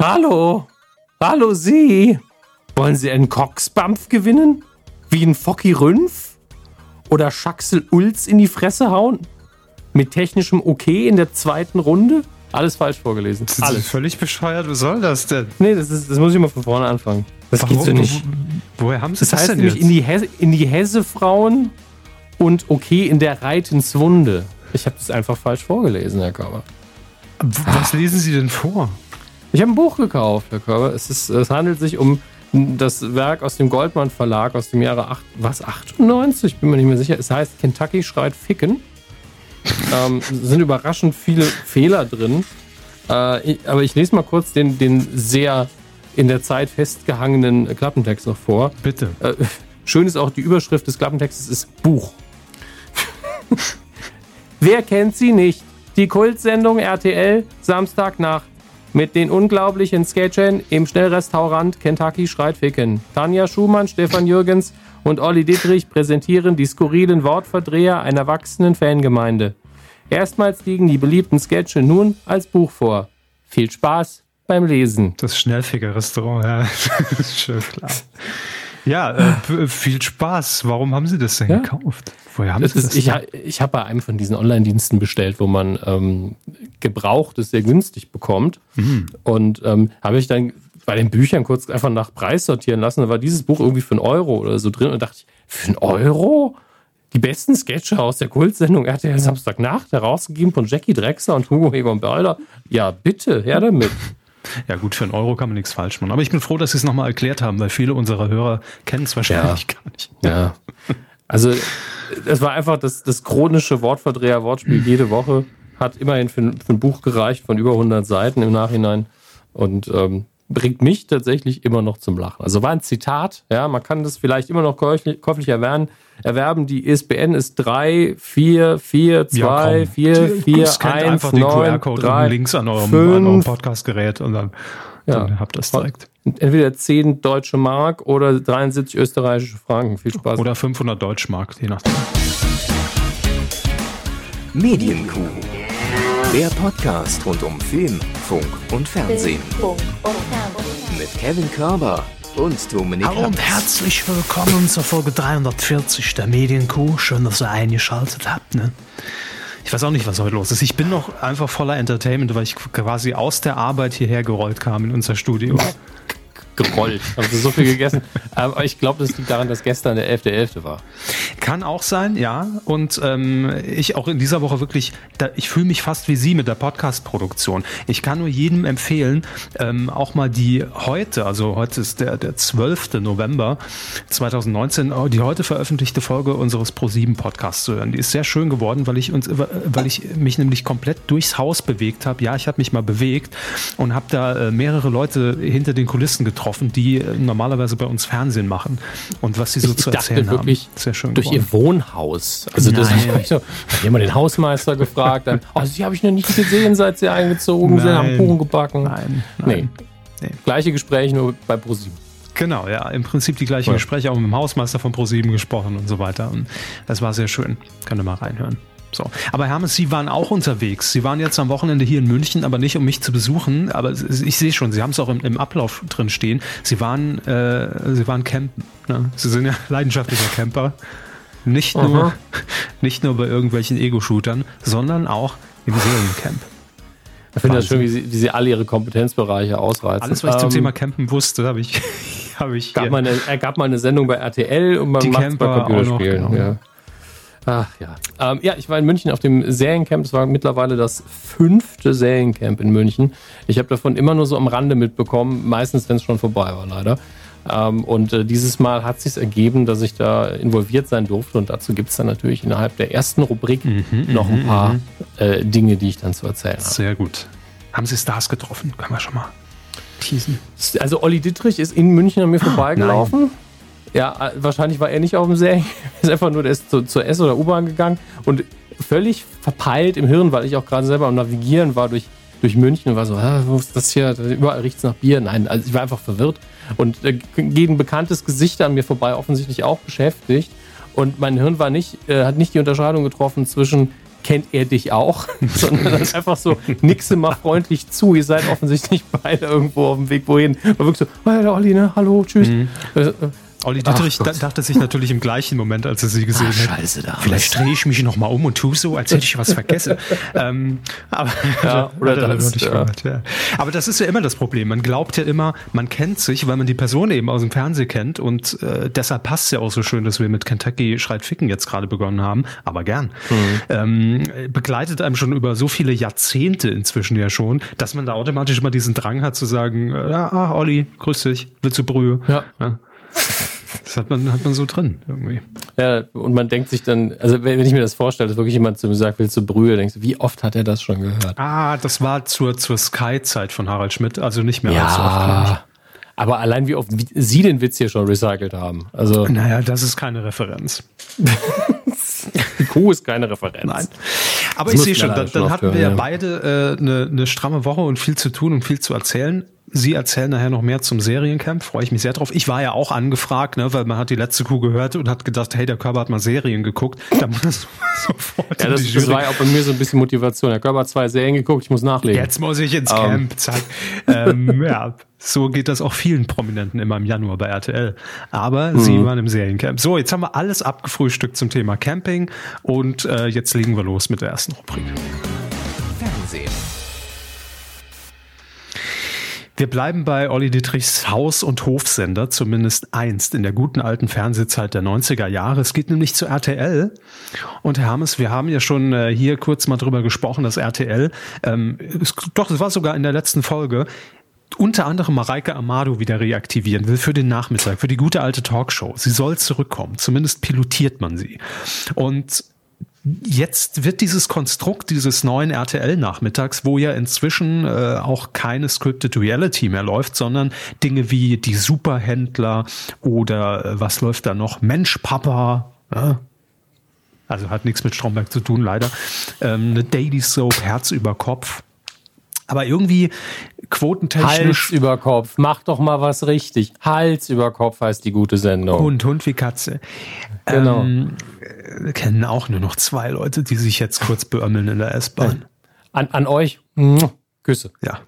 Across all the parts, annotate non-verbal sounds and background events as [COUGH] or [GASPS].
Hallo. Hallo Sie. Wollen Sie einen Coxbampf gewinnen? Wie ein Focki Rünf? Oder Schaxel Ulz in die Fresse hauen? Mit technischem Okay in der zweiten Runde? Alles falsch vorgelesen. Das ist Alles. völlig bescheuert. Was soll das denn? Nee, das, ist, das muss ich mal von vorne anfangen. Das Warum- gibt's ja nicht. Wo, woher haben Sie Das das, heißt denn nämlich jetzt? in die, Hesse, in die Hesse-Frauen und okay in der Reitenswunde. Ich habe das einfach falsch vorgelesen, Herr Körber. Was lesen Sie denn vor? Ich habe ein Buch gekauft, Herr Körber. Es, ist, es handelt sich um das Werk aus dem Goldmann Verlag aus dem Jahre 8, was, 98? Bin mir nicht mehr sicher. Es heißt Kentucky schreit Ficken. [LAUGHS] ähm, es sind überraschend viele Fehler drin. Äh, ich, aber ich lese mal kurz den, den sehr in der Zeit festgehangenen Klappentext noch vor. Bitte. Äh, schön ist auch die Überschrift des Klappentextes ist Buch. [LAUGHS] Wer kennt sie nicht? Die Kultsendung RTL Samstagnacht mit den unglaublichen Sketchen im Schnellrestaurant Kentucky schreit Ficken. Tanja Schumann, Stefan Jürgens und Olli Dittrich präsentieren die skurrilen Wortverdreher einer wachsenden Fangemeinde. Erstmals liegen die beliebten Sketche nun als Buch vor. Viel Spaß beim Lesen. Das Schnellficker-Restaurant, ja. [LAUGHS] das ist schon klar. Ja, äh, [LAUGHS] viel Spaß. Warum haben Sie das denn Ja. gekauft? Woher haben Das Sie das? ist, ich ich habe bei einem von diesen Online-Diensten bestellt, wo man ähm, Gebrauchtes sehr günstig bekommt. Mhm. Und ähm, habe ich dann bei den Büchern kurz einfach nach Preis sortieren lassen. Da war dieses Buch irgendwie für einen Euro oder so drin. Und dachte ich, für einen Euro? Die besten Sketche aus der Kultsendung RTL Samstagnacht, herausgegeben von Jackie Drexler und Hugo Egon Börler. Ja, bitte, her damit. Ja gut, für einen Euro kann man nichts falsch machen. Aber ich bin froh, dass Sie es nochmal erklärt haben, weil viele unserer Hörer kennen es wahrscheinlich gar nicht. Ja. Also, es war einfach das, das chronische Wortverdreher-Wortspiel jede Woche. Hat immerhin für, ein- für ein Buch gereicht von über 100 Seiten im Nachhinein. Und ähm, bringt mich tatsächlich immer noch zum Lachen. Also war ein Zitat, ja, man kann das vielleicht immer noch käuflich, erwerben. erwerben. Die ISBN ist 3, 4, 4, 2, 4, 4, Scannt 1, einfach den 9, QR-Code 3, und links an eurem, an eurem 5, Podcastgerät und dann, Ja. dann habt ihr es direkt. entweder 10 deutsche Mark oder 73 österreichische Franken. Viel Spaß. Oder 500 Deutschmark, je nachdem. Medienkuh. Der Podcast rund um Film, Funk und Fernsehen. Mit Kevin Körber und Dominik Hallo und herzlich willkommen zur Folge 340 der Medienkuh. Schön, dass ihr eingeschaltet habt. Ne? Ich weiß auch nicht, was heute los ist. Ich bin noch einfach voller Entertainment, weil ich quasi aus der Arbeit hierher gerollt kam in unser Studio. [LAUGHS] gerollt. [LAUGHS] Haben sie so viel gegessen. Aber ich glaube, das liegt daran, dass gestern der 11.11. war. Kann auch sein, ja. Und ähm, ich auch in dieser Woche wirklich, da, ich fühle mich fast wie Sie mit der Podcast-Produktion. Ich kann nur jedem empfehlen, ähm, auch mal die heute, also heute ist der, der 12. November 2019, oh, die heute veröffentlichte Folge unseres Pro7-Podcasts zu hören. Die ist sehr schön geworden, weil ich, uns, weil ich mich nämlich komplett durchs Haus bewegt habe. Ja, ich habe mich mal bewegt und habe da äh, mehrere Leute hinter den Kulissen getroffen, die äh, normalerweise bei uns Fernsehen machen. Und was sie so Ich, zu dachte erzählen wirklich haben. Sehr schön durch geworden. ihr Wohnhaus. Also das Nein. war so, hat jemand den Hausmeister gefragt, dann, oh, sie habe ich noch nicht gesehen, seit sie eingezogen sind, haben Nein. Kuchen gebacken. Nein, Nee. nein. Nee. Gleiche Gespräche nur bei ProSieben. Genau, ja, im Prinzip die gleichen Ja. Gespräche, auch mit dem Hausmeister von ProSieben gesprochen und so weiter. Und das war sehr schön. Könnt ihr mal reinhören. So. Aber Hermes, Sie waren auch unterwegs. Sie waren jetzt am Wochenende hier in München, aber nicht um mich zu besuchen. Aber ich sehe schon, Sie haben es auch im, im Ablauf drin stehen. Sie waren, äh, Sie waren campen. Ne? Sie sind ja [LAUGHS] leidenschaftlicher Camper. Nicht nur, [LAUGHS] nicht nur bei irgendwelchen Ego-Shootern, sondern auch im Seriencamp. Ich finde das schön, wie sie, wie sie alle ihre Kompetenzbereiche ausreizen. Alles, was ich zum Ähm, Thema Campen wusste, habe ich, [LAUGHS] habe ich gab mal eine, er gab mal eine Sendung bei RTL und man macht bei auch noch, Computerspielen. genau. ja. Ach ja. Ähm, ja, ich war in München auf dem Seriencamp. Das war mittlerweile das fünfte Seriencamp in München. Ich habe davon immer nur so am Rande mitbekommen, meistens, wenn es schon vorbei war, leider. Ähm, und äh, dieses Mal hat sich ergeben, dass ich da involviert sein durfte. Und dazu gibt es dann natürlich innerhalb der ersten Rubrik Mhm, noch ein paar äh, Dinge, die ich dann zu erzählen habe. Sehr gut. Haben Sie Stars getroffen? Können wir schon mal teasen. Also Olli Dittrich ist in München an mir vorbeigelaufen. Ja, äh, wahrscheinlich war er nicht auf dem Serien. [LAUGHS] Er ist einfach nur der ist zu, zur S- oder U-Bahn gegangen und völlig verpeilt im Hirn, weil ich auch gerade selber am Navigieren war durch, durch München und war so, ah, wo ist das hier? Überall riecht es nach Bier. Nein, also ich war einfach verwirrt. Und äh, geht ein bekanntes Gesicht an mir vorbei, offensichtlich auch beschäftigt. Und mein Hirn war nicht, äh, hat nicht die Unterscheidung getroffen zwischen kennt er dich auch, [LAUGHS] sondern dann [LAUGHS] einfach so, nixe mal freundlich zu. Ihr seid offensichtlich beide irgendwo auf dem Weg wohin. Und wirklich so, oh ja, der Olli, ne? Hallo, tschüss. Mhm. Äh, äh Olli Dietrich Ach, dachte sich natürlich im gleichen Moment, als er sie gesehen Ach, hat. Scheiße, da Vielleicht drehe ich mich nochmal um und tue so, als hätte ich was vergessen. [LAUGHS] ähm, aber, ja, oder [LAUGHS] das, ja. ja. Aber das ist ja immer das Problem. Man glaubt ja immer, man kennt sich, weil man die Person eben aus dem Fernsehen kennt und äh, deshalb passt es ja auch so schön, dass wir mit Kentucky Schreit Ficken jetzt gerade begonnen haben. Aber gern. Mhm. Ähm, begleitet einem schon über so viele Jahrzehnte inzwischen ja schon, dass man da automatisch immer diesen Drang hat zu sagen, äh, ah, Olli, grüß dich, willst du Brühe? ja. ja. Das hat man, hat man so drin irgendwie. Ja, und man denkt sich dann, also wenn, ich mir das vorstelle, dass wirklich jemand zu mir sagt, willst du Brühe, denkst du, wie oft hat er das schon gehört? Ah, das war zur, zur Sky-Zeit von Harald Schmidt, also nicht mehr ja, allzu oft. Aber allein wie oft Sie den Witz hier schon recycelt haben. Also naja, das ist keine Referenz. Die Kuh ist keine Referenz. Nein. Aber das ich sehe schon, dann, dann hatten wir ja beide äh, eine, eine stramme Woche und viel zu tun und viel zu erzählen. Sie erzählen nachher noch mehr zum Seriencamp, freue ich mich sehr drauf. Ich war ja auch angefragt, ne, weil man hat die letzte Kuh gehört und hat gedacht, hey, der Körper hat mal Serien geguckt. Da muss [LAUGHS] sofort ja, das, das war ja auch bei mir so ein bisschen Motivation. Der Körper hat zwei Serien geguckt, ich muss nachlegen. Jetzt muss ich ins um. Ähm. Camp, zack. ähm, [LAUGHS] ja, so geht das auch vielen Prominenten immer im Januar bei RTL. Aber mhm. sie waren im Seriencamp. So, jetzt haben wir alles abgefrühstückt zum Thema Camping und äh, jetzt legen wir los mit der ersten Rubrik. Fernsehen. Wir bleiben bei Olli Dietrichs Haus- und Hofsender, zumindest einst in der guten alten Fernsehzeit der 90er Jahre. Es geht nämlich zu RTL. Und Herr Hammes, wir haben ja schon äh, hier kurz mal drüber gesprochen, dass RTL, ähm, es, doch, es war sogar in der letzten Folge, unter anderem Mareike Amado wieder reaktivieren will für den Nachmittag, für die gute alte Talkshow. Sie soll zurückkommen. Zumindest pilotiert man sie. Und Jetzt wird dieses Konstrukt dieses neuen RTL-Nachmittags, wo ja inzwischen äh, auch keine Scripted Reality mehr läuft, sondern Dinge wie die Superhändler oder äh, was läuft da noch? Mensch, Papa. Ja? Also hat nichts mit Stromberg zu tun, leider. Ähm, eine Daily Soap, Herz über Kopf. Aber irgendwie quotentechnisch. Hals über Kopf, mach doch mal was richtig. Hals über Kopf heißt die gute Sendung. Hund, Hund wie Katze. Genau. Ähm, kennen auch nur noch zwei Leute, die sich jetzt kurz beömmeln in der S-Bahn. An, an euch, Küsse. Ja.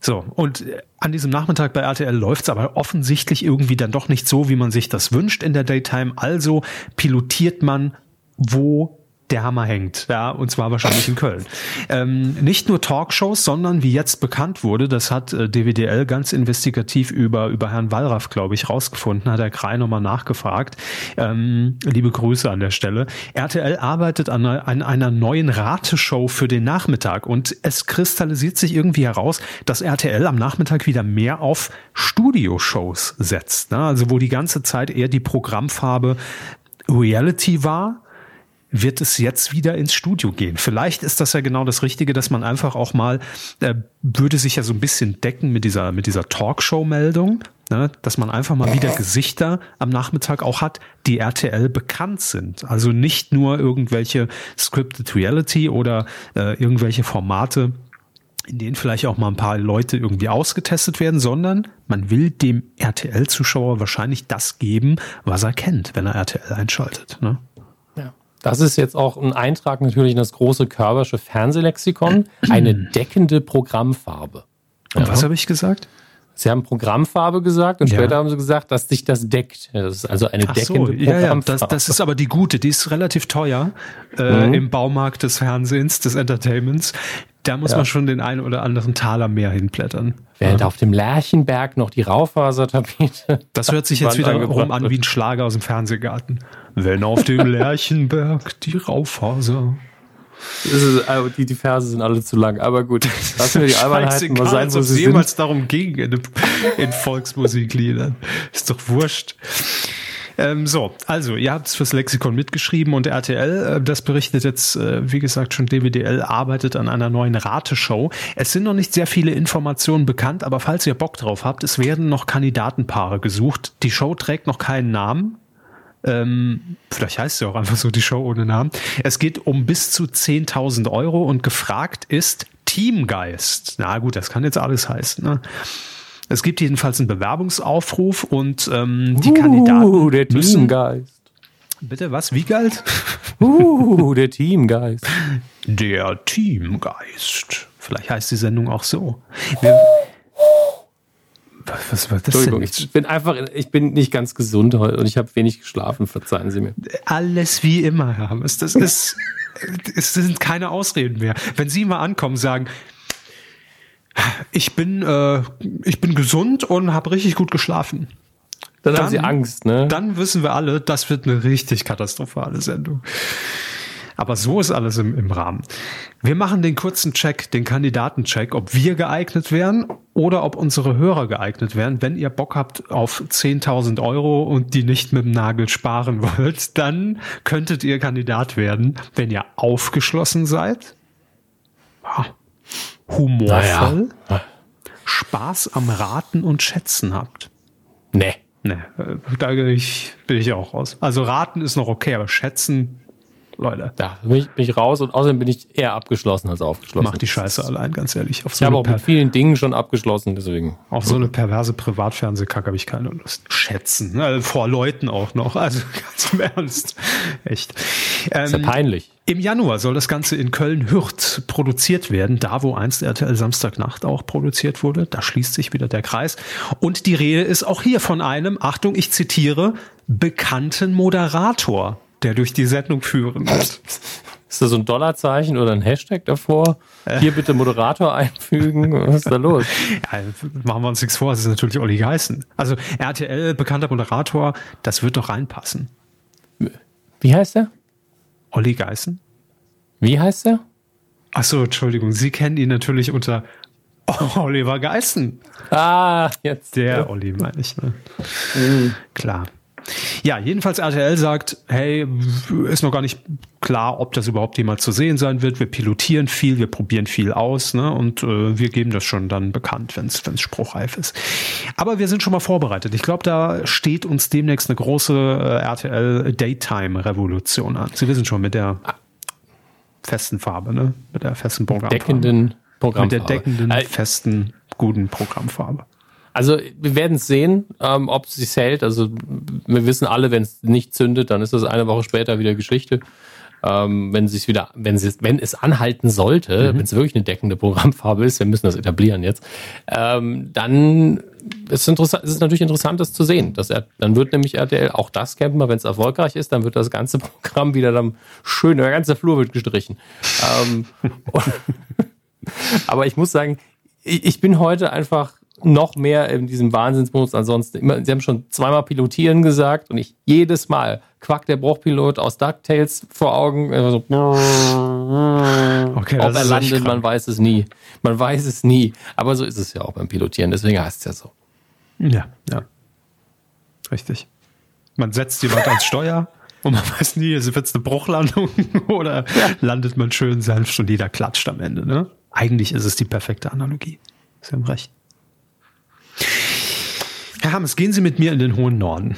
So, und an diesem Nachmittag bei RTL läuft es aber offensichtlich irgendwie dann doch nicht so, wie man sich das wünscht in der Daytime. Also pilotiert man, wo der Hammer hängt, ja, und zwar wahrscheinlich in Köln. Ähm, nicht nur Talkshows, sondern wie jetzt bekannt wurde, das hat äh, DWDL ganz investigativ über, über Herrn Wallraff, glaube ich, rausgefunden, hat der Krei nochmal nachgefragt. Ähm, liebe Grüße an der Stelle. RTL arbeitet an, an einer neuen Rateshow für den Nachmittag und es kristallisiert sich irgendwie heraus, dass RTL am Nachmittag wieder mehr auf Studioshows setzt. Ne? Also wo die ganze Zeit eher die Programmfarbe Reality war, wird es jetzt wieder ins Studio gehen. Vielleicht ist das ja genau das Richtige, dass man einfach auch mal, äh, würde sich ja so ein bisschen decken mit dieser, mit dieser Talkshow-Meldung, ne, dass man einfach mal wieder Gesichter am Nachmittag auch hat, die RTL bekannt sind. Also nicht nur irgendwelche Scripted Reality oder äh, irgendwelche Formate, in denen vielleicht auch mal ein paar Leute irgendwie ausgetestet werden, sondern man will dem RTL-Zuschauer wahrscheinlich das geben, was er kennt, wenn er RTL einschaltet. Ne? Das ist jetzt auch ein Eintrag natürlich in das große Körbersche Fernsehlexikon. Eine deckende Programmfarbe. Und was habe ich gesagt? Sie haben Programmfarbe gesagt und ja. später haben sie gesagt, dass sich das deckt. Das ist also eine Ach deckende so, Programmfarbe. Ja. Das, das, ist aber die gute. Die ist relativ teuer äh, mhm. im Baumarkt des Fernsehens, des Entertainments. Da muss ja. man schon den einen oder anderen Taler mehr hinblättern. Während ja. auf dem Lärchenberg noch die Raufasertapete. Das hört sich [LAUGHS] jetzt wieder rum an wie ein Schlager aus dem Fernsehgarten. Wenn auf dem Lärchenberg die Raufaser. Ist, also die, die Verse sind alle zu lang, aber gut. Lassen wir die Albernheiten mal sein, wo sie jemals sind. darum ging in, in Volksmusikliedern. Ist doch wurscht. Ähm, so, also ihr habt es fürs Lexikon mitgeschrieben und RTL, äh, das berichtet jetzt, äh, wie gesagt, schon DWDL arbeitet an einer neuen Rateshow. Es sind noch nicht sehr viele Informationen bekannt, aber falls ihr Bock drauf habt, es werden noch Kandidatenpaare gesucht. Die Show trägt noch keinen Namen. Ähm, vielleicht heißt sie auch einfach so die Show ohne Namen. Es geht um bis zu 10.000 Euro und gefragt ist Teamgeist. Na gut, das kann jetzt alles heißen. Ne? Es gibt jedenfalls einen Bewerbungsaufruf und ähm, die uh, Kandidaten der müssen, Teamgeist. Bitte, was? Wie galt? Uh, der Teamgeist. Der Teamgeist. Vielleicht heißt die Sendung auch so. Wir, was war das Entschuldigung, denn? ich bin einfach, ich bin nicht ganz gesund heute und ich habe wenig geschlafen, verzeihen Sie mir. Alles wie immer, Herr Hammes. Das ist, [LAUGHS] es sind keine Ausreden mehr. Wenn Sie mal ankommen, sagen, ich bin, äh, ich bin gesund und habe richtig gut geschlafen. Dann, haben Sie Angst, ne? Dann wissen wir alle, das wird eine richtig katastrophale Sendung. Aber so ist alles im, im Rahmen. Wir machen den kurzen Check, den Kandidatencheck, ob wir geeignet wären oder ob unsere Hörer geeignet wären. Wenn ihr Bock habt auf 10.000 Euro und die nicht mit dem Nagel sparen [LAUGHS] wollt, dann könntet ihr Kandidat werden, wenn ihr aufgeschlossen seid, humorvoll, Naja. Spaß am Raten und Schätzen habt. Nee. Ne, äh, da bin ich, bin ich auch raus. Also raten ist noch okay, aber schätzen, Leute, Da bin ich, bin ich raus und außerdem bin ich eher abgeschlossen als aufgeschlossen. macht die Scheiße allein, ganz ehrlich. Auf Ich so, habe eine, auch mit vielen Dingen schon abgeschlossen, deswegen. auf so eine perverse Privatfernsehkacke habe ich keine Lust. Schätzen, ne? vor Leuten auch noch. Also [LAUGHS] ganz im Ernst. Echt. Ist ja Ähm, peinlich. Im Januar soll das Ganze in Köln-Hürth produziert werden, da wo einst RTL Samstagnacht auch produziert wurde. Da schließt sich wieder der Kreis. Und die Rede ist auch hier von einem, Achtung, ich zitiere, bekannten Moderator, der durch die Sendung führen wird. [LAUGHS] Ist da so ein Dollarzeichen oder ein Hashtag davor? Hier bitte Moderator einfügen. Was ist da los? [LAUGHS] Ja, machen wir uns nichts vor, es ist natürlich Olli Geißen. Also RTL, bekannter Moderator, das wird doch reinpassen. Wie heißt der? Olli Geißen? Wie heißt der? Ach so, Entschuldigung, Sie kennen ihn natürlich unter [LAUGHS] Oliver Geißen. Ah, jetzt. Der Olli meine ich, ne? Klar. Ja, jedenfalls RTL sagt, hey, ist noch gar nicht klar, ob das überhaupt jemals zu sehen sein wird. Wir pilotieren viel, wir probieren viel aus, ne? Und äh, wir geben das schon dann bekannt, wenn es spruchreif ist. Aber wir sind schon mal vorbereitet. Ich glaube, da steht uns demnächst eine große äh, RTL Daytime-Revolution an. Sie wissen schon mit der festen Farbe, ne? Mit der festen Programmfarbe. Deckenden Programm. mit der deckenden, Äh, festen, guten Programmfarbe. Also wir werden sehen, ähm, ob es sich hält. Also wir wissen alle, wenn es nicht zündet, dann ist das eine Woche später wieder Geschichte. Ähm, wenn sich wieder, wenn es, wenn es anhalten sollte, wenn es wirklich eine deckende Programmfarbe ist, wir müssen das etablieren jetzt, ähm, dann ist, interessant, ist es natürlich interessant, das zu sehen. Dass er, dann wird nämlich RTL auch das campen, wenn es erfolgreich ist, dann wird das ganze [LAUGHS] Programm wieder dann schön, der ganze Flur wird gestrichen. ähm, [LAUGHS] und, aber ich muss sagen, ich, ich bin heute einfach noch mehr in diesem Wahnsinnsmodus. Ansonsten, immer, Sie haben schon zweimal pilotieren gesagt und ich jedes Mal quackt der Bruchpilot aus DuckTales vor Augen. Einfach So, [LAUGHS] Okay, Ob das er ist echt landet, man weiß es nie. Man weiß es nie. Aber so ist es ja auch beim Pilotieren. Deswegen heißt es ja so. Ja, ja. Richtig. Man setzt jemand ans Steuer [LAUGHS] und man weiß nie, wird es eine Bruchlandung [LAUGHS] oder landet man schön sanft und jeder klatscht am Ende. Ne? Eigentlich ist es die perfekte Analogie. Sie haben recht. Herr Hammes, gehen Sie mit mir in den hohen Norden.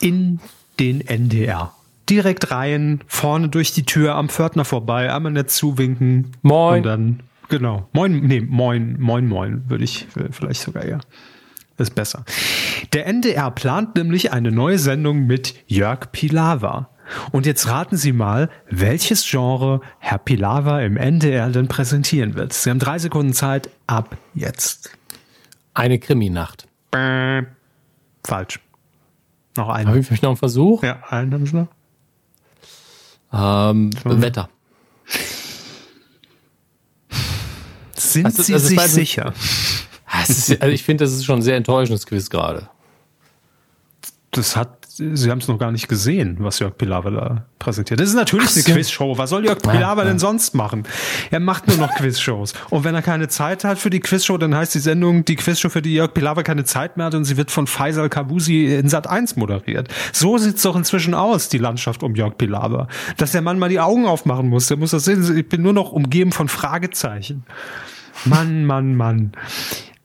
In den NDR. Direkt rein, vorne durch die Tür, am Pförtner vorbei, einmal nett zuwinken. Moin. Und dann, genau. Moin, nee, moin, moin, moin, würde ich äh, vielleicht sogar eher. Ist besser. Der NDR plant nämlich eine neue Sendung mit Jörg Pilawa. Und jetzt raten Sie mal, welches Genre Herr Pilawa im NDR denn präsentieren wird. Sie haben drei Sekunden Zeit ab jetzt. Eine Kriminacht. Falsch. Noch Habe einen. ich vielleicht noch einen Versuch? Ja, einen haben Sie noch. Ähm, Wetter. Sind Also- Sie also sich sicher? Ah, ist, also ich finde, das ist schon ein sehr enttäuschendes Quiz gerade. Das hat, Sie haben es noch gar nicht gesehen, was Jörg Pilawa da präsentiert. Das ist natürlich Ach eine so. Quizshow. Was soll Jörg Pilawa ja. denn sonst machen? Er macht nur noch Quizshows. Und wenn er keine Zeit hat für die Quizshow, dann heißt die Sendung die Quizshow, für die Jörg Pilawa keine Zeit mehr hat und sie wird von Faisal Kabusi in Sat 1 moderiert. So sieht's doch inzwischen aus, die Landschaft um Jörg Pilawa. Dass der Mann mal die Augen aufmachen muss, der muss das sehen. Ich bin nur noch umgeben von Fragezeichen. Mann, Mann, Mann.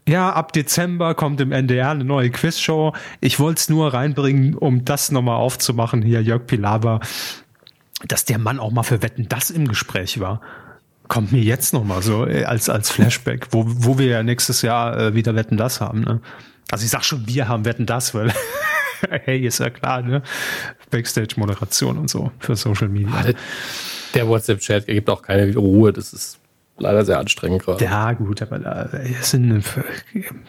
Ja, ab Dezember kommt im NDR eine neue Quizshow. Ich wollte es nur reinbringen, um das nochmal aufzumachen. Hier, Jörg Pilawa, dass der Mann auch mal für Wetten das im Gespräch war. Kommt mir jetzt nochmal so äh, als, als Flashback, wo, wo wir ja nächstes Jahr äh, wieder Wetten das haben. Ne? Also ich sag schon, wir haben Wetten das, weil [LAUGHS] hey, ist ja klar, ne? Backstage-Moderation und so für Social Media. Der WhatsApp-Chat gibt auch keine Ruhe. Das ist leider sehr anstrengend gerade. Ja, gut, aber da sind,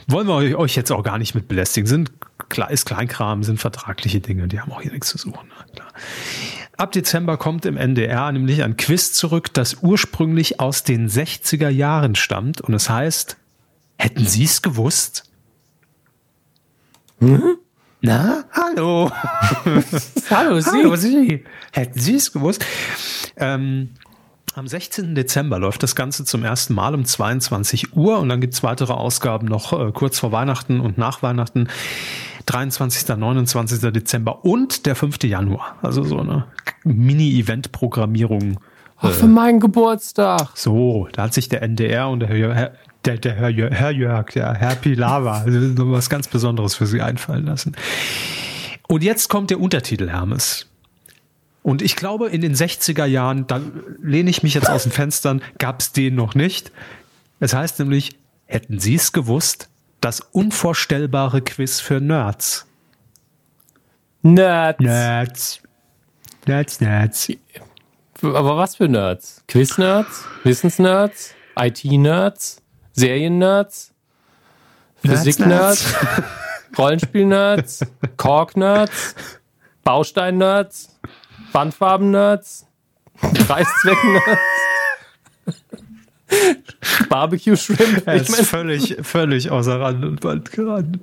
wollen wir euch jetzt auch gar nicht mit belästigen. Sind, ist Kleinkram, sind vertragliche Dinge, die haben auch hier nichts zu suchen. Klar. Ab Dezember kommt im NDR nämlich ein Quiz zurück, das ursprünglich aus den 60er Jahren stammt und es heißt, hätten Sie es gewusst? Hm? Na, hallo. [LAUGHS] hallo, Sie. Hallo, Sie. Hätten Sie es gewusst? Ähm, am 16. Dezember läuft das Ganze zum ersten Mal um 22 Uhr und dann gibt es weitere Ausgaben noch äh, kurz vor Weihnachten und nach Weihnachten. 23., 29. Dezember und der 5. Januar. Also so eine Mini-Event-Programmierung. Ach, für meinen Geburtstag. So, da hat sich der NDR und der Herr, der, der Herr, Herr Jörg, der Herr Pilava, also [LAUGHS] was ganz Besonderes für sie einfallen lassen. Und jetzt kommt der Untertitel, Hermes. Und ich glaube, in den 60er Jahren, da lehne ich mich jetzt aus den Fenstern, gab es den noch nicht. Es heißt nämlich, hätten Sie es gewusst, das unvorstellbare Quiz für Nerds. Nerds. Nerds. Nerds, Nerds. Aber was für Nerds? Quiz-Nerds? Wissensnerds? IT-Nerds? Serien-Nerds? Physik-Nerds? Rollenspiel-Nerds? Kork-Nerds? Baustein-Nerds? Bandfarben-Nerds? Kreiszwecken-Nerds? [LAUGHS] Barbecue Shrimp. Er ist ich mein, völlig, völlig außer Rand und Band geraten.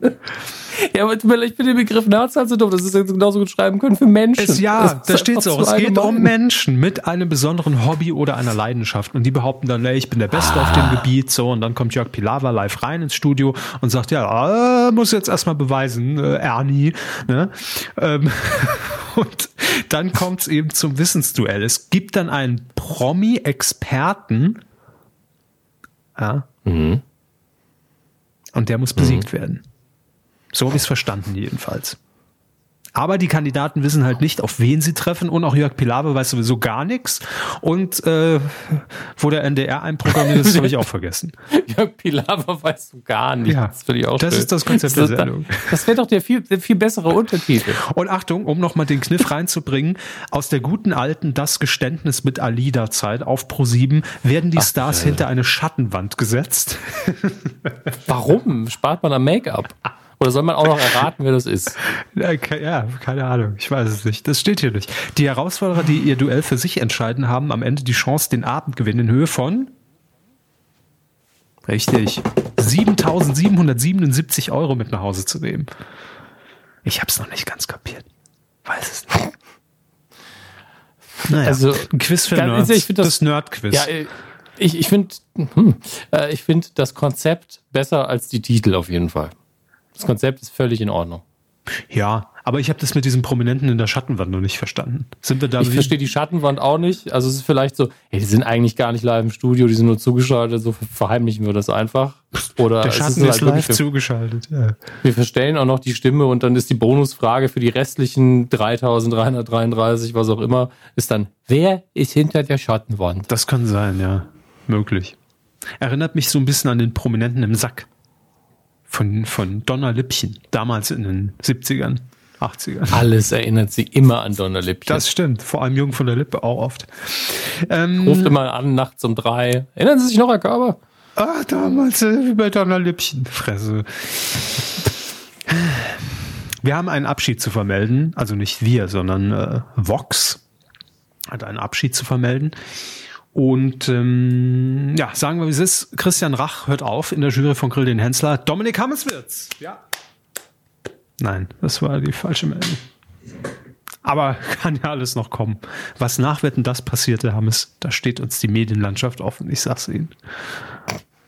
Ja, aber ich bin den Begriff Nerds halt so doof, dass es jetzt genauso gut schreiben können für Menschen. Es, ja, da steht es auch. Es geht um Menschen mit einem besonderen Hobby oder einer Leidenschaft. Und die behaupten dann, ey, ich bin der Beste ah. auf dem Gebiet. So, und dann kommt Jörg Pilawa live rein ins Studio und sagt, ja, äh, muss jetzt erstmal beweisen, äh, Ernie. Ne? Ähm, [LAUGHS] und dann kommt es eben zum Wissensduell. Es gibt dann einen Promi-Experten, ja. Mhm. Und der muss besiegt mhm. werden. So habe ich es verstanden, jedenfalls. Aber die Kandidaten wissen halt nicht, auf wen sie treffen und auch Jörg Pilawa weiß sowieso gar nichts. Und äh, wo der NDR einprogrammiert ist, habe ich auch vergessen. [LAUGHS] Jörg Pilawa weiß so gar nichts. Ja, das ich auch Das schön. ist das Konzept das, der [LAUGHS] Sendung. Das wäre doch der viel, der viel bessere Untertitel. Und Achtung, um nochmal den Kniff reinzubringen, aus der guten alten Das Geständnis mit Alida-Zeit auf Pro7 werden die Ach, Stars äh. hinter eine Schattenwand gesetzt. [LAUGHS] Warum? Spart man am Make-up? Oder soll man auch noch erraten, wer das ist? [LAUGHS] Ja, keine Ahnung. Ich weiß es nicht. Das steht hier nicht. Die Herausforderer, die ihr Duell für sich entscheiden, haben am Ende die Chance, den Abendgewinn in Höhe von Richtig. 7777 Euro mit nach Hause zu nehmen. Ich habe es noch nicht ganz kapiert. Weiß es nicht. Naja, also ein Quiz für Nerds. Ich das, das Nerd-Quiz. Ja, ich, ich finde hm, äh, ich find das Konzept besser als die Titel auf jeden Fall. Das Konzept ist völlig in Ordnung. Ja, aber ich habe das mit diesem Prominenten in der Schattenwand noch nicht verstanden. Sind wir da ich verstehe die Schattenwand auch nicht. Also es ist vielleicht so, hey, die sind eigentlich gar nicht live im Studio, die sind nur zugeschaltet, so verheimlichen wir das einfach. Oder der Schatten ist, ist, halt live zugeschaltet. Ja. Wir verstellen auch noch die Stimme und dann ist die Bonusfrage für die restlichen 3333, was auch immer, ist dann, wer ist hinter der Schattenwand? Das kann sein, ja. Möglich. Erinnert mich so ein bisschen an den Prominenten im Sack von, von Donna Lippchen, damals in den 70ern. 80ern. Alles erinnert sie immer an Donna Lippchen. Das stimmt, vor allem Jung von der Lippe auch oft. Ähm, Ruft immer an, nachts um drei. Erinnern Sie sich noch, Herr Körber? Ah, damals äh, bei Donna Lippchen. Fresse. Wir haben einen Abschied zu vermelden, also nicht wir, sondern äh, Vox hat einen Abschied zu vermelden. Und ähm, ja, sagen wir, wie es ist. Christian Rach hört auf in der Jury von Grill den Hensler. Dominik Hammers wird's. Ja. Nein, das war die falsche Meldung. Aber [LAUGHS] kann ja alles noch kommen. Was nach Wetten das passierte, Hammes, da steht uns die Medienlandschaft offen. Ich sag's Ihnen.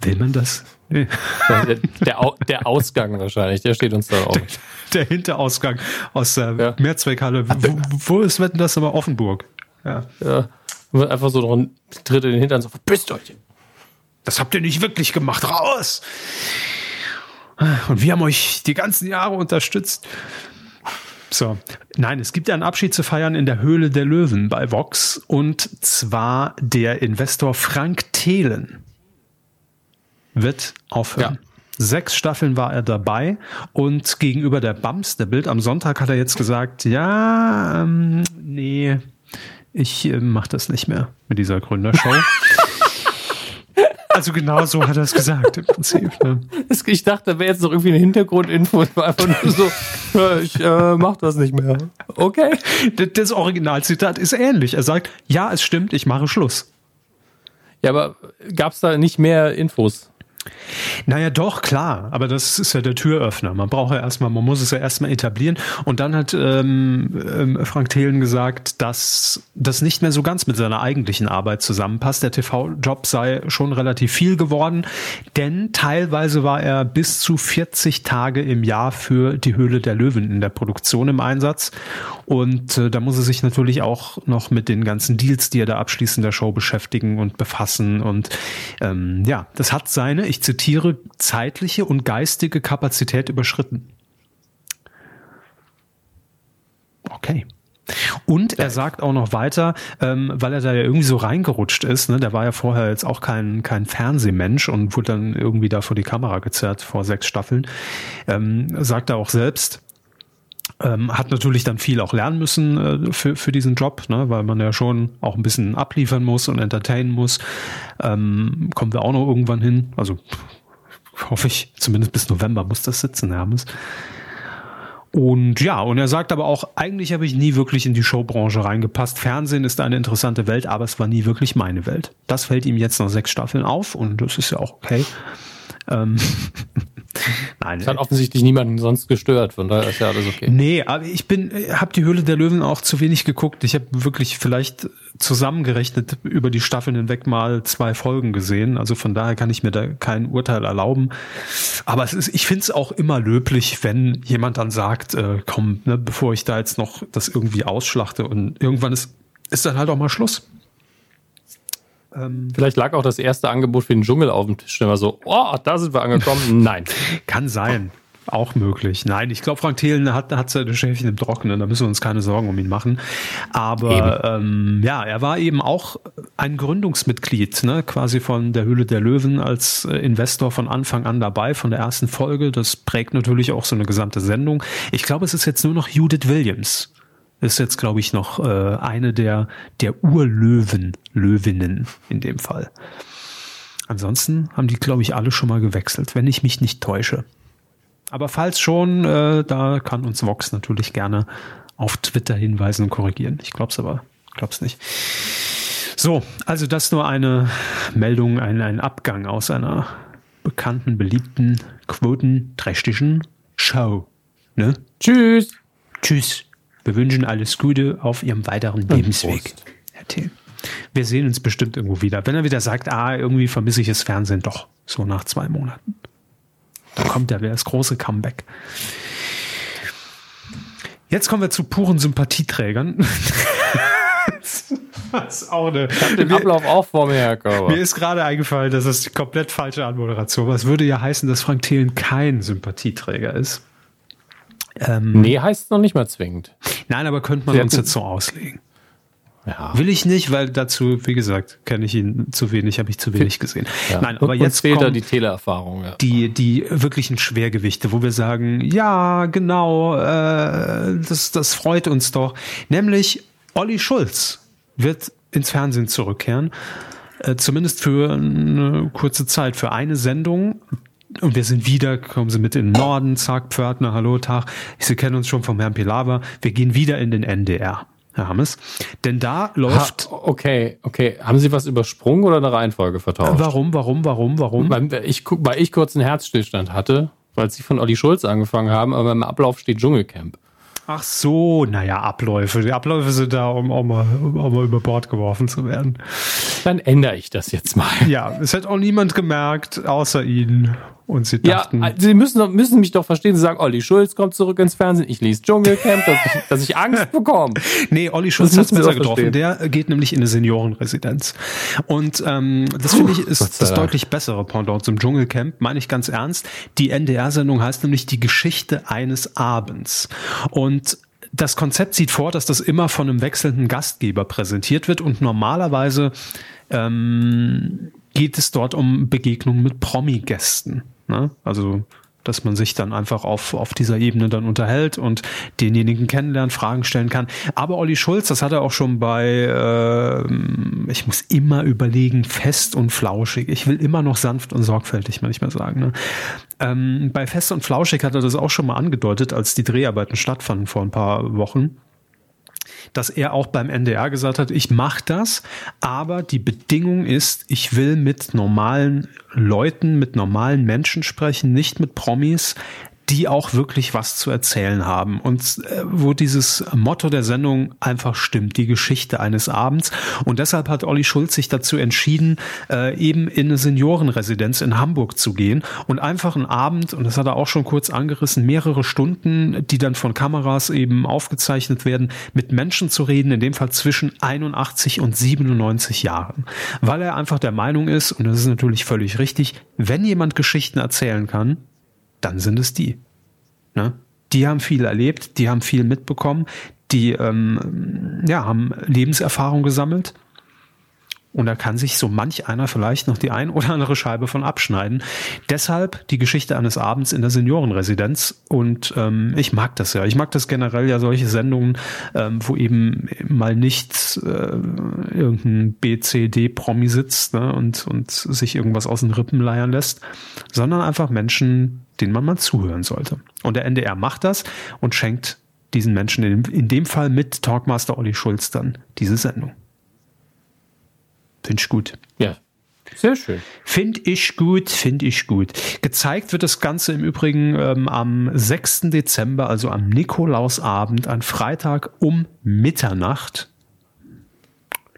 Will man das? Nee. Der, der, der, Ausgang wahrscheinlich, der steht uns da offen. Der, der Hinterausgang aus der ja. Mehrzweckhalle. Wo, wo ist Wetten das aber Offenburg? Ja. ja. Und einfach so noch ein Tritt in den Hintern, so, verpisst euch. Das habt ihr nicht wirklich gemacht, raus! Und wir haben euch die ganzen Jahre unterstützt. So, nein, es gibt ja einen Abschied zu feiern in der Höhle der Löwen bei Vox und zwar der Investor Frank Thelen wird aufhören. Sechs Staffeln war er dabei und gegenüber der Bums, der Bild am Sonntag, hat er jetzt gesagt, ja, ähm, nee, ich äh, mache das nicht mehr mit dieser Gründershow. [LAUGHS] also genau so hat er es gesagt im Prinzip. Ne? Ich dachte, da wäre jetzt noch irgendwie eine Hintergrundinfo. Es war einfach nur so, [LAUGHS] ja, ich äh, mach das nicht mehr. Okay. Das, das Originalzitat ist ähnlich. Er sagt, ja, es stimmt, ich mache Schluss. Ja, aber gab es da nicht mehr Infos? Naja, doch, klar. Aber das ist ja der Türöffner. Man braucht ja erstmal, man muss es ja erstmal etablieren. Und dann hat ähm, ähm, Frank Thelen gesagt, dass das nicht mehr so ganz mit seiner eigentlichen Arbeit zusammenpasst. Der TV-Job sei schon relativ viel geworden, denn teilweise war er bis zu 40 Tage im Jahr für die Höhle der Löwen in der Produktion im Einsatz. Und äh, da muss er sich natürlich auch noch mit den ganzen Deals, die er da abschließt in der Show beschäftigen und befassen. Und ähm, ja, das hat seine, ich zitiere, zeitliche und geistige Kapazität überschritten. Okay. Und er sagt auch noch weiter, ähm, weil er da ja irgendwie so reingerutscht ist, ne, der war ja vorher jetzt auch kein, kein Fernsehmensch und wurde dann irgendwie da vor die Kamera gezerrt vor sechs Staffeln, ähm, sagt er auch selbst, ähm, hat natürlich dann viel auch lernen müssen äh, für, für diesen Job, ne, weil man ja schon auch ein bisschen abliefern muss und entertainen muss. Ähm, kommen wir auch noch irgendwann hin. Also hoffe ich, zumindest bis November muss das sitzen, Hermes. Und ja, und er sagt aber auch, eigentlich habe ich nie wirklich in die Showbranche reingepasst. Fernsehen ist eine interessante Welt, aber es war nie wirklich meine Welt. Das fällt ihm jetzt nach sechs Staffeln auf und das ist ja auch okay. Ähm, [LAUGHS] Nein, das hat offensichtlich niemanden sonst gestört, von daher ist ja alles okay. Nee, aber ich bin, habe die Höhle der Löwen auch zu wenig geguckt. Ich habe wirklich vielleicht zusammengerechnet über die Staffeln hinweg mal zwei Folgen gesehen. Also von daher kann ich mir da kein Urteil erlauben. Aber es ist, ich finde es auch immer löblich, wenn jemand dann sagt, äh, komm, ne, bevor ich da jetzt noch das irgendwie ausschlachte und irgendwann ist, ist dann halt auch mal Schluss. Ähm, Vielleicht lag auch das erste Angebot für den Dschungel auf dem Tisch. War so, oh, da sind wir angekommen. [LAUGHS] Nein. Kann sein. Auch möglich. Nein, ich glaube, Frank Thelen hat, hat seine Schäfchen im Trockenen, da müssen wir uns keine Sorgen um ihn machen. Aber ähm, ja, er war eben auch ein Gründungsmitglied, ne, quasi von der Höhle der Löwen als äh, Investor von Anfang an dabei, von der ersten Folge. Das prägt natürlich auch so eine gesamte Sendung. Ich glaube, es ist jetzt nur noch Judith Williams, ist jetzt, glaube ich, noch äh, eine der, der Urlöwen, Löwinnen in dem Fall. Ansonsten haben die, glaube ich, alle schon mal gewechselt, wenn ich mich nicht täusche. Aber falls schon, äh, da kann uns Vox natürlich gerne auf Twitter hinweisen und korrigieren. Ich glaube es aber, glaub's nicht. So, also das nur eine Meldung, ein, ein Abgang aus einer bekannten, beliebten, quotenträchtigen Show. Ne? Tschüss. Tschüss. Wir wünschen alles Gute auf Ihrem weiteren Lebensweg, Herr Thiel. Wir sehen uns bestimmt irgendwo wieder. Wenn er wieder sagt, ah, irgendwie vermisse ich das Fernsehen doch, so nach zwei Monaten. Dann kommt er wieder das große Comeback. Jetzt kommen wir zu puren Sympathieträgern. [LAUGHS] das ist auch eine, ich habe den Ablauf auch vor mir, Herr Körber. Mir ist gerade eingefallen, dass das die komplett falsche Anmoderation war. Es würde ja heißen, dass Frank Thelen kein Sympathieträger ist. Ähm, nee, heißt noch nicht mal zwingend. Nein, aber könnte man Sie uns jetzt so auslegen. Ja. Will ich nicht, weil dazu, wie gesagt, kenne ich ihn zu wenig, habe ich zu wenig gesehen. Ja. Nein, aber und jetzt fehlt da die Teleerfahrung. Ja. Die die wirklichen Schwergewichte, wo wir sagen, ja, genau, äh, das das freut uns doch. Nämlich Olli Schulz wird ins Fernsehen zurückkehren, äh, zumindest für eine kurze Zeit, für eine Sendung. Und wir sind wieder, kommen Sie mit in den Norden, zack, Pförtner, hallo, Tag. Sie kennen uns schon vom Herrn Pilawa. Wir gehen wieder in den NDR. Herr Hammes. Denn da läuft. Ha, okay, okay. Haben Sie was übersprungen oder eine Reihenfolge vertauscht? Warum, warum, warum, warum? Weil ich, weil ich kurz einen Herzstillstand hatte, weil Sie von Olli Schulz angefangen haben, aber im Ablauf steht Dschungelcamp. Ach so, naja, Abläufe. Die Abläufe sind da, um auch mal, um auch mal über Bord geworfen zu werden. Dann ändere ich das jetzt mal. Ja, es hat auch niemand gemerkt, außer Ihnen. Und sie dachten. Ja, sie müssen, müssen mich doch verstehen. Sie sagen, Olli Schulz kommt zurück ins Fernsehen. Ich lese Dschungelcamp, dass ich, dass ich Angst bekomme. [LAUGHS] nee, Olli Schulz hat es besser getroffen. Der geht nämlich in eine Seniorenresidenz. Und ähm, das finde ich ist das deutlich bessere Pendant zum Dschungelcamp, meine ich ganz ernst. Die NDR-Sendung heißt nämlich die Geschichte eines Abends. Und das Konzept sieht vor, dass das immer von einem wechselnden Gastgeber präsentiert wird und normalerweise ähm, geht es dort um Begegnungen mit Promi-Gästen. Ne? Also dass man sich dann einfach auf, auf dieser Ebene dann unterhält und denjenigen kennenlernt, Fragen stellen kann. Aber Olli Schulz, das hat er auch schon bei, äh, ich muss immer überlegen, fest und flauschig. Ich will immer noch sanft und sorgfältig manchmal sagen. Ne? Ähm, bei fest und flauschig hat er das auch schon mal angedeutet, als die Dreharbeiten stattfanden vor ein paar Wochen dass er auch beim NDR gesagt hat, ich mache das, aber die Bedingung ist, ich will mit normalen Leuten, mit normalen Menschen sprechen, nicht mit Promis, die auch wirklich was zu erzählen haben und äh, wo dieses Motto der Sendung einfach stimmt, die Geschichte eines Abends. Und deshalb hat Olli Schulz sich dazu entschieden, äh, eben in eine Seniorenresidenz in Hamburg zu gehen und einfach einen Abend, und das hat er auch schon kurz angerissen, mehrere Stunden, die dann von Kameras eben aufgezeichnet werden, mit Menschen zu reden, in dem Fall zwischen 81 und 97 Jahren. Weil er einfach der Meinung ist, und das ist natürlich völlig richtig, wenn jemand Geschichten erzählen kann, dann sind es die. Ne? Die haben viel erlebt, die haben viel mitbekommen, die ähm, ja, haben Lebenserfahrung gesammelt und da kann sich so manch einer vielleicht noch die ein oder andere Scheibe von abschneiden. Deshalb die Geschichte eines Abends in der Seniorenresidenz. Und ähm, ich mag das ja. Ich mag das generell ja solche Sendungen, ähm, wo eben mal nicht äh, irgendein BCD-Promi sitzt ne, und, und sich irgendwas aus den Rippen leiern lässt, sondern einfach Menschen, denen man mal zuhören sollte. Und der NDR macht das und schenkt diesen Menschen in, in dem Fall mit Talkmaster Olli Schulz dann diese Sendung. Finde ich gut. Ja. Sehr schön. Finde ich gut, finde ich gut. Gezeigt wird das Ganze im Übrigen ähm, am 6. Dezember, also am Nikolausabend, an Freitag um Mitternacht.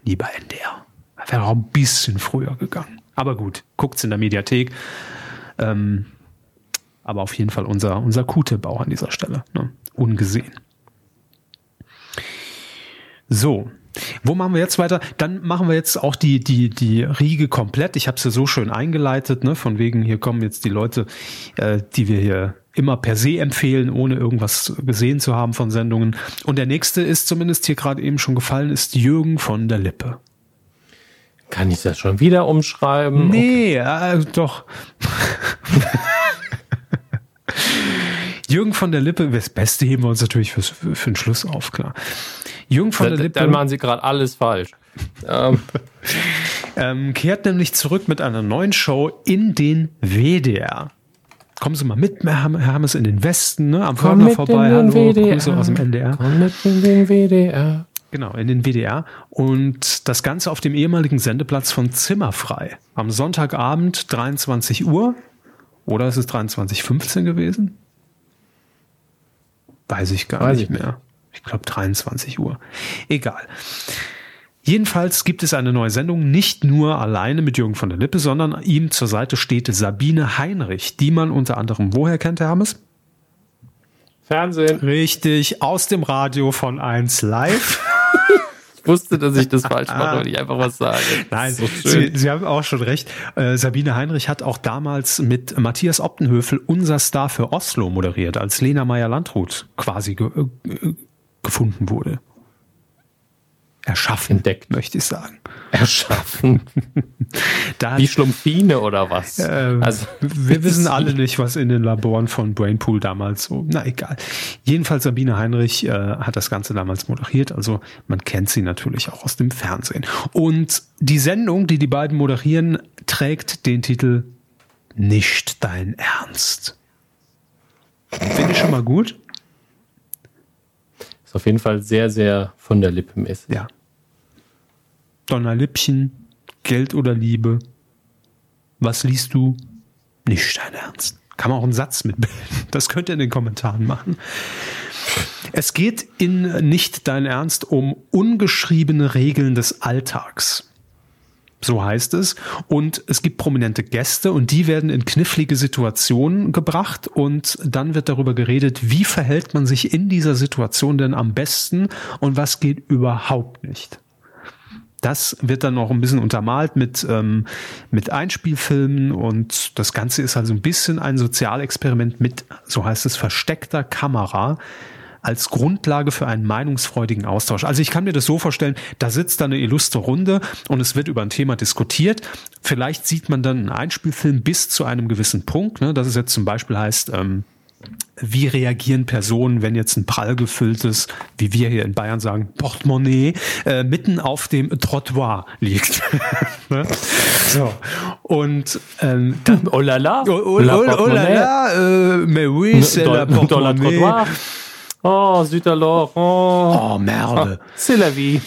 Lieber NDR. Wäre auch ein bisschen früher gegangen. Aber gut, guckt's in der Mediathek. Ähm, aber auf jeden Fall unser, unser Kutebau an dieser Stelle. Ne? Ungesehen. So, wo machen wir jetzt weiter? Dann machen wir jetzt auch die, die, die Riege komplett. Ich habe es ja so schön eingeleitet, ne? von wegen, hier kommen jetzt die Leute, äh, die wir hier immer per se empfehlen, ohne irgendwas gesehen zu haben von Sendungen. Und der nächste ist zumindest hier gerade eben schon gefallen, ist Jürgen von der Lippe. Kann ich das schon wieder umschreiben? Nee, okay. äh, doch. [LAUGHS] [LAUGHS] Jürgen von der Lippe, das Beste heben wir uns natürlich für, für den Schluss auf, klar. Jürgen von der Lippe. Dann machen sie gerade alles falsch. ähm. [LAUGHS] ähm, kehrt nämlich zurück mit einer neuen Show in den WDR. Kommen Sie mal mit, Herr Hammes, in den Westen, ne? am Förder vorbei. Hallo, WDR. Grüße aus dem NDR. Komm mit in den WDR. Genau, in den WDR. Und das Ganze auf dem ehemaligen Sendeplatz von Zimmerfrei. Am Sonntagabend 23 Uhr. Oder ist es 23.15 gewesen? Weiß ich gar Weiß nicht ich mehr. Ich glaube 23 Uhr. Egal. Jedenfalls gibt es eine neue Sendung, nicht nur alleine mit Jürgen von der Lippe, sondern ihm zur Seite steht Sabine Heinrich, die man unter anderem woher kennt, Herr Hammes? Fernsehen. Richtig, aus dem Radio von 1 Live. [LAUGHS] ich wusste, dass ich das falsch mache, wenn ich einfach was sage. Nein, so Sie, Sie, haben auch schon recht. Äh, Sabine Heinrich hat auch damals mit Matthias Optenhöfel unser Star für Oslo moderiert, als Lena Meyer-Landrut quasi ge äh, gefunden wurde. Erschaffen, Entdeckt. möchte ich sagen. Erschaffen. [LAUGHS] Wie Schlumpfine oder was? Äh, also, wir [LAUGHS] wissen alle nicht, was in den Laboren von Brainpool damals so. Na egal. Jedenfalls Sabine Heinrich äh, hat das Ganze damals moderiert. Also man kennt sie natürlich auch aus dem Fernsehen. Und die Sendung, die die beiden moderieren, trägt den Titel Nicht dein Ernst. Finde ich schon mal gut. Ist auf jeden Fall sehr, sehr von der Lippe mäßig. Ja. Donnerlippchen, Geld oder Liebe. Was liest du? Nicht dein Ernst. Kann man auch einen Satz mitbilden. [LAUGHS] Das könnt ihr in den Kommentaren machen. Es geht in Nicht dein Ernst um ungeschriebene Regeln des Alltags. So heißt es. Und es gibt prominente Gäste und die werden in knifflige Situationen gebracht und dann wird darüber geredet, wie verhält man sich in dieser Situation denn am besten und was geht überhaupt nicht. Das wird dann noch ein bisschen untermalt mit, ähm, mit Einspielfilmen und das Ganze ist also ein bisschen ein Sozialexperiment mit, so heißt es, versteckter Kamera als Grundlage für einen meinungsfreudigen Austausch. Also ich kann mir das so vorstellen, da sitzt da eine illustre Runde und es wird über ein Thema diskutiert. Vielleicht sieht man dann einen Einspielfilm bis zu einem gewissen Punkt, ne, dass es jetzt zum Beispiel heißt, ähm, wie reagieren Personen, wenn jetzt ein prall gefülltes, wie wir hier in Bayern sagen, Portemonnaie äh, mitten auf dem Trottoir liegt. [LAUGHS] ne? So. Und ähm, dann, Oh la la. oh, oh, oh, oh la la, äh, mais oui, c'est la la Portemonnaie. Oh, zut alors. Oh. Oh, merde. C'est la vie.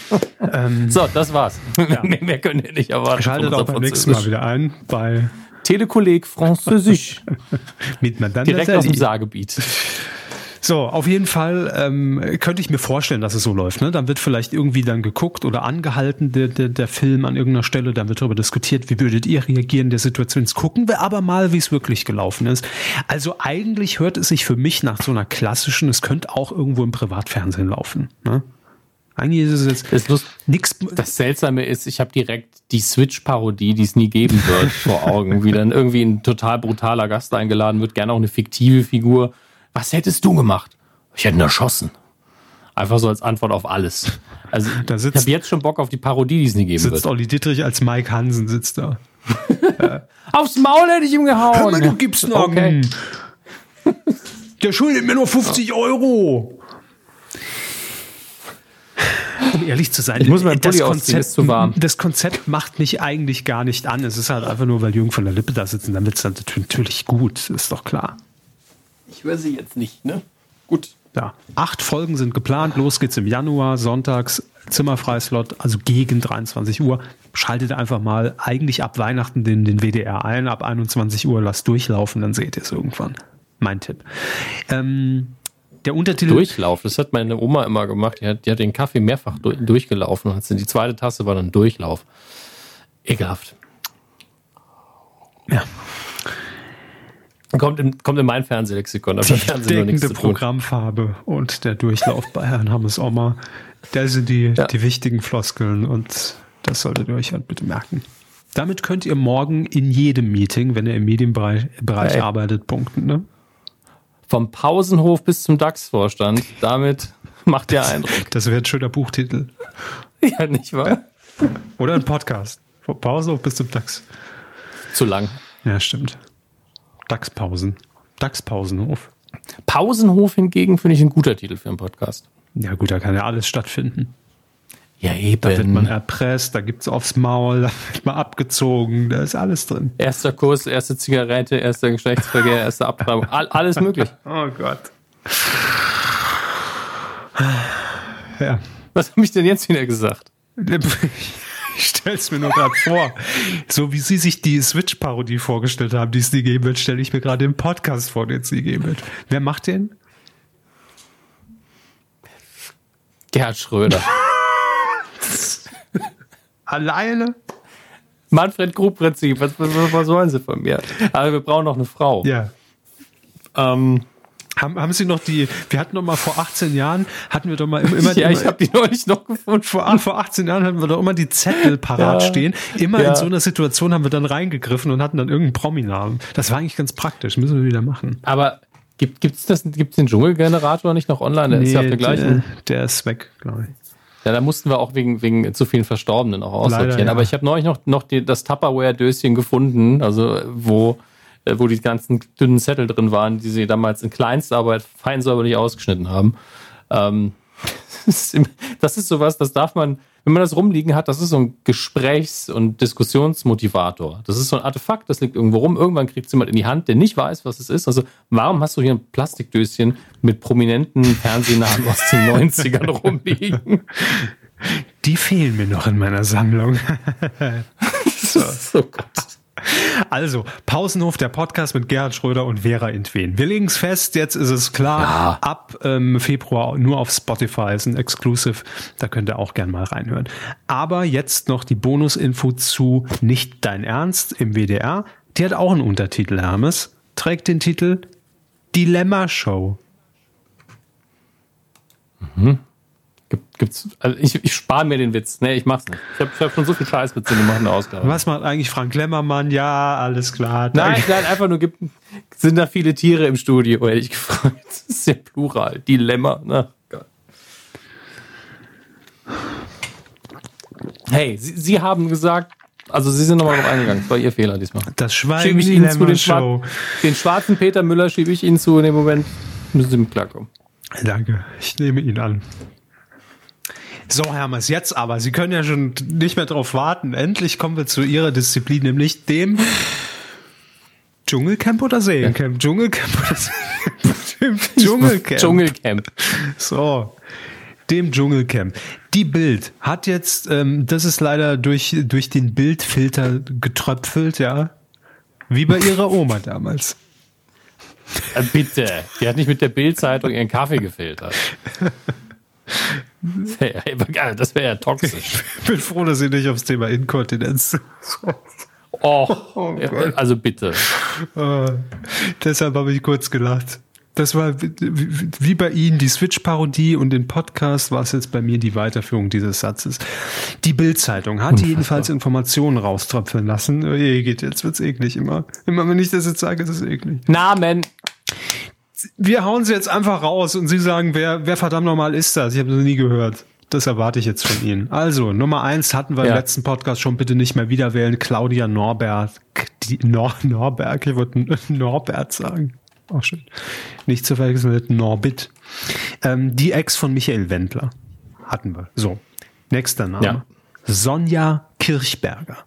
so, das war's. mehr, [LAUGHS] mehr können wir nicht erwarten. Schaltet auch beim nächsten Mal wieder ein bei Telekolleg Französisch. [LAUGHS] mit Madame Direkt aus dem. Saargebiet. So, auf jeden Fall ähm, könnte ich mir vorstellen, dass es so läuft. Ne? Dann wird vielleicht irgendwie dann geguckt oder angehalten der, der, der Film an irgendeiner Stelle. Dann wird darüber diskutiert, wie würdet ihr reagieren in der Situation. Jetzt gucken wir aber mal, wie es wirklich gelaufen ist. Also eigentlich hört es sich für mich nach so einer klassischen, es könnte auch irgendwo im Privatfernsehen laufen. Ne? Eigentlich ist es jetzt Das, das Seltsame ist, ich habe direkt die Switch-Parodie, die es nie geben wird, [LAUGHS] vor Augen. Wie dann irgendwie ein total brutaler Gast eingeladen wird, gerne auch eine fiktive Figur. Was hättest du gemacht? Ich hätte ihn erschossen. Einfach so als Antwort auf alles. Also [LAUGHS] Da ich sitzt- habe jetzt schon Bock auf die Parodie, die es nie geben Sitzt wird. Olli Dittrich als Mike Hansen sitzt da. [LAUGHS] Aufs Maul hätte ich ihm gehauen. gibst Okay. Der schuldet mir nur 50 Euro. [LAUGHS] Um ehrlich zu sein, Ich muss meinen das Pulli ausziehen, ist zu warm. das Konzept macht mich eigentlich gar nicht an. Es ist halt einfach nur, weil Jürgen von der Lippe da sitzt, dann wird es natürlich gut, ist doch klar. Ich höre sie jetzt nicht, ne? Gut. Ja, acht Folgen sind geplant. Los geht's im Januar, sonntags, Zimmerfreislot, also gegen 23 Uhr. Schaltet einfach mal eigentlich ab Weihnachten den, den WDR ein, ab 21 Uhr lasst durchlaufen, dann seht ihr es irgendwann. Mein Tipp. Ähm, der Untertitel. Durchlauf, das hat meine Oma immer gemacht. Die hat, die hat den Kaffee mehrfach du durchgelaufen und die zweite Tasse war dann Durchlauf. Ekelhaft. Ja. Kommt in, kommt in mein Fernsehlexikon. Nichts deckende. Programmfarbe und der Durchlauf bei Herrn Hammes Oma. Das sind die, Ja. die wichtigen Floskeln und das solltet ihr euch halt bitte merken. Damit könnt ihr morgen in jedem Meeting, wenn ihr im Medienbereich Bereich arbeitet, punkten. Ne? Vom Pausenhof bis zum DAX-Vorstand. Damit [LAUGHS] macht ihr Eindruck. Das wäre ein schöner Buchtitel. [LAUGHS] ja, nicht wahr? Oder ein Podcast. Von Pausenhof bis zum DAX. Zu lang. Ja, stimmt. DAX-Pausen. DAX-Pausenhof. Pausenhof hingegen finde ich ein guter Titel für einen Podcast. Ja gut, da kann ja alles stattfinden. Ja, eben. Da wird man erpresst, da gibt's aufs Maul, da wird man abgezogen, da ist alles drin. Erster Kurs, erste Zigarette, erster Geschlechtsverkehr, [LAUGHS] erste Abtreibung. All, alles möglich. Oh Gott. Ja. Was habe ich denn jetzt wieder gesagt? [LAUGHS] Ich stell's mir nur gerade vor. So wie Sie sich die Switch-Parodie vorgestellt haben, die es nie geben wird, stelle ich mir gerade den Podcast vor, den es nie geben wird. Wer macht den? Gerhard Schröder. Alleine? Manfred Grub-Prinzip. Was, was, was wollen Sie von mir? Aber wir brauchen noch eine Frau. Ja. Ähm, Haben, haben Sie noch die, wir hatten doch mal vor 18 Jahren, hatten wir doch mal immer, [LAUGHS] immer, ja, ich immer habe die neulich noch gefunden. vor, vor 18 Jahren hatten wir doch immer die Zettel parat Ja. stehen. Immer Ja. in so einer Situation haben wir dann reingegriffen und hatten dann irgendeinen Prominamen. Das war eigentlich ganz praktisch, müssen wir wieder machen. Aber gibt das gibt's den Dschungelgenerator nicht noch online? Der ist ja auf der gleichen. Der, der ist weg, glaube ich. Ja, da mussten wir auch wegen, wegen zu vielen Verstorbenen auch aussortieren. Leider, ja. Aber ich habe neulich noch, noch die, das Tupperware-Döschen gefunden, also wo, äh, wo die ganzen dünnen Zettel drin waren, die sie damals in Kleinstarbeit fein säuberlich ausgeschnitten haben. Ähm, [LAUGHS] das ist sowas, das darf man, wenn man das rumliegen hat, das ist so ein Gesprächs- und Diskussionsmotivator. Das ist so ein Artefakt, das liegt irgendwo rum. Irgendwann kriegt es jemand in die Hand, der nicht weiß, was es ist. Also, warum hast du hier ein Plastikdöschen mit prominenten Fernsehnamen aus den [LAUGHS] 90ern rumliegen? Die fehlen mir noch in meiner Sammlung. [LAUGHS] Oh Gott. Also, Pausenhof, der Podcast mit Gerhard Schröder und Vera Intwen. Wir legen's fest, jetzt ist es klar, Ja. ab ähm, Februar nur auf Spotify ist ein Exclusive, da könnt ihr auch gern mal reinhören. Aber jetzt noch die Bonusinfo zu Nicht dein Ernst im WDR. Die hat auch einen Untertitel, Hermes, trägt den Titel Dilemma Show. Gibt, gibt's, also ich, ich spare mir den Witz. Nee, ich mach's nicht. Ich habe hab schon so viel Scheißwitze gemacht in der Ausgabe. Was macht eigentlich Frank Lemmermann? Ja, alles klar. Nein, nein, einfach nur gibt, sind da viele Tiere im Studio, ehrlich gefragt. Das ist ja plural. Dilemma, ne? Geil. Hey, Sie, Sie haben gesagt, also Sie sind nochmal drauf eingegangen. Das war Ihr Fehler diesmal. Das Schiebe Schweigen ich Ihnen zu den. Schwar den schwarzen Peter Müller schiebe ich Ihnen zu in dem Moment. Müssen Sie mit klarkommen. Danke, ich nehme ihn an. So, Hermes, jetzt aber. Sie können ja schon nicht mehr drauf warten. Endlich kommen wir zu Ihrer Disziplin, nämlich dem Dschungelcamp oder Seencamp? Dschungelcamp oder Seencamp? Dem [LAUGHS] Dschungelcamp. Dschungelcamp. So, dem Dschungelcamp. Die Bild hat jetzt, ähm, das ist leider durch, durch den Bildfilter getröpfelt, ja. Wie bei ihrer Oma damals. Äh, bitte. Die hat nicht mit der Bildzeitung ihren Kaffee gefiltert. [LAUGHS] Das wäre ja, das wär ja toxisch. Ich bin froh, dass sie nicht aufs Thema Inkontinenz. [LAUGHS] Oh, also bitte. Äh, deshalb habe ich kurz gelacht. Das war wie- bei Ihnen die Switch-Parodie und im Podcast war es jetzt bei mir die Weiterführung dieses Satzes. Die Bild-Zeitung hat jedenfalls Informationen rauströpfeln lassen. Oh je, geht, jetzt wird's eklig immer. Immer wenn ich das jetzt sage, ist es eklig. Namen. Wir hauen sie jetzt einfach raus und Sie sagen, wer, wer verdammt nochmal ist das? Ich habe das nie gehört. Das erwarte ich jetzt von Ihnen. Also, Nummer eins hatten wir Ja. im letzten Podcast schon bitte nicht mehr wieder wählen. Claudia Norberg. Die, Nor, Norberg, ich wollte [LAUGHS] Norbert sagen. Auch schön. Nicht zu verwechseln mit Norbit. Ähm, die Ex von Michael Wendler hatten wir. So, nächster Name. Ja. Sonja Kirchberger.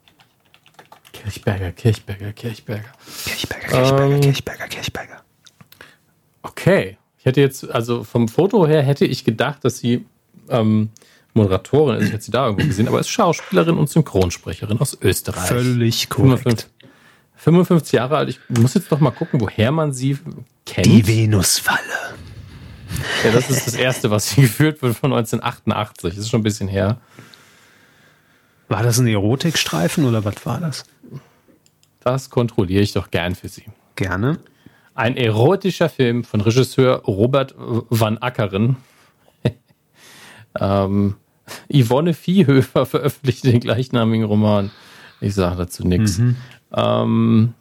Kirchberger, Kirchberger, Kirchberger. Kirchberger, Kirchberger, Ähm. Kirchberger, Kirchberger. Okay. Ich hätte jetzt, also vom Foto her hätte ich gedacht, dass sie ähm, Moderatorin ist. Ich hätte sie da irgendwo gesehen, aber ist Schauspielerin und Synchronsprecherin aus Österreich. Völlig korrekt. 55, 55 Jahre alt. Ich muss jetzt doch mal gucken, woher man sie kennt. Die Venusfalle. Ja, das ist das erste, was hier geführt wird von 1988. Das ist schon ein bisschen her. War das ein Erotikstreifen oder was war das? Das kontrolliere ich doch gern für Sie. Gerne. Ein erotischer Film von Regisseur Robert van Ackeren. [LAUGHS] ähm, Yvonne Viehhöfer [LAUGHS] veröffentlichte den gleichnamigen Roman. Ich sage dazu nichts. Ähm,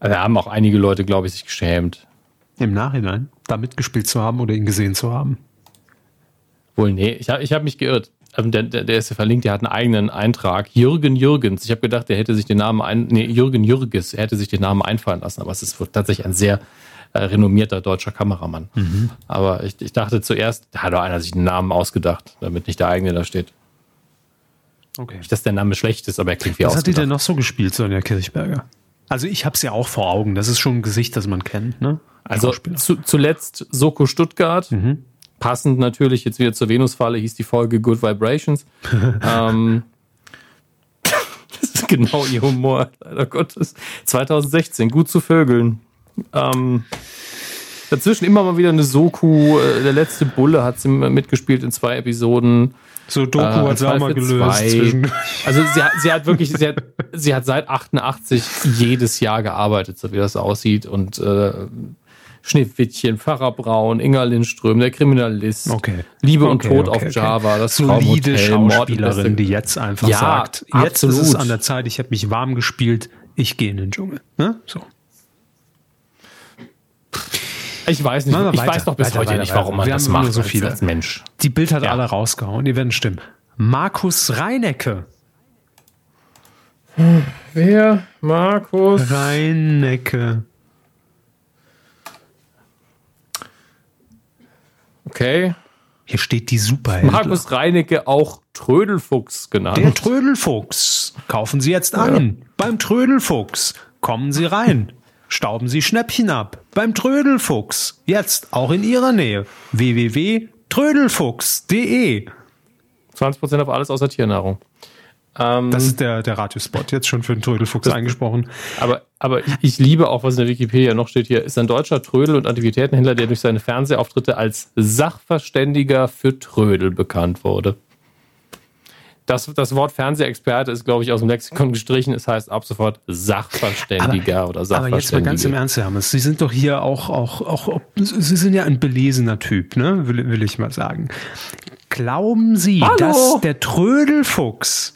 da haben auch einige Leute, glaube ich, sich geschämt. Im Nachhinein da mitgespielt zu haben oder ihn gesehen zu haben. Wohl, nee, ich habe ich hab mich geirrt. Ähm, Der, der, der ist ja verlinkt, der hat einen eigenen Eintrag. Jürgen Jürgens. Ich habe gedacht, der hätte sich den Namen ein, nee, Jürgen Jürges, er hätte sich den Namen einfallen lassen, aber es ist tatsächlich ein sehr äh, renommierter deutscher Kameramann. Aber ich, ich dachte zuerst, da hat doch einer sich den Namen ausgedacht, damit nicht der eigene da steht. Okay. Nicht, dass der Name schlecht ist, aber er klingt wie Was hat die ausgedacht. denn noch so gespielt, Sonja Kirchberger? Also ich habe es ja auch vor Augen. Das ist schon ein Gesicht, das man kennt, ne? Also zu, zuletzt Soko Stuttgart. Passend natürlich jetzt wieder zur Venusfalle hieß die Folge Good Vibrations. [LAUGHS] ähm, das [LAUGHS] ist genau ihr Humor, leider Gottes. 2016, gut zu Vögeln. Ähm, dazwischen immer mal wieder eine Soku. äh, Der letzte Bulle hat sie mitgespielt in zwei Episoden. so Doku Äh, hat sie auch mal gelöst. Also sie hat, sie hat wirklich, sie hat, sie hat seit 88 jedes Jahr gearbeitet, so wie das aussieht. Und äh, Schneewittchen, Pfarrer Braun, Inga Lindström, der Kriminalist, Okay. Liebe und Okay, Tod okay, auf okay. Java, das Solide und Schauspielerin, die jetzt einfach Ja, sagt, jetzt ist es absolut. an der Zeit, ich habe mich warm gespielt, ich gehe in den Dschungel. Ne? So. Ich weiß nicht, ich weiter, weiß doch bis weiter, heute weiter, nicht, warum weiter. man Wir das macht so als, viele. als Mensch. Die Bild hat Ja. alle rausgehauen, die werden stimmen. Markus Reinecke. Wer? Markus? Reinecke. Okay. Hier steht die Superhändler. Markus Reinecke, auch Trödelfuchs genannt. Der Trödelfuchs. Kaufen Sie jetzt ein. Beim Trödelfuchs. Kommen Sie rein. Stauben Sie Schnäppchen ab. Beim Trödelfuchs. Jetzt auch in Ihrer Nähe. www.trödelfuchs.de 20% auf alles außer Tiernahrung. Ähm, Das ist der, der Radiospot. Jetzt schon für den Trödelfuchs eingesprochen. Aber, aber ich, ich liebe auch, was in der Wikipedia noch steht hier, ist ein deutscher Trödel- und Antiquitätenhändler, der durch seine Fernsehauftritte als Sachverständiger für Trödel bekannt wurde. Das, das Wort Fernsehexperte ist, glaube ich, aus dem Lexikon gestrichen. Es heißt ab sofort Sachverständiger aber, oder Sachverständiger. Aber jetzt mal ganz im Ernst, Hermes. Sie sind doch hier auch, auch, auch, Sie sind ja ein belesener Typ, ne? Will, will ich mal sagen. Glauben Sie, Hallo? dass der Trödelfuchs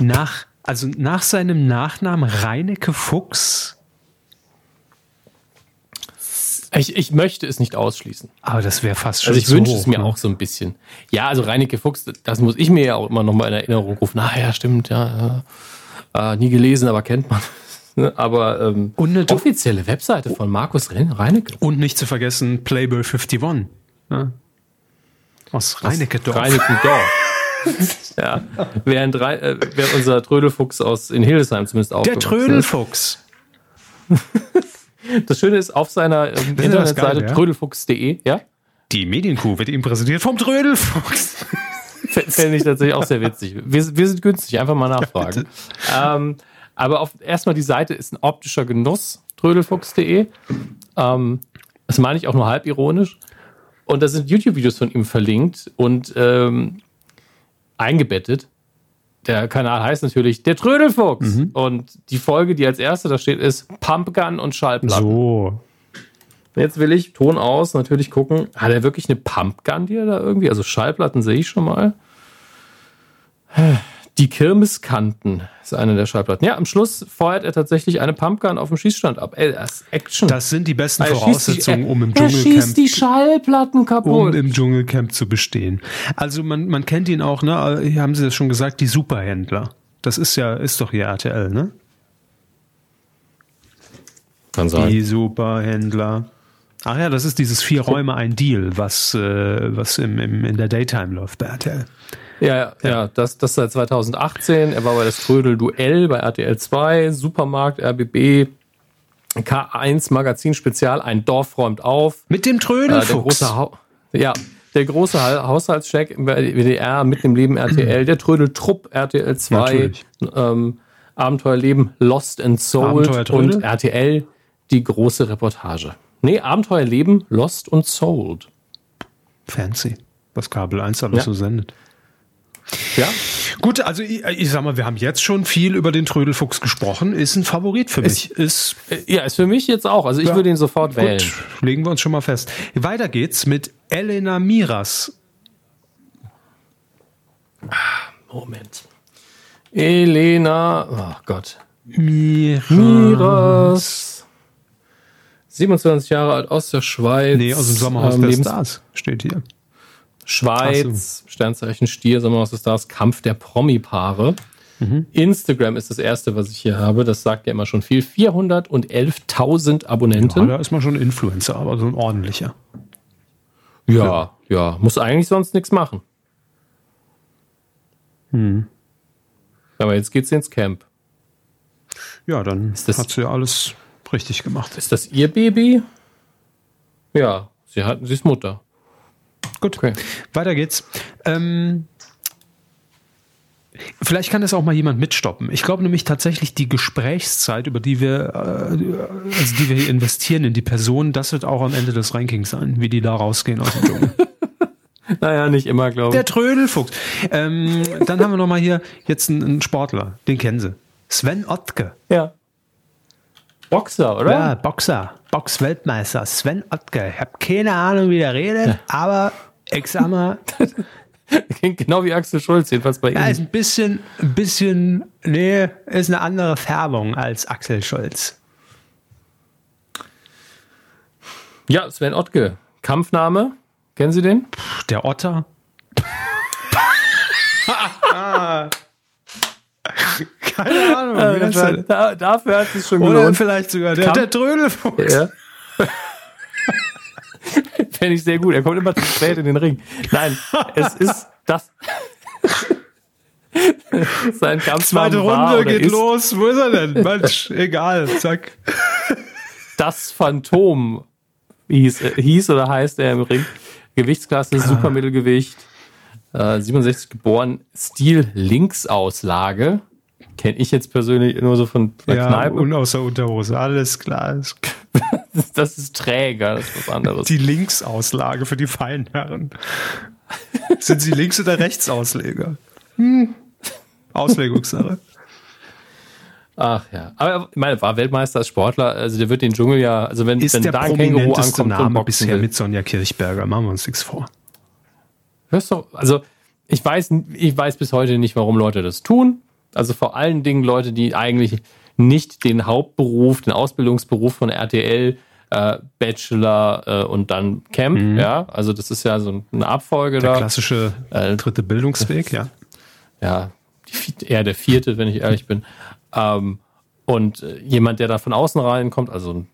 nach, also nach seinem Nachnamen Reinecke Fuchs ich, ich möchte es nicht ausschließen. Aber das wäre fast schon Also ich wünsche hoch, es mir ne? auch so ein bisschen. Ja, also Reinecke Fuchs, das muss ich mir ja auch immer nochmal in Erinnerung rufen. Ah ja, stimmt, ja. ja. Äh, nie gelesen, aber kennt man. [LAUGHS] Ne, aber ähm, Und eine- offizielle Webseite von Markus Reinecke. Und nicht zu vergessen Playboy 51. Ne? Aus Reinecke-Dorf. Reinekendorf. [LAUGHS] [LAUGHS] ja, während, äh, während unser Trödelfuchs aus in Hildesheim zumindest auch. Der Trödelfuchs. [LAUGHS] Das Schöne ist, auf seiner ja das Internetseite ja. trödelfuchs.de, ja, Die Medienkuh wird ihm präsentiert vom Trödelfuchs. [LAUGHS] fände ich tatsächlich auch sehr witzig. Wir, wir sind günstig, einfach mal nachfragen. ähm, aber auf, erstmal die Seite ist ein optischer Genuss, trödelfuchs.de. Ähm, das meine ich auch nur halb ironisch. Und da sind YouTube-Videos von ihm verlinkt und ähm, eingebettet. Der Kanal heißt natürlich Der Trödelfuchs. Und die Folge, die als erste da steht, ist Pumpgun und Schallplatten. So. Jetzt will ich Ton aus natürlich gucken. Hat er wirklich eine Pumpgun, die er da irgendwie? Also Schallplatten sehe ich schon mal. Die Kirmeskanten ist eine der Schallplatten. Ja, am Schluss feuert er tatsächlich eine Pumpgun auf dem Schießstand ab. Ey, das Action. Das sind die besten Er schießt Voraussetzungen, die, um im er schießt Dschungelcamp die Schallplatten um kaputt. im Dschungelcamp zu bestehen. Also man, man kennt ihn auch, ne? Hier haben Sie das schon gesagt, die Superhändler. Das ist ja, ist doch hier RTL, ne? Kann sein. Die Superhändler. Ach ja, das ist dieses vier Räume ein Deal, was, äh, was im, im, in der Daytime läuft bei RTL. Ja, ja, ja, das, das seit 2018. Er war bei das Trödel-Duell bei RTL 2, Supermarkt, RBB, K1 Magazin Spezial, ein Dorf räumt auf. Mit dem Äh, Trödelfuchs. große Hau ja, der große Ha- Haushaltscheck bei WDR mit dem Leben RTL, der Trödeltrupp RTL 2, Natürlich. ähm, Abenteuerleben Lost and Sold Trödel? und RTL die große Reportage. Nee, Abenteuerleben Lost und Sold. Fancy. Was Kabel 1 alles Ja. so sendet. Ja, Gut, also ich, ich sag mal, wir haben jetzt schon viel über den Trödelfuchs gesprochen. Ist ein Favorit für mich. Ist Äh, ja, ist für mich jetzt auch. Also ich Ja. würde ihn sofort wählen. gut. Legen wir uns schon mal fest. Weiter geht's mit Elena Miras. Moment. Elena, oh Gott. Miras. Miras. 27 Jahre alt aus der Schweiz. Nee, aus dem Sommerhaus Ähm, der Stars steht hier. Schweiz, Sternzeichen Stier, Sommerhaus des Stars, Kampf der Promi-Paare. Mhm. Instagram ist das erste, was ich hier habe. Das sagt ja immer schon viel. 411.000 Ja, Abonnenten. da ist man schon Influencer, aber so ein ordentlicher. Ja, ja, muss eigentlich sonst nichts machen. Hm. Aber jetzt geht's ins Camp. Ja, dann das- hat sie ja alles richtig gemacht. Ist das ihr Baby? Ja, sie hat, sie ist Mutter. Gut, Okay. weiter geht's. Ähm, vielleicht kann das auch mal jemand mitstoppen. Ich glaube nämlich tatsächlich die Gesprächszeit, über die wir, äh, also die wir hier investieren in die Person, das wird auch am Ende des Rankings sein, wie die da rausgehen aus dem Dschungel. [LAUGHS] Naja, nicht immer, glaube Der ich. Trödelfuchs. Ähm, dann haben wir noch mal hier jetzt einen, einen Sportler, den kennen Sie. Sven Ottke. Ja. Boxer, oder? Ja, Boxer, Box-Weltmeister, Sven Ottke. Ich habe keine Ahnung, wie der redet, aber ich sag mal, Klingt [LAUGHS] genau wie Axel Schulz, jedenfalls bei er ist Ihnen. ein bisschen, ein bisschen, nee, ist eine andere Färbung als Axel Schulz. Ja, Sven Ottke. Kampfname. Kennen Sie den? Der Otter. [LAUGHS] Keine [LAUGHS] Ahnung, denn? da, dafür hat es schon Oder gelohnt. vielleicht sogar der, Kamp- der Trödelfuchs. Ja. [LAUGHS] Fände ich sehr gut. Er kommt immer zu spät in den Ring. Nein, es ist das. [LAUGHS] Sein Kampfname Zweite Runde oder geht los. Wo ist er denn? Mensch, egal. Zack. Das Phantom hieß, äh, hieß oder heißt er im Ring. Gewichtsklasse, Supermittelgewicht. Äh, 67 geboren. Stil Linksauslage. Kenne ich jetzt persönlich nur so von der Ja, Kneipe. und aus der Unterhose. Alles klar. [LAUGHS] das ist träger, das ist was anderes. Die Linksauslage für die Feinherren. Sind Sie Links- oder Rechtsausleger? Auslegungssache. Ach ja, aber ich meine, war Weltmeister als Sportler, also der wird den Dschungel ja, also wenn, Ist wenn der da ein Känguru ankommt, Name bisher mit Sonja Kirchberger. Machen wir uns nichts vor. Hörst du, also ich weiß, ich weiß bis heute nicht, warum Leute das tun. Also vor allen Dingen Leute, die eigentlich nicht den Hauptberuf, den Ausbildungsberuf von RTL, äh, Bachelor äh, und dann Camp, ja, also das ist ja so eine Abfolge Der da. klassische Äh, dritte Bildungsweg, ja. [LAUGHS] ja, die, eher der vierte, wenn ich ehrlich bin. Ähm, und äh, jemand, der da von außen reinkommt, also ein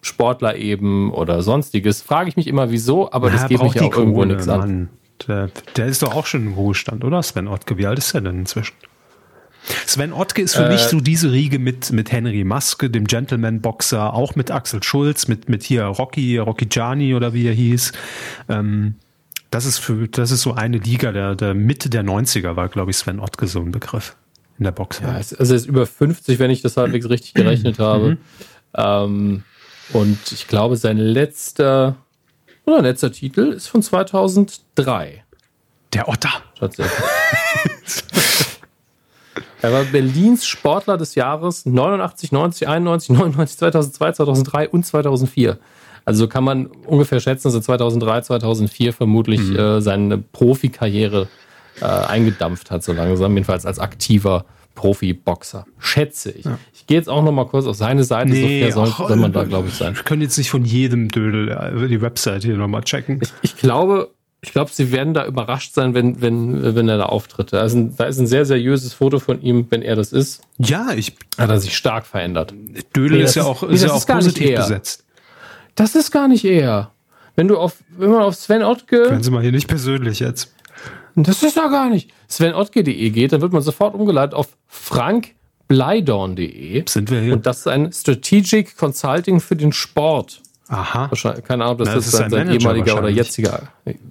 Sportler eben oder sonstiges, frage ich mich immer, wieso, aber das Ja, geht mich ja auch irgendwo nichts an. Der, der ist doch auch schon im Ruhestand, oder? Sven Ottke, wie alt ist er denn inzwischen? Sven Ottke ist für Äh, mich so diese Riege mit, mit Henry Maske, dem Gentleman-Boxer, auch mit Axel Schulz, mit, mit hier Rocky, Rocky Gianni oder wie er hieß. Ähm, das ist für, das ist so eine Liga der, der Mitte der 90er war, glaube ich, Sven Ottke so ein Begriff in der Box. Ja, es- also er ist über 50, wenn ich das halbwegs richtig [CLEARS THROAT] gerechnet habe. Ähm, und ich glaube, sein letzter oder letzter Titel ist von 2003 Der Otter. tatsächlich. [LAUGHS] er war Berlins Sportler des Jahres 89, 90, 91, 99, 2002, 2003 und 2004. Also kann man ungefähr schätzen, dass er 2003, 2004 vermutlich äh, seine Profikarriere äh, eingedampft hat, so langsam, jedenfalls als aktiver Profiboxer. Schätze ich. Ich gehe jetzt auch noch mal kurz auf seine Seite, so fair soll, ach, soll man da, äh, glaube ich, sein. Wir können jetzt nicht von jedem Dödel äh, die Website hier nochmal checken. Ich glaube, ich glaube, sie werden da überrascht sein, wenn, wenn, wenn er da auftritt. Da ist, ein, da ist ein sehr seriöses Foto von ihm, wenn er das ist. Ja, ich, Hat er sich stark verändert. Dödel Nee, ist das ja ist- auch, nee, ist ja das auch ist gar nicht positiv er. besetzt. Das ist gar nicht er. Wenn du auf, wenn man auf Sven Ottke, Können Sie mal hier nicht persönlich jetzt. das ist ja gar nicht, svenotke.de geht, dann wird man sofort umgeleitet auf frankbleidorn.de. Sind wir hier? Und das ist ein Strategic Consulting für den Sport. Aha. Keine Ahnung, ob das, Na, das ist sein, ein sein ehemaliger oder jetziger,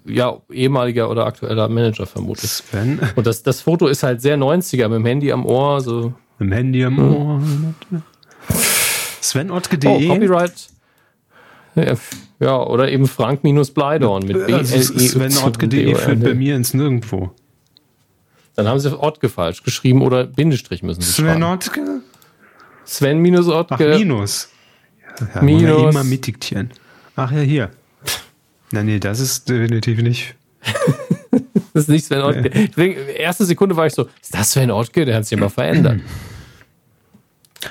ja, ehemaliger oder aktueller Manager vermutlich. Sven Und das, das Foto ist halt sehr 90er mit dem Handy am Ohr, so. im Handy am Ohr. SvenOttke.de. Oh, Copyright. Ja, oder eben Frank-Bleidorn mit B also E SvenOttke.de führt bei mir ins Nirgendwo. Dann haben sie Ottke falsch geschrieben oder Bindestrich müssen sie schreiben. SvenOttke? Sven minus Ach, Ottke. Minus. Ja, Minus. Minus. Immer mitdiktieren. Ach ja, hier. Na nee, das ist definitiv nicht. [LAUGHS] Das ist nicht Sven Ottke. Deswegen, erste Sekunde war ich so, ist das Sven Ottke? Der hat sich immer verändert.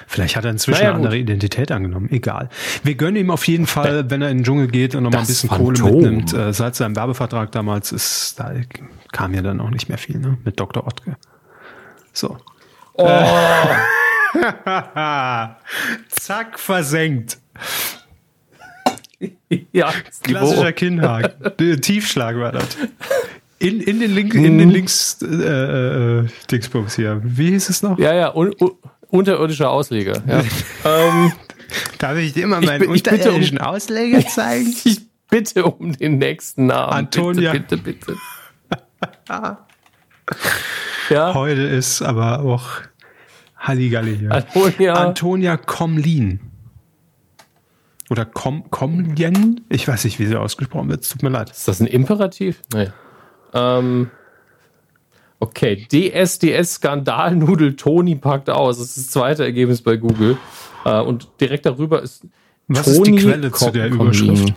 Vielleicht hat er inzwischen Naja, eine andere Identität angenommen. Egal. Wir gönnen ihm auf jeden Fall, wenn er in den Dschungel geht und noch mal ein bisschen Phantom. Kohle mitnimmt. Äh, seit seinem Werbevertrag damals ist, da kam ja dann auch nicht mehr viel, ne? Mit Dr. Ottke. So. Oh, [LAUGHS] [LAUGHS] Zack, versenkt. ja. Klassischer Kinnhaken. Tiefschlag war das. In, in den, Link, in den Links äh, äh, Dingsbums hier. Wie hieß es noch? Ja, ja, un, un, unterirdischer Ausleger. Ja. [LAUGHS] ähm, Darf ich dir mal Ich bi- ich bitte um- Ausleger zeigen? [LAUGHS] ich bitte um den nächsten Namen. Antonia. Bitte, bitte, bitte. ja, Heute ist aber auch Halligalli hier. Antonia. Antonia Komlin. Oder Kom Komlien? Ich weiß nicht, wie sie ausgesprochen wird. Es Tut mir leid. Ist das ein Imperativ? Nee. Ähm, okay, DSDS Skandalnudel Toni packt aus. Das ist das zweite Ergebnis bei Google. Äh, und direkt darüber ist Was ist die Quelle zu der Überschrift?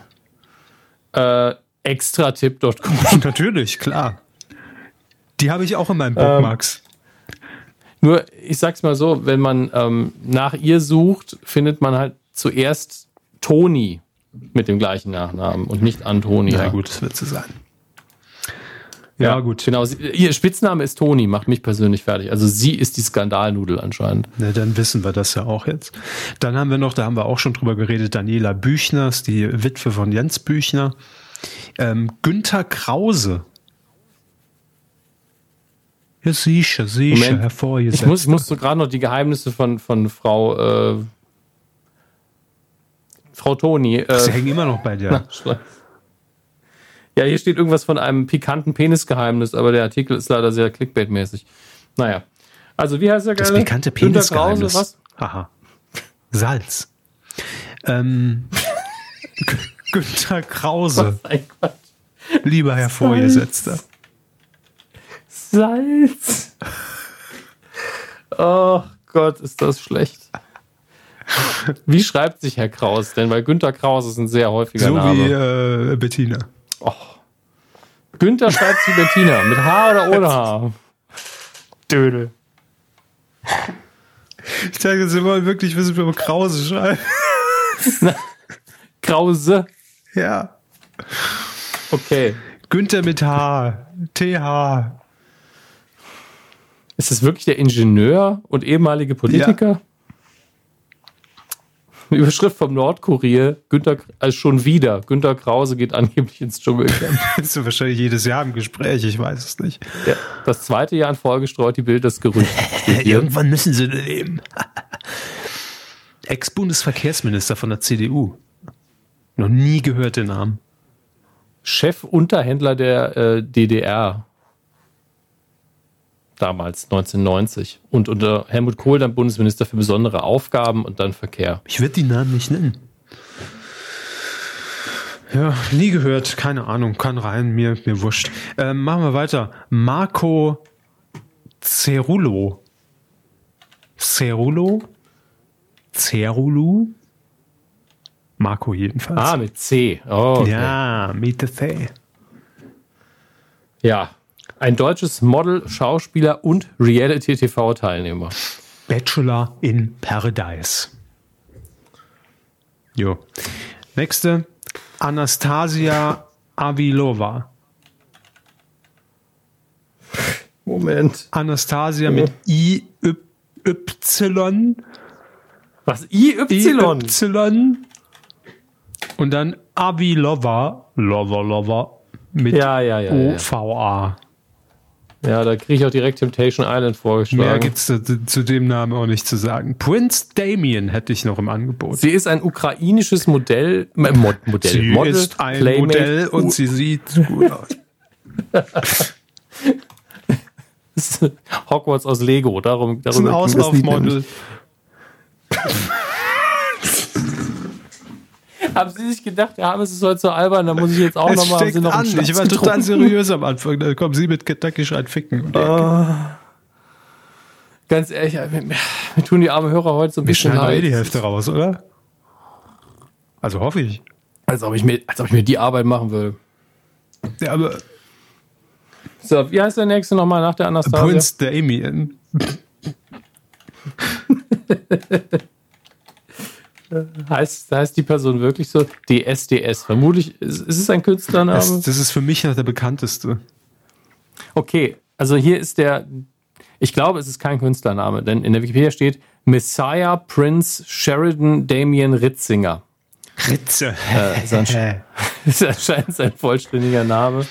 Äh, extratipp.com. [LAUGHS] Natürlich, klar. Die habe ich auch in meinen Bookmarks. Nur, ich sag's mal so, wenn man ähm, nach ihr sucht, findet man halt zuerst Toni mit dem gleichen Nachnamen und nicht Antonia. Na gut, das wird so sein. Ja, gut. Genau, sie, ihr Spitzname ist Toni, macht mich persönlich fertig. Also sie ist die Skandalnudel anscheinend. Na, dann wissen wir das ja auch jetzt. Dann haben wir noch, da haben wir auch schon drüber geredet, Daniela Büchner, ist die Witwe von Jens Büchner. Ähm, Günther Krause. Ja, sicher, sicher, Moment. hervorgesetzt. Ich muss, ich muss so gerade noch die Geheimnisse von, von Frau, äh, Frau Toni. Sie Äh, hängen immer noch bei dir. ja, hier steht irgendwas von einem pikanten Penisgeheimnis, aber der Artikel ist leider sehr clickbait-mäßig. Naja. Also, wie heißt der Das geile? pikante Günter Penisgeheimnis. was? Haha. Salz. Ähm, [LAUGHS] G- Günther Krause, lieber Herr Vorgesetzter. Salz. Oh Gott, ist das schlecht. Wie schreibt sich Herr Kraus denn? Weil Günter Kraus ist ein sehr häufiger So Name. wie äh, Bettina. Günther schreibt wie Bettina. Mit H oder ohne H? Dödel. Ich dachte, jetzt wollen wirklich wissen, wie man Krause schreibt. [LAUGHS] Krause. Ja. Okay. Günther mit H. TH. Ist es wirklich der Ingenieur und ehemalige Politiker? Überschrift vom Nordkurier. Günther, also schon wieder. Günther Krause geht angeblich ins Dschungelcamp. [LAUGHS] Das ist wahrscheinlich jedes Jahr im Gespräch, ich weiß es nicht. Ja, das zweite Jahr in Folge streut die Bild das Gerücht. [LAUGHS] Irgendwann müssen sie leben. Ex-Bundesverkehrsminister von der CDU. Noch nie gehört den Namen. Chefunterhändler der äh, DDR. Damals, 1990. Und unter Helmut Kohl dann Bundesminister für besondere Aufgaben und dann Verkehr. Ich werde die Namen nicht nennen. Ja, nie gehört, keine Ahnung, kann rein, mir, mir wurscht. Ähm, machen wir weiter. Marco Cerulo. Cerulo? Cerulo? Marco jedenfalls. Ah, mit C. Oh, okay. Ja, mit der C. ja. Ein deutsches Model, Schauspieler und Reality-TV-Teilnehmer. Bachelor in Paradise. Jo. Nächste. Anastasia Avilova. Moment. Anastasia mit I Y Was? IY? Y und dann Avilova Lover Lover mit Ja, ja, ja. Ja, OVA. Ja da kriege ich auch direkt Temptation Island Mehr vorgeschlagen. gibt's zu, zu dem Namen auch nicht zu sagen. Prince Damien hätte ich noch im Angebot. Sie ist ein ukrainisches Modell, äh, Mod, Modell, Sie Model, ist ein Playmate, Modell und U- sie sieht gut aus. [LAUGHS] Hogwarts aus Lego. Darum, Das ist ein. Auslaufmodel. [LAUGHS] [LAUGHS] Haben Sie sich gedacht, ja, es ist heute so albern, da muss ich jetzt auch nochmal, noch Ich war total getrunken? seriös am Anfang. Da kommen Sie mit Kentucky schreit ficken. Und Ganz ehrlich, mir, mir tun die armen Hörer heute so ein wir bisschen schneiden doch eh die Hälfte raus, oder? Also hoffe ich. Als ob, ich mir, als ob ich mir die Arbeit machen würde. Ja, aber So, wie heißt der nächste nochmal nach der Anastasia? Prince Damien. [LAUGHS] Heißt, heißt die Person wirklich so? DSDS. Vermutlich ist, ist es ein Künstlername. Das, das ist für mich noch der bekannteste. Okay, also hier ist der. Ich glaube, es ist kein Künstlername, denn in der Wikipedia steht Messiah Prince Sheridan Damien Ritzinger. Ritze. Äh, ist, ansch [LAUGHS] ist anscheinend sein vollständiger Name.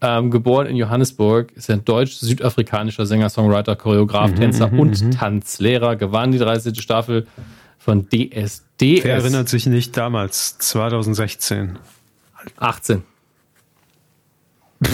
Ähm, geboren in Johannesburg, ist ein deutsch-südafrikanischer Sänger, Songwriter, Choreograf, Tänzer und Tanzlehrer. Gewann die 30. Staffel von DSDS. Wer erinnert sich nicht damals, 2016? 18. [LAUGHS]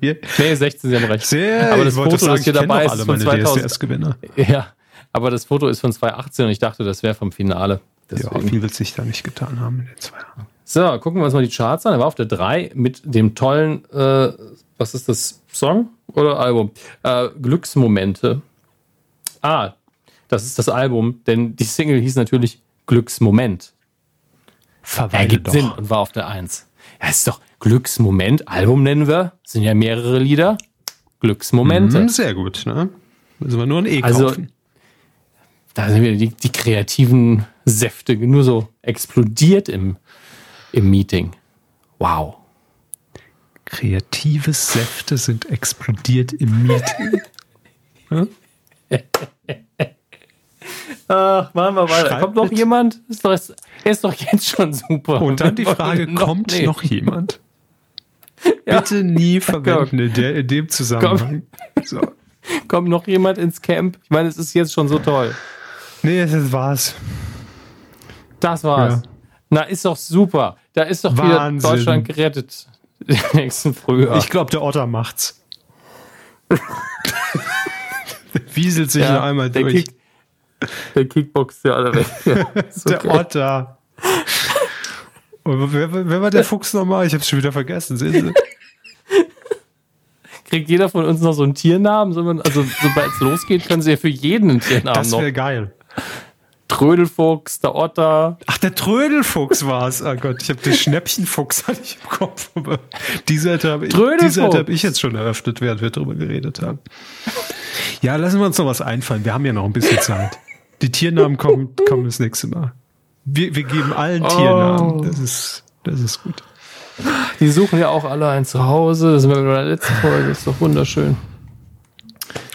Hier. Nee, 16, Sie haben recht. Sehr, aber das Foto, das hier dabei ist, von meine 2000. DSDS-Gewinner. [LAUGHS] Ja, aber das Foto ist von 2018 und ich dachte, das wäre vom Finale. Ja, Deswegen. viel wird sich da nicht getan haben in den zwei Jahren. So, gucken wir uns mal die Charts an. Er war auf der 3 mit dem tollen, äh, was ist das, Song oder Album? Äh, Glücksmomente. Ah, das ist das Album, denn die Single hieß natürlich Glücksmoment. Verweile Ergibt Sinn und war auf der 1. Ja, ist doch Glücksmoment, Album nennen wir. Sind ja mehrere Lieder. Glücksmomente. Mhm, sehr gut, ne? Müssen wir nur ein E Also- kaufen. Da sind wieder die, die kreativen Säfte nur so explodiert im, im Meeting. Wow. Kreative Säfte sind explodiert im Meeting. [LAUGHS] Ach, machen wir weiter. Schreibt Kommt noch mit. jemand? Ist doch, ist, ist doch jetzt schon super. Und dann die Frage, wollen kommt nee. noch jemand? Bitte nie verwenden in, der, in dem Zusammenhang. So. Kommt noch jemand ins Camp? Ich meine, es ist jetzt schon so toll. Nee, das war's. Das war's. Ja. Na, ist doch super. Da ist doch Wahnsinn. wieder Deutschland gerettet. [LAUGHS] Nächsten Frühjahr. Ich glaube, der Otter macht's. [LAUGHS] Wieselt sich noch einmal durch. Kick, der Kickbox ja alle weg. Ja, [LAUGHS] ist Der. Otter. Und wer, wer war der Fuchs nochmal? Ich hab's schon wieder vergessen. Sehen Sie? kriegt jeder von uns noch so einen Tiernamen? Also, sobald es losgeht, können sie ja für jeden einen Tiernamen das noch. Das wäre geil. Trödelfuchs, der Otter. Ach, der Trödelfuchs war es. Oh Gott, ich habe den Schnäppchenfuchs [LAUGHS] hatte ich im Kopf. Aber die Seite habe ich, hab ich jetzt schon eröffnet, während wir darüber geredet haben. Ja, lassen wir uns noch was einfallen. Wir haben ja noch ein bisschen Zeit. Die Tiernamen kommen, kommen das nächste Mal. Wir, wir geben allen oh. Tiernamen. Das ist, das ist gut. Die suchen ja auch alle ein Zuhause. Das sind wir bei der letzten Folge. Das ist doch wunderschön.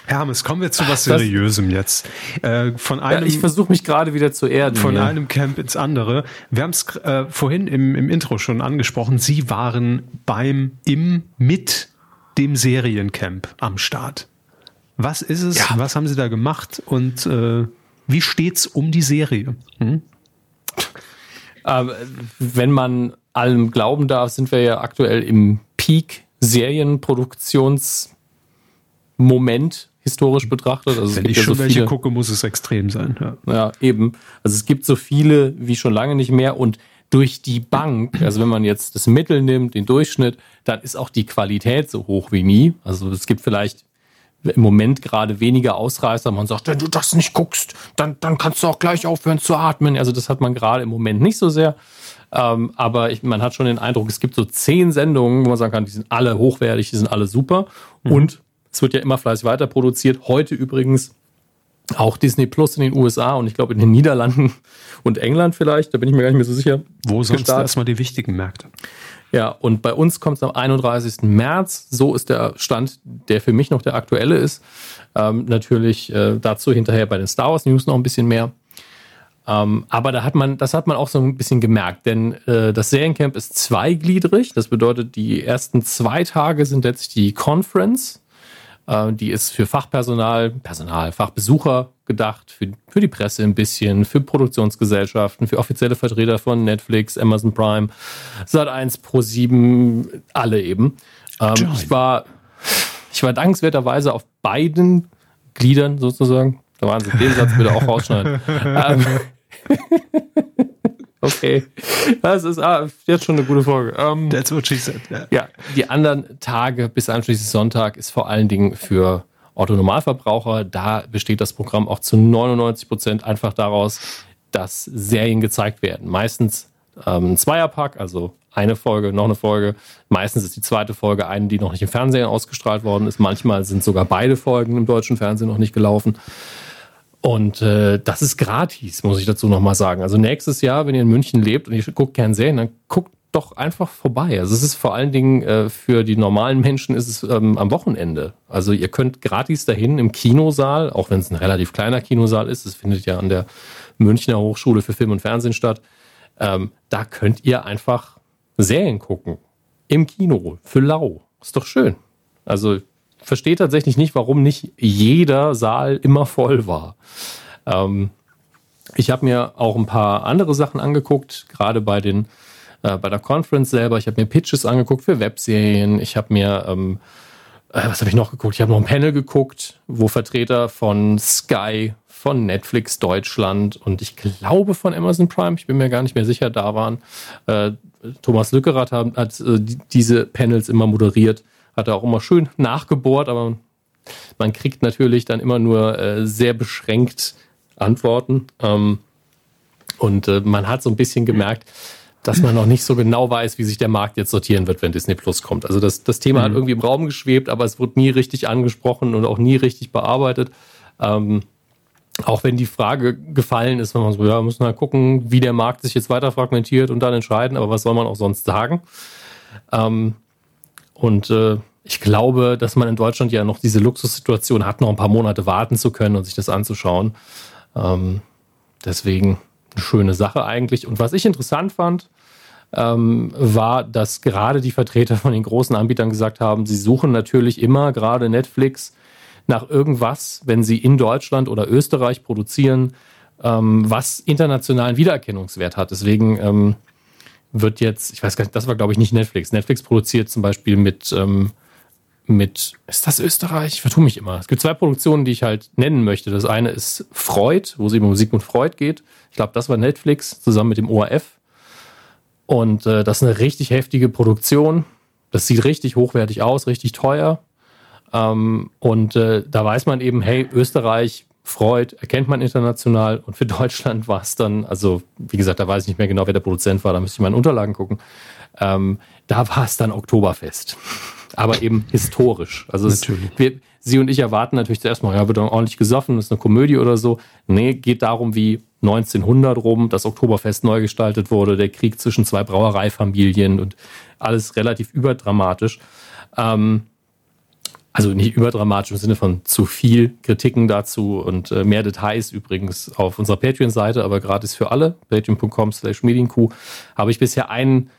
Hermes, kommen wir zu was Seriösem das, jetzt. Äh, von einem, ja, ich versuche mich gerade wieder zu erden. Von hier. einem Camp ins andere. Wir haben es äh, vorhin im, im Intro schon angesprochen. Sie waren beim, im, mit dem Seriencamp am Start. Was ist es? Ja. Was haben Sie da gemacht? Und äh, wie steht's um die Serie? Hm? Ähm, wenn man allem glauben darf, sind wir ja aktuell im Peak Serienproduktionsmoment historisch betrachtet. Also Wenn ich schon ja so welche viele, gucke, muss es extrem sein. Ja. ja, eben. Also es gibt so viele wie schon lange nicht mehr und durch die Bank, also wenn man jetzt das Mittel nimmt, den Durchschnitt, dann ist auch die Qualität so hoch wie nie. Also es gibt vielleicht im Moment gerade weniger Ausreißer. Man sagt, wenn du das nicht guckst, dann, dann kannst du auch gleich aufhören zu atmen. Also das hat man gerade im Moment nicht so sehr. Ähm, aber ich, man hat schon den Eindruck, es gibt so zehn Sendungen, wo man sagen kann, die sind alle hochwertig, die sind alle super. Mhm. Und es wird ja immer fleißig weiter produziert. Heute übrigens auch Disney Plus in den USA und ich glaube in den Niederlanden [LAUGHS] und England vielleicht, da bin ich mir gar nicht mehr so sicher. Wo sonst erstmal die wichtigen Märkte? Ja, und bei uns kommt es am 31. März. So ist der Stand, der für mich noch der aktuelle ist. Ähm, natürlich äh, dazu hinterher bei den Star Wars News noch ein bisschen mehr. Ähm, aber da hat man, das hat man auch so ein bisschen gemerkt, denn äh, das Seriencamp ist zweigliedrig. Das bedeutet, die ersten zwei Tage sind letztlich die Conference. Äh, die ist für Fachpersonal, Personal, Fachbesucher gedacht, für, für die Presse ein bisschen, für Produktionsgesellschaften, für offizielle Vertreter von Netflix, Amazon Prime, Sat1 Pro 7, alle eben. Ähm, ich war, ich war dankenswerterweise auf beiden Gliedern sozusagen. Da waren sie den Satz bitte auch rausschneiden. [LAUGHS] ähm, [LAUGHS] Okay. Das ist ah, jetzt schon eine gute Folge. Ähm, That's what she said. Yeah. Ja, die anderen Tage bis einschließlich Sonntag ist vor allen Dingen für Otto-Normalverbraucher. Da besteht das Programm auch zu 99 Prozent einfach daraus, dass Serien gezeigt werden. Meistens ähm, ein Zweierpack, also eine Folge, noch eine Folge. Meistens ist die zweite Folge eine, die noch nicht im Fernsehen ausgestrahlt worden ist. Manchmal sind sogar beide Folgen im deutschen Fernsehen noch nicht gelaufen. Und äh, das ist gratis, muss ich dazu nochmal sagen. Also nächstes Jahr, wenn ihr in München lebt und ihr guckt gern Serien, dann guckt doch einfach vorbei. Also es ist vor allen Dingen äh, für die normalen Menschen ist es ähm, am Wochenende. Also ihr könnt gratis dahin im Kinosaal, auch wenn es ein relativ kleiner Kinosaal ist, es findet ja an der Münchner Hochschule für Film und Fernsehen statt. Ähm, da könnt ihr einfach Serien gucken. Im Kino, für lau. Ist doch schön. Also verstehe tatsächlich nicht, warum nicht jeder Saal immer voll war. Ähm, ich habe mir auch ein paar andere Sachen angeguckt, gerade bei den äh, bei der Conference selber. Ich habe mir Pitches angeguckt für Webserien. Ich habe mir ähm, äh, was habe ich noch geguckt? Ich habe noch ein Panel geguckt, wo Vertreter von Sky, von Netflix Deutschland und ich glaube von Amazon Prime, ich bin mir gar nicht mehr sicher, da waren. Äh, Thomas Lückerath hat, hat äh, diese Panels immer moderiert hat er auch immer schön nachgebohrt, aber man kriegt natürlich dann immer nur äh, sehr beschränkt Antworten. Ähm, und äh, man hat so ein bisschen gemerkt, dass man noch nicht so genau weiß, wie sich der Markt jetzt sortieren wird, wenn Disney Plus kommt. Also das, das Thema mhm. hat irgendwie im Raum geschwebt, aber es wurde nie richtig angesprochen und auch nie richtig bearbeitet. Ähm, auch wenn die Frage gefallen ist, wenn man so, ja, müssen wir mal gucken, wie der Markt sich jetzt weiter fragmentiert und dann entscheiden, aber was soll man auch sonst sagen? Ähm, und äh, ich glaube, dass man in Deutschland ja noch diese Luxussituation hat, noch ein paar Monate warten zu können und sich das anzuschauen. Ähm, deswegen eine schöne Sache eigentlich. Und was ich interessant fand, ähm, war, dass gerade die Vertreter von den großen Anbietern gesagt haben, sie suchen natürlich immer, gerade Netflix, nach irgendwas, wenn sie in Deutschland oder Österreich produzieren, ähm, was internationalen Wiedererkennungswert hat. Deswegen ähm, wird jetzt, ich weiß gar nicht, das war glaube ich nicht Netflix. Netflix produziert zum Beispiel mit, ähm, mit, ist das Österreich? Ich vertue mich immer. Es gibt zwei Produktionen, die ich halt nennen möchte. Das eine ist Freud, wo es eben um Sigmund Freud geht. Ich glaube, das war Netflix zusammen mit dem ORF. Und äh, das ist eine richtig heftige Produktion. Das sieht richtig hochwertig aus, richtig teuer. Ähm, und äh, da weiß man eben, hey, Österreich, Freud erkennt man international und für [LAUGHS] Deutschland war es dann, also wie gesagt, da weiß ich nicht mehr genau, wer der Produzent war, da müsste ich mal in Unterlagen gucken. Ähm, da war es dann Oktoberfest. Aber eben historisch. Also es, wir, Sie und ich erwarten natürlich zuerst mal, ja, wird dann ordentlich gesoffen, ist eine Komödie oder so. Nee, geht darum, wie 1900 rum das Oktoberfest neu gestaltet wurde, der Krieg zwischen zwei Brauereifamilien und alles relativ überdramatisch. Ähm, also nicht überdramatisch im Sinne von zu viel Kritiken dazu und äh, mehr Details übrigens auf unserer Patreon-Seite, aber gratis für alle, patreon.com slash medienkuh, habe ich bisher einen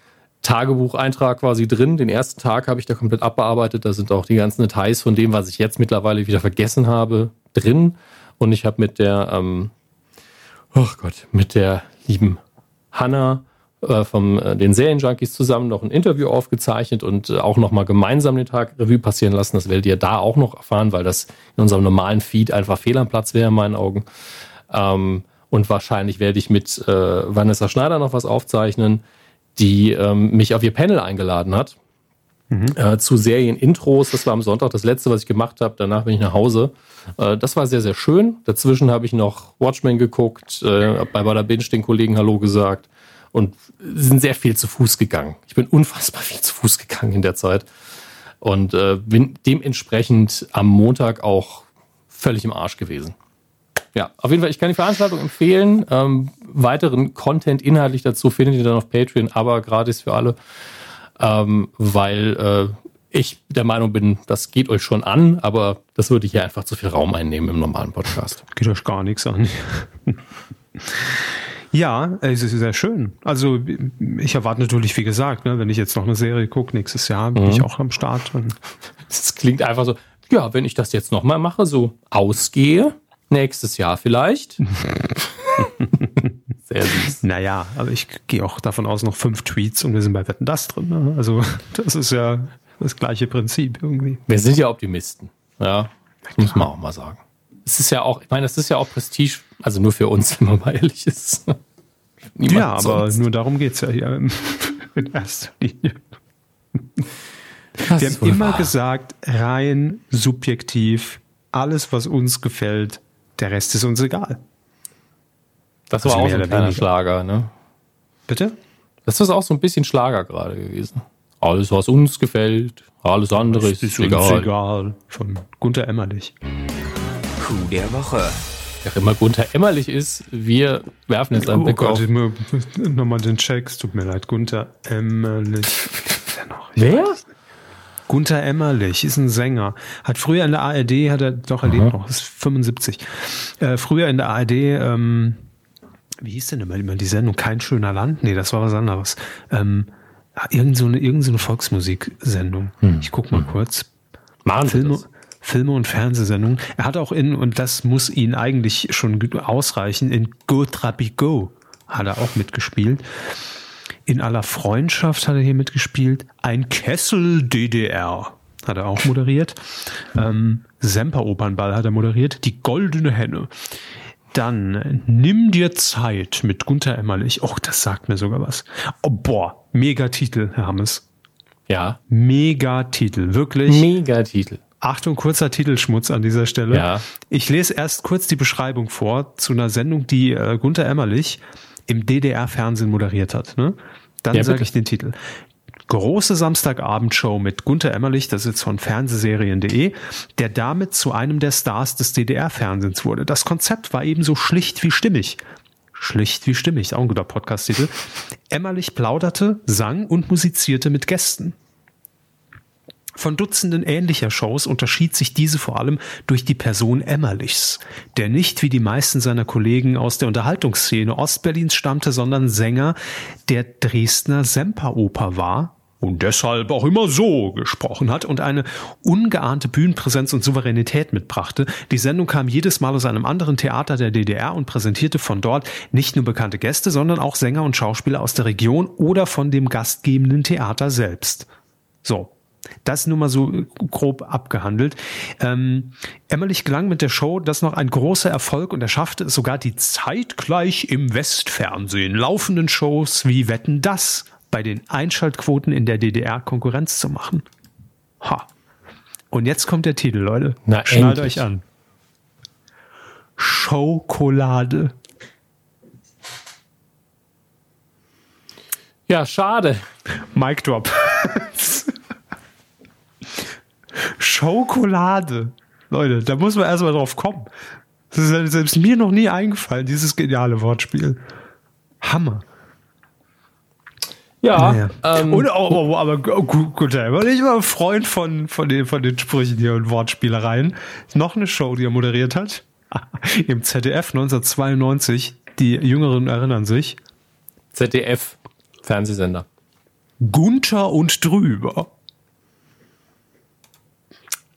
Tagebucheintrag quasi drin. Den ersten Tag habe ich da komplett abbearbeitet. Da sind auch die ganzen Details von dem, was ich jetzt mittlerweile wieder vergessen habe, drin. Und ich habe mit der, ähm, oh Gott, mit der lieben Hanna äh, vom äh, den Serienjunkies zusammen noch ein Interview aufgezeichnet und äh, auch nochmal gemeinsam den Tag Revue passieren lassen. Das werdet ihr da auch noch erfahren, weil das in unserem normalen Feed einfach fehl am Platz wäre in meinen Augen. Ähm, und wahrscheinlich werde ich mit äh, Vanessa Schneider noch was aufzeichnen, die ähm, mich auf ihr Panel eingeladen hat. Mhm. Äh, zu Serien-Intros. Das war am Sonntag das letzte, was ich gemacht habe. Danach bin ich nach Hause. Äh, das war sehr, sehr schön. Dazwischen habe ich noch Watchmen geguckt, äh, bei Bada Binge den Kollegen Hallo gesagt und sind sehr viel zu Fuß gegangen. Ich bin unfassbar viel zu Fuß gegangen in der Zeit und äh, bin dementsprechend am Montag auch völlig im Arsch gewesen. Ja, auf jeden Fall, ich kann die Veranstaltung empfehlen. Ähm, weiteren Content inhaltlich dazu findet ihr dann auf Patreon, aber gratis für alle, ähm, weil äh, ich der Meinung bin, das geht euch schon an, aber das würde hier einfach zu viel Raum einnehmen im normalen Podcast. Geht euch gar nichts an. Ja, es ist sehr schön. Also ich erwarte natürlich, wie gesagt, ne, wenn ich jetzt noch eine Serie gucke, nächstes Jahr bin mhm. ich auch am Start. Das klingt einfach so, ja, wenn ich das jetzt nochmal mache, so ausgehe, nächstes Jahr vielleicht. [LAUGHS] Sehr süß. Naja, aber ich gehe auch davon aus, noch fünf Tweets und wir sind bei Wetten das drin. Ne? Also das ist ja das gleiche Prinzip irgendwie. Wir sind ja Optimisten. Ja, das muss man auch mal sagen es ist ja auch, ich meine, es ist ja auch Prestige, also nur für uns, [LAUGHS] wenn man mal ehrlich ist. ja, aber sonst. nur darum geht es ja hier [LAUGHS] in erster Linie. Das Wir haben immer wahr. gesagt, rein subjektiv, alles, was uns gefällt, der Rest ist uns egal. Das war also auch so ein kleiner Schlager, ne? Bitte? Das ist auch so ein bisschen Schlager gerade gewesen. Alles, was uns gefällt, alles andere ist, ist egal. egal. Von Gunther Emmerlich. Coup der Woche. Wer immer Gunther Emmerlich ist, wir werfen jetzt einen oh Blick Gott, auf. Nochmal den Check, es tut mir leid, Gunther Emmerlich. Wer noch? Wer? Gunther Emmerlich ist ein Sänger. Hat früher in der ARD, hat er doch erlebt noch, ist 75. Äh, früher in der ARD, ähm, wie hieß denn immer, immer die Sendung? Kein schöner Land? Nee, das war was anderes. Ähm, irgend so eine, irgend so eine Volksmusiksendung. Hm. Ich guck mal hm. kurz. Machen Film, Filme und Fernsehsendungen. Er hat auch in, und das muss ihn eigentlich schon ausreichen, in Go Trappy Go hat er auch mitgespielt. In aller Freundschaft hat er hier mitgespielt. Ein Kessel DDR hat er auch moderiert. Ähm, Semper Opernball hat er moderiert. Die Goldene Henne. Dann Nimm dir Zeit mit Gunther Emmerlich. Och, das sagt mir sogar was. Oh, boah, Megatitel, Herr Hammes. Ja. Megatitel, wirklich. Megatitel. Achtung, kurzer Titelschmutz an dieser Stelle. Ja. Ich lese erst kurz die Beschreibung vor zu einer Sendung, die äh, Gunther Emmerlich im DDR-Fernsehen moderiert hat. Ne? Dann ja, sage ich den Titel. Große Samstagabendshow mit Gunther Emmerlich, das ist jetzt von Fernsehserien.de, der damit zu einem der Stars des DDR-Fernsehens wurde. Das Konzept war ebenso schlicht wie stimmig. Schlicht wie stimmig, auch ein guter Podcast-Titel. Emmerlich plauderte, sang und musizierte mit Gästen. Von Dutzenden ähnlicher Shows unterschied sich diese vor allem durch die Person Emmerlichs, der nicht wie die meisten seiner Kollegen aus der Unterhaltungsszene Ostberlins stammte, sondern Sänger der Dresdner Semperoper war und deshalb auch immer so gesprochen hat und eine ungeahnte Bühnenpräsenz und Souveränität mitbrachte. Die Sendung kam jedes Mal aus einem anderen Theater der DDR und präsentierte von dort nicht nur bekannte Gäste, sondern auch Sänger und Schauspieler aus der Region oder von dem gastgebenden Theater selbst. So, das nur mal so grob abgehandelt. Ähm, Emmerlich gelang mit der Show das noch ein großer Erfolg und er schaffte es sogar die zeitgleich im Westfernsehen laufenden Shows wie Wetten das bei den Einschaltquoten in der DDR Konkurrenz zu machen. Ha. Und jetzt kommt der Titel, Leute. Na, Schnallt endlich. euch an. Schokolade. Ja, schade. Mic Drop. [LAUGHS] Schokolade. Leute, da muss man erstmal drauf kommen. Das ist selbst mir noch nie eingefallen, dieses geniale Wortspiel. Hammer. Ja, Naja. ähm, Und, oh, oh, aber gut, gut, aber ich war ein Freund von, von, den, von den Sprüchen hier und Wortspielereien. Noch eine Show, die er moderiert hat. [LAUGHS] Im ZDF 1992. Die Jüngeren erinnern sich. ZDF, Fernsehsender. Gunther und drüber.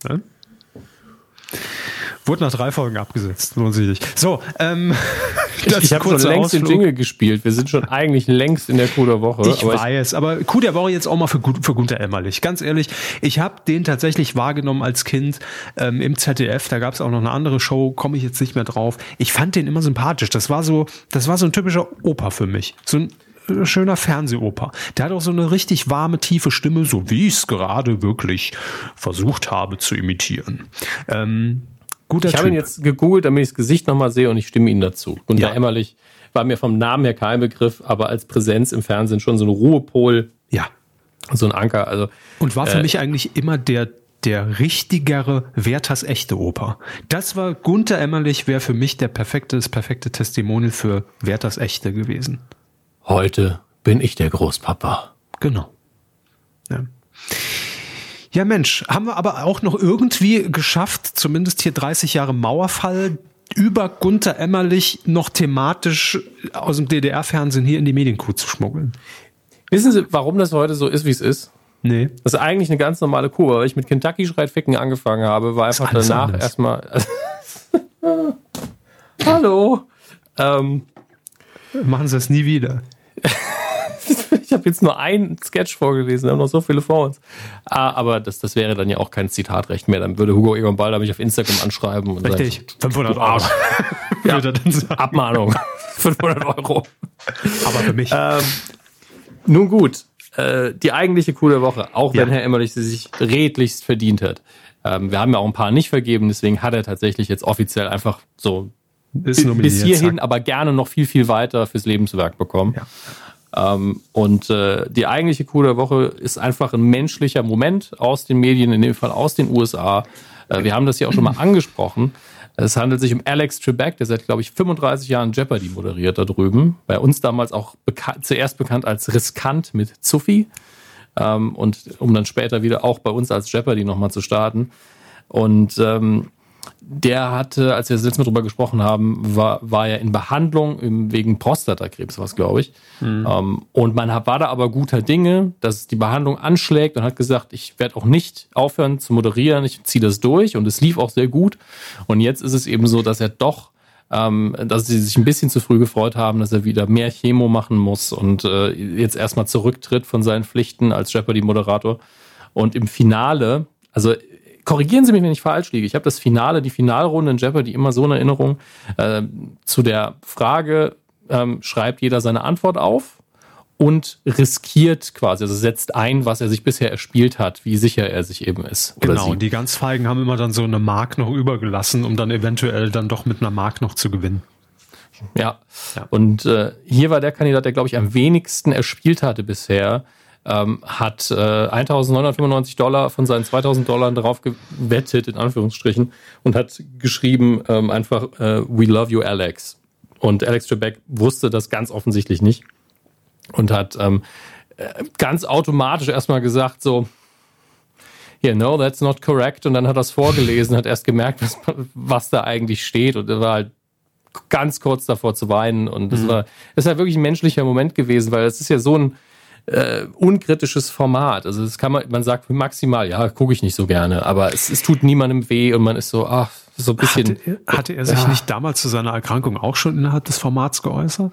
Ne? Wurde nach drei Folgen abgesetzt, lohnt sich nicht. So, ähm, [LAUGHS] das ich habe schon längst den Ausflug. Jingle gespielt. Wir sind schon eigentlich längst in der Coup der Woche. Ich aber weiß, aber Coup der Woche jetzt auch mal für, für Gunter Emmerlich. Ganz ehrlich, ich habe den tatsächlich wahrgenommen als Kind ähm, im ZDF. Da gab es auch noch eine andere Show, komme ich jetzt nicht mehr drauf. Ich fand den immer sympathisch. Das war so, das war so ein typischer Opa für mich. So ein schöner Fernsehoper. Der hat auch so eine richtig warme, tiefe Stimme, so wie ich es gerade wirklich versucht habe zu imitieren. Ähm, guter Ich habe ihn jetzt gegoogelt, damit ich das Gesicht nochmal sehe und ich stimme Ihnen dazu. Und Ja. Emmerlich war mir vom Namen her kein Begriff, aber als Präsenz im Fernsehen schon so ein Ruhepol, ja. so ein Anker. Also Und war für Äh, mich eigentlich immer der, der richtigere Werthers echte Oper. Das war Gunther Emmerlich, wäre für mich der perfekte, das perfekte Testimonial für Werthers echte gewesen. Heute bin ich der Großpapa. Genau. Ja. ja, Mensch, haben wir aber auch noch irgendwie geschafft, zumindest hier 30 Jahre Mauerfall, über Gunther Emmerlich noch thematisch aus dem DDR-Fernsehen hier in die Medienkuh zu schmuggeln. Wissen Sie, warum das heute so ist, wie es ist? Nee. Das ist eigentlich eine ganz normale Kur. Weil ich mit Kentucky Schreit Ficken angefangen habe, war einfach danach anders. erstmal. [LAUGHS] Hallo. Ähm, Machen Sie das nie wieder. [LAUGHS] ich habe jetzt nur einen Sketch vorgelesen, wir haben noch so viele vor uns. Ah, aber das, das wäre dann ja auch kein Zitatrecht mehr. Dann würde Hugo Egon Balder mich auf Instagram anschreiben und Richtig. sagen, 500 du Arsch. [LAUGHS] Ja. Würde dann sagen. Abmahnung. [LAUGHS] 500 Euro. Aber für mich. Ähm, nun gut, äh, die eigentliche der Woche, auch wenn Ja. Herr Emmerlich sie sich redlichst verdient hat. Ähm, wir haben ja auch ein paar nicht vergeben, deswegen hat er tatsächlich jetzt offiziell einfach so ist bis hierhin, zack. aber gerne noch viel, viel weiter fürs Lebenswerk bekommen. Ähm, und äh, die eigentliche Coup der Woche ist einfach ein menschlicher Moment aus den Medien, in dem Fall aus den USA. Äh, wir haben das ja auch schon mal [CLEARS THROAT] angesprochen. Es handelt sich um Alex Trebek, der seit, glaube ich, 35 Jahren Jeopardy moderiert da drüben. Bei uns damals auch beka zuerst bekannt als Riskant mit Zuffi. Ähm, und um dann später wieder auch bei uns als Jeopardy nochmal zu starten. Und ähm, der hatte, als wir das letzte Mal drüber gesprochen haben, war, war er in Behandlung wegen Prostatakrebs, was glaube ich. Ähm, und man war da aber guter Dinge, dass die Behandlung anschlägt und hat gesagt, ich werde auch nicht aufhören zu moderieren, ich ziehe das durch und es lief auch sehr gut. Und jetzt ist es eben so, dass er doch, ähm, dass sie sich ein bisschen zu früh gefreut haben, dass er wieder mehr Chemo machen muss und äh, jetzt erstmal zurücktritt von seinen Pflichten als Jeopardy-Moderator. Und im Finale, also korrigieren Sie mich, wenn ich falsch liege. Ich habe das Finale, die Finalrunde in Jeopardy immer so in Erinnerung. Äh, zu der Frage ähm, schreibt jeder seine Antwort auf und riskiert quasi, also setzt ein, was er sich bisher erspielt hat, wie sicher er sich eben ist. Genau, und die ganz Feigen haben immer dann so eine Mark noch übergelassen, um dann eventuell dann doch mit einer Mark noch zu gewinnen. Ja. Ja. Und äh, hier war der Kandidat, der, glaube ich, am wenigsten erspielt hatte bisher, ähm, hat äh, 1995 Dollar von seinen 2000 Dollar darauf gewettet, in Anführungsstrichen, und hat geschrieben ähm, einfach, äh, We love you, Alex. Und Alex Trebek wusste das ganz offensichtlich nicht und hat ähm, äh, ganz automatisch erstmal gesagt, so, yeah, no, that's not correct. Und dann hat er es vorgelesen, hat erst gemerkt, was, was da eigentlich steht. Und er war halt ganz kurz davor zu weinen. Und das war, das ist halt wirklich ein menschlicher Moment gewesen, weil es ist ja so ein äh, unkritisches Format. Also das kann man, man sagt maximal, ja, gucke ich nicht so gerne, aber es, es tut niemandem weh und man ist so, ach, so ein bisschen. Hatte, hatte er sich Ja. nicht damals zu seiner Erkrankung auch schon innerhalb des Formats geäußert?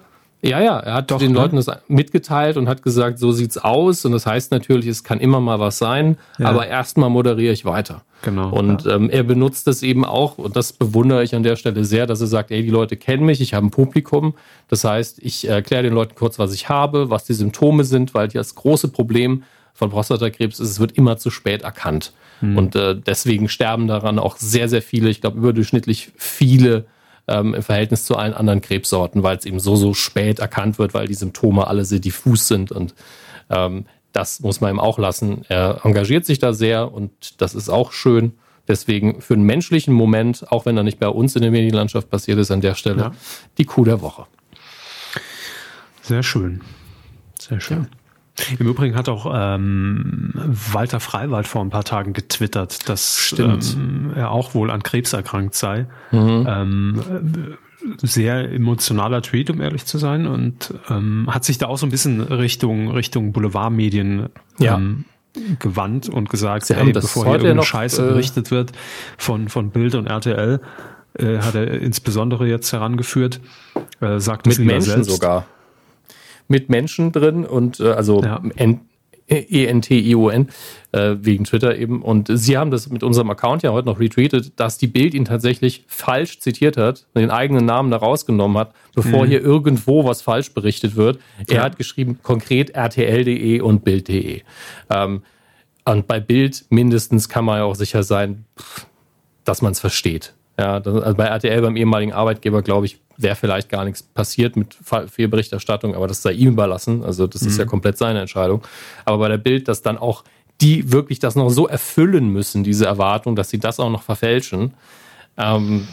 Ja, ja, er hat Doch, den ne? Leuten das mitgeteilt und hat gesagt, so sieht's aus. Und das heißt natürlich, es kann immer mal was sein, Ja. aber erstmal moderiere ich weiter. Genau. Und ähm, er benutzt das eben auch, und das bewundere ich an der Stelle sehr, dass er sagt, ey, die Leute kennen mich, ich habe ein Publikum. Das heißt, ich erkläre den Leuten kurz, was ich habe, was die Symptome sind, weil das große Problem von Prostatakrebs ist, es wird immer zu spät erkannt. Mhm. Und äh, deswegen sterben daran auch sehr, sehr viele, ich glaube überdurchschnittlich viele ähm, im Verhältnis zu allen anderen Krebssorten, weil es eben so, so spät erkannt wird, weil die Symptome alle sehr diffus sind. Und ähm, das muss man ihm auch lassen. Er engagiert sich da sehr und das ist auch schön. Deswegen für einen menschlichen Moment, auch wenn er nicht bei uns in der Medienlandschaft passiert ist, an der Stelle ja. die Kuh der Woche. Sehr schön. Sehr schön. Ja. Im Übrigen hat auch ähm, Walter Freiwald vor ein paar Tagen getwittert, dass ähm, er auch wohl an Krebs erkrankt sei. Mhm. Ähm, sehr emotionaler Tweet, um ehrlich zu sein, und ähm, hat sich da auch so ein bisschen Richtung Richtung Boulevardmedien ja. ähm, gewandt und gesagt, hey, bevor hier irgendeine Scheiße äh, berichtet wird von von Bild und RTL, äh, hat er insbesondere jetzt herangeführt, äh, sagt mit Menschen selbst. sogar mit Menschen drin und äh, also ja. E-N-T-I-O-N, äh, wegen Twitter eben. Und sie haben das mit unserem Account ja heute noch retweetet, dass die Bild ihn tatsächlich falsch zitiert hat, den eigenen Namen da rausgenommen hat, bevor mhm. hier irgendwo was falsch berichtet wird. Er ja. hat geschrieben konkret rtl.de und bild.de. Ähm, und bei Bild mindestens kann man ja auch sicher sein, dass man es versteht. Ja, das, also bei RTL, beim ehemaligen Arbeitgeber, glaube ich, wäre vielleicht gar nichts passiert mit viel Berichterstattung, aber das sei ihm überlassen. Also das mhm. ist ja mhm. komplett seine Entscheidung. Aber bei der Bild, dass dann auch die wirklich das noch so erfüllen müssen, diese Erwartung, dass sie das auch noch verfälschen. Ähm,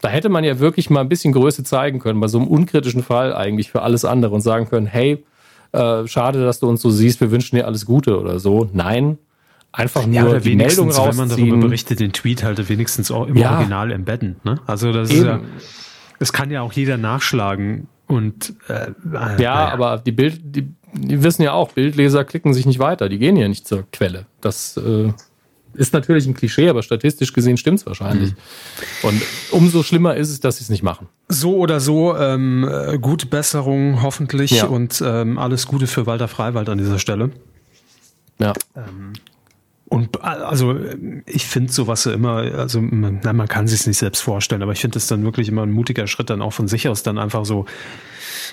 da hätte man ja wirklich mal ein bisschen Größe zeigen können, bei so einem unkritischen Fall eigentlich für alles andere und sagen können, hey, äh, schade, dass du uns so siehst, wir wünschen dir alles Gute oder so. Nein, einfach nur ja, die Meldung rausziehen. wenn man darüber berichtet, den Tweet halt wenigstens auch im ja. Original embedden. Ne? Also das Eben. ist ja es kann ja auch jeder nachschlagen und äh, ja, naja. aber die Bild, die, die, wissen ja auch, Bildleser klicken sich nicht weiter, die gehen ja nicht zur Quelle. Das äh, ist natürlich ein Klischee, aber statistisch gesehen stimmt es wahrscheinlich. Mhm. Und umso schlimmer ist es, dass sie es nicht machen. So oder so, ähm, äh, gute Besserung hoffentlich ja. und ähm, alles Gute für Walter Freiwald an dieser Stelle. Ja. Ähm, und also ich finde sowas immer, also man, na, man kann sich nicht selbst vorstellen, aber ich finde es dann wirklich immer ein mutiger Schritt, dann auch von sich aus dann einfach so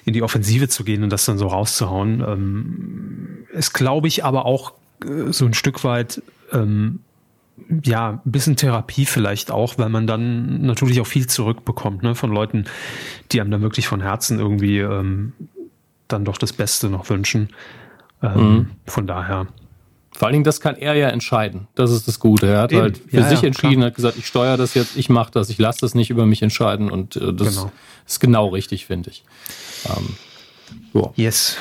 in die Offensive zu gehen und das dann so rauszuhauen. Ähm, ist, glaube ich, aber auch äh, so ein Stück weit ähm, ja, ein bisschen Therapie vielleicht auch, weil man dann natürlich auch viel zurückbekommt, ne, von Leuten, die einem dann wirklich von Herzen irgendwie ähm, dann doch das Beste noch wünschen. Ähm, mhm. Von daher vor allen Dingen, das kann er ja entscheiden. Das ist das Gute. Er hat Eben. halt für ja, sich ja, entschieden, klar. hat gesagt, ich steuere das jetzt, ich mache das, ich lasse das nicht über mich entscheiden. Und äh, das genau. ist genau richtig, finde ich. Ähm, so. Yes.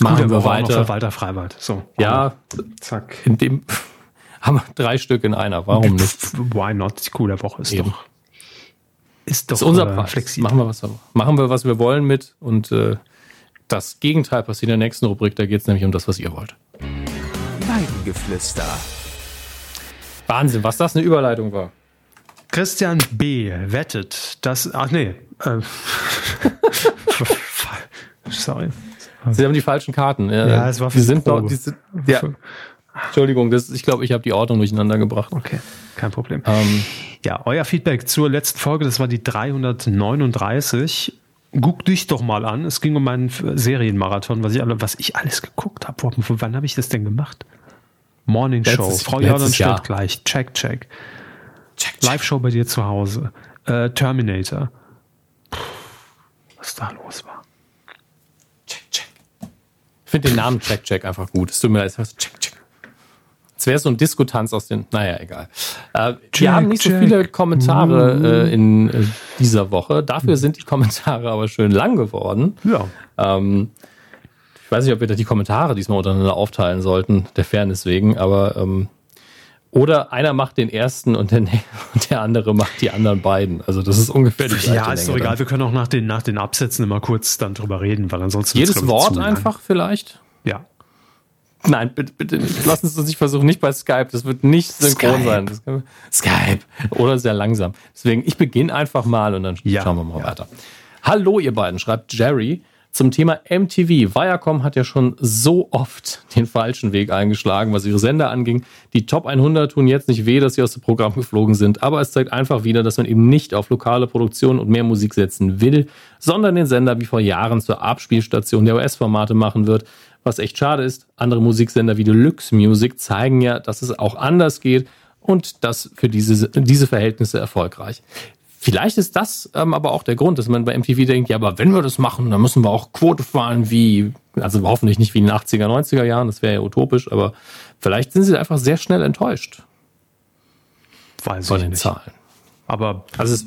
Machen Gut, wir weiter. Walter Freiwald. So. Ja, zack. In dem [LAUGHS] haben wir drei Stück in einer. Warum nicht? Why not? Die coole Woche ist Eben. doch. Ist doch ist unser äh, Preis. Machen wir, was, machen wir, was wir wollen mit. Und äh, das Gegenteil passiert in der nächsten Rubrik. Da geht es nämlich um das, was ihr wollt. Weidengeflüster. Wahnsinn, was das eine Überleitung war. Christian B. wettet, dass. Ach nee. Äh, [LAUGHS] Sorry. Sie haben die falschen Karten. Ja, ja es war für die sind doch, die sind, ja. Entschuldigung, das, ich glaube, ich habe die Ordnung durcheinander gebracht. Okay, kein Problem. Ähm, ja, euer Feedback zur letzten Folge, das war die 339 guck dich doch mal an. Es ging um meinen Serienmarathon, was ich, was ich alles geguckt habe. Wann habe ich das denn gemacht? Morning Show. Letztes, Frau Jordan stellt gleich. Check, check. check, check. Live-Show bei dir zu Hause. Äh, Terminator. Puh, was da los war. Check, check. Ich finde den Namen Check, check einfach gut. Es tut mir leid. Check, check. Es wäre so ein Diskutanz aus den. Naja, egal. Äh, check, wir haben nicht check. so viele Kommentare äh, in äh, dieser Woche. Dafür sind die Kommentare aber schön lang geworden. Ja. Ähm, ich weiß nicht, ob wir da die Kommentare diesmal untereinander aufteilen sollten, der Fairness wegen, aber ähm, oder einer macht den ersten und der, [LAUGHS] und der andere macht die anderen beiden. Also das ist ungefähr die Ja, ist doch egal. Dann. Wir können auch nach den, nach den Absätzen immer kurz dann drüber reden, weil ansonsten. Jedes Wort einfach vielleicht? Ja. Nein, bitte, bitte nicht. Lass uns das nicht versuchen, nicht bei Skype. Das wird nicht synchron Skype. sein. Skype. Oder sehr langsam. Deswegen, ich beginne einfach mal und dann ja, schauen wir mal ja. weiter. Hallo, ihr beiden, schreibt Jerry. Zum Thema MTV. Viacom hat ja schon so oft den falschen Weg eingeschlagen, was ihre Sender anging. Die Top 100 tun jetzt nicht weh, dass sie aus dem Programm geflogen sind, aber es zeigt einfach wieder, dass man eben nicht auf lokale Produktion und mehr Musik setzen will, sondern den Sender wie vor Jahren zur Abspielstation der US-Formate machen wird, was echt schade ist. Andere Musiksender wie Deluxe Music zeigen ja, dass es auch anders geht und das für diese, diese Verhältnisse erfolgreich. Vielleicht ist das ähm, aber auch der Grund, dass man bei MTV denkt, ja, aber wenn wir das machen, dann müssen wir auch Quote fahren wie, also hoffentlich nicht wie in den 80er, 90er Jahren, das wäre ja utopisch, aber vielleicht sind sie einfach sehr schnell enttäuscht. Weiß von den nicht. Zahlen. Aber Also es,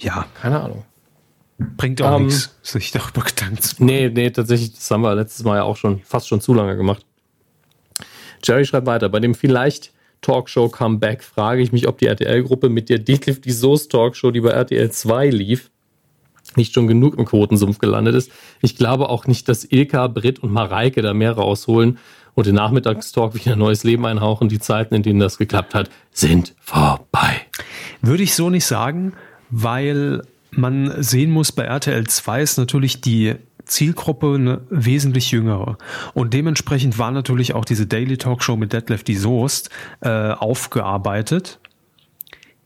ja, keine Ahnung. bringt auch Ähm, nichts, sich darüber Gedanken zu Nee, nee, tatsächlich, das haben wir letztes Mal ja auch schon fast schon zu lange gemacht. Jerry schreibt weiter, bei dem vielleicht Talkshow Comeback frage ich mich, ob die RTL-Gruppe mit der Detlef die Soße Talkshow, die bei RTL 2 lief, nicht schon genug im Quotensumpf gelandet ist. Ich glaube auch nicht, dass Ilka, Britt und Mareike da mehr rausholen und den Nachmittagstalk wieder neues Leben einhauchen. Die Zeiten, in denen das geklappt hat, sind vorbei. Würde ich so nicht sagen, weil man sehen muss, bei RTL 2 ist natürlich die Zielgruppe eine wesentlich jüngere. Und dementsprechend war natürlich auch diese Daily Talkshow mit Detlef die Soest äh, aufgearbeitet.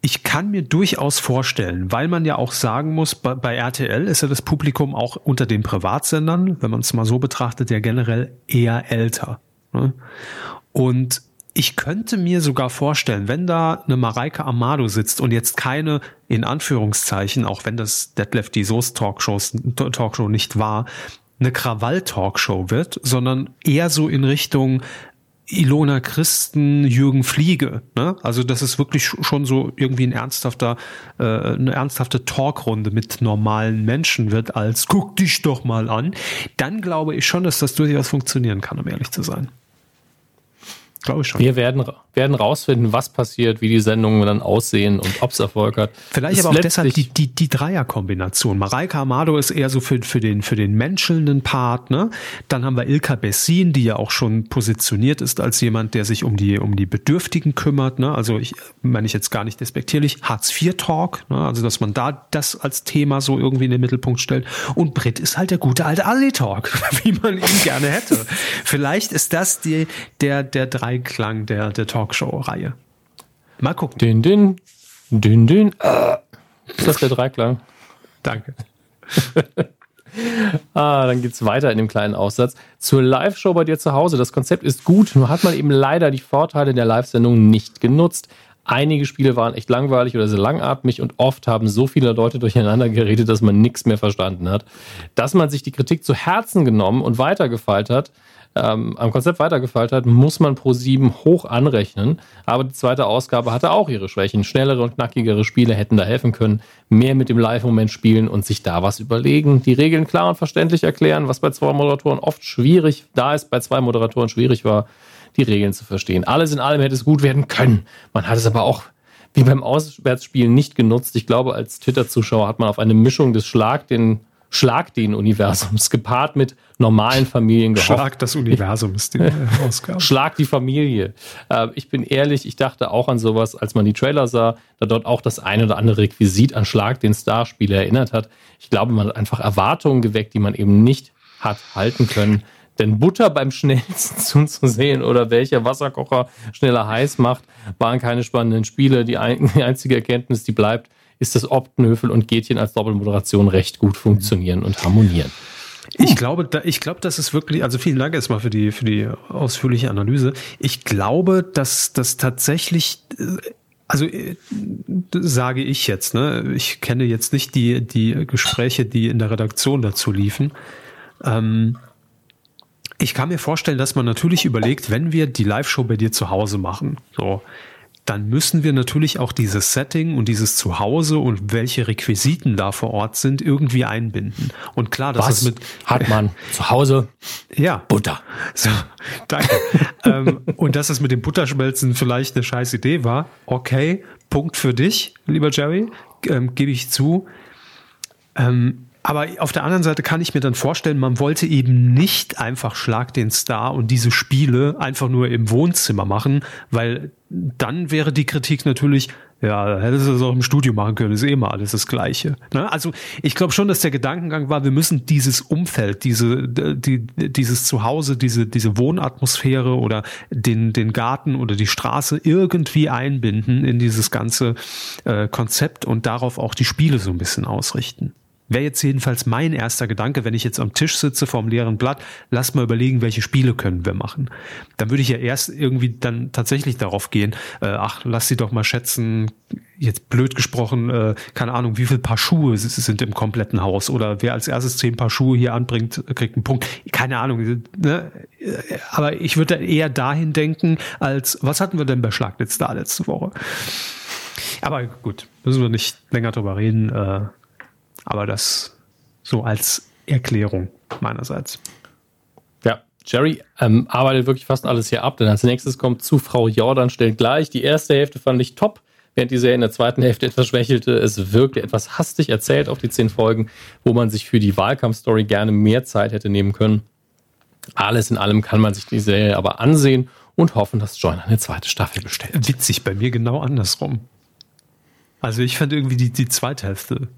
Ich kann mir durchaus vorstellen, weil man ja auch sagen muss, bei, bei RTL ist ja das Publikum auch unter den Privatsendern, wenn man es mal so betrachtet, ja generell eher älter. Ne? Und ich könnte mir sogar vorstellen, wenn da eine Mareike Amado sitzt und jetzt keine, in Anführungszeichen, auch wenn das Detlef die Soest Talkshows, Talkshow nicht war, eine Krawall-Talkshow wird, sondern eher so in Richtung Ilona Christen, Jürgen Fliege. Ne? Also das ist wirklich schon so irgendwie ein ernsthafter, äh, eine ernsthafte Talkrunde mit normalen Menschen wird als guck dich doch mal an. Dann glaube ich schon, dass das durchaus funktionieren kann, um ehrlich zu sein. Glaube ich schon. Wir werden, werden rausfinden, was passiert, wie die Sendungen dann aussehen und ob es Erfolg hat. Vielleicht Ist aber auch deshalb die, die, die Dreierkombination. Mareike Amado ist eher so für, für, den, für den menschelnden Part. Ne? Dann haben wir Ilka Bessin, die ja auch schon positioniert ist als jemand, der sich um die, um die Bedürftigen kümmert. Ne? Also ich meine ich jetzt gar nicht despektierlich. Hartz-IV-Talk, ne? also dass man da das als Thema so irgendwie in den Mittelpunkt stellt. Und Brit ist halt der gute alte Assi-Talk, [LAUGHS] wie man ihn gerne hätte. Vielleicht ist das die, der, der Dreiklang der, der Talkshow-Reihe. Mal gucken. Din, din, din, din. Äh. Ist das der Dreiklang? Danke. [LAUGHS] Ah, dann geht's weiter in dem kleinen Aussatz. Zur Live-Show bei dir zu Hause. Das Konzept ist gut, nur hat man eben leider die Vorteile der Live-Sendung nicht genutzt. Einige Spiele waren echt langweilig oder sehr langatmig und oft haben so viele Leute durcheinander geredet, dass man nichts mehr verstanden hat. Dass man sich die Kritik zu Herzen genommen und weitergefeilt hat, ähm, am Konzept weitergefeilt hat, muss man pro 7 hoch anrechnen. Aber die zweite Ausgabe hatte auch ihre Schwächen. Schnellere und knackigere Spiele hätten da helfen können. Mehr mit dem Live-Moment spielen und sich da was überlegen. Die Regeln klar und verständlich erklären, was bei zwei Moderatoren oft schwierig da ist, bei zwei Moderatoren schwierig war, die Regeln zu verstehen. Alles in allem hätte es gut werden können. Man hat es aber auch wie beim Auswärtsspielen nicht genutzt. Ich glaube, als Twitter-Zuschauer hat man auf eine Mischung des Schlag den Schlag den Universums gepaart mit normalen Familien gehofft. Schlag das Universum ist die Ausgabe. Schlag die Familie. Äh, ich bin ehrlich, ich dachte auch an sowas, als man die Trailer sah, da dort auch das ein oder andere Requisit an Schlag den Starspieler erinnert hat. Ich glaube, man hat einfach Erwartungen geweckt, die man eben nicht hat halten können. Denn Butter beim schnellsten [LAUGHS] zuzusehen oder welcher Wasserkocher schneller heiß macht, waren keine spannenden Spiele. Die, ein, die einzige Erkenntnis, die bleibt, ist, dass Optenhöfel und Gätchen als Doppelmoderation recht gut funktionieren und harmonieren. Ich glaube, da, ich glaube, das ist wirklich, also vielen Dank erstmal für die, für die ausführliche Analyse. Ich glaube, dass das tatsächlich, äh, also äh, sage ich jetzt, ne, ich kenne jetzt nicht die, die Gespräche, die in der Redaktion dazu liefen. Ähm, ich kann mir vorstellen, dass man natürlich überlegt, wenn wir die Live-Show bei dir zu Hause machen, so, dann müssen wir natürlich auch dieses Setting und dieses Zuhause und welche Requisiten da vor Ort sind, irgendwie einbinden. Und klar, das mit hat man [LAUGHS] zu Hause? ja, Butter. so, danke. ähm, und dass es mit dem Butterschmelzen vielleicht eine scheiß Idee war, okay, Punkt für dich, lieber Jerry, ähm, gebe ich zu. Ähm, aber auf der anderen Seite kann ich mir dann vorstellen, man wollte eben nicht einfach Schlag den Star und diese Spiele einfach nur im Wohnzimmer machen, weil dann wäre die Kritik natürlich, ja, hättest du das auch im Studio machen können, ist eh immer alles das Gleiche. Ne? Also ich glaube schon, dass der Gedankengang war, wir müssen dieses Umfeld, diese, die, dieses Zuhause, diese, diese Wohnatmosphäre oder den, den Garten oder die Straße irgendwie einbinden in dieses ganze äh, Konzept und darauf auch die Spiele so ein bisschen ausrichten. Wäre jetzt jedenfalls mein erster Gedanke, wenn ich jetzt am Tisch sitze vorm leeren Blatt, lass mal überlegen, welche Spiele können wir machen. Dann würde ich ja erst irgendwie dann tatsächlich darauf gehen, äh, ach, lass sie doch mal schätzen, jetzt blöd gesprochen, äh, keine Ahnung, wie viel Paar Schuhe sind im kompletten Haus oder wer als erstes zehn Paar Schuhe hier anbringt, kriegt einen Punkt. Keine Ahnung. Ne? Aber ich würde eher dahin denken, als was hatten wir denn bei Schlagnitz da letzte Woche? Aber gut, müssen wir nicht länger drüber reden. Äh, aber das so als Erklärung meinerseits. Ja, Jerry ähm, arbeitet wirklich fast alles hier ab, denn als nächstes kommt zu Frau Jordan stellt gleich. Die erste Hälfte fand ich top, während die Serie in der zweiten Hälfte etwas schwächelte. Es wirkte etwas hastig erzählt auf die zehn Folgen, wo man sich für die Wahlkampfstory gerne mehr Zeit hätte nehmen können. Alles in allem kann man sich die Serie aber ansehen und hoffen, dass John eine zweite Staffel bestellt. Witzig, bei mir genau andersrum. Also ich fand irgendwie die, die zweite Hälfte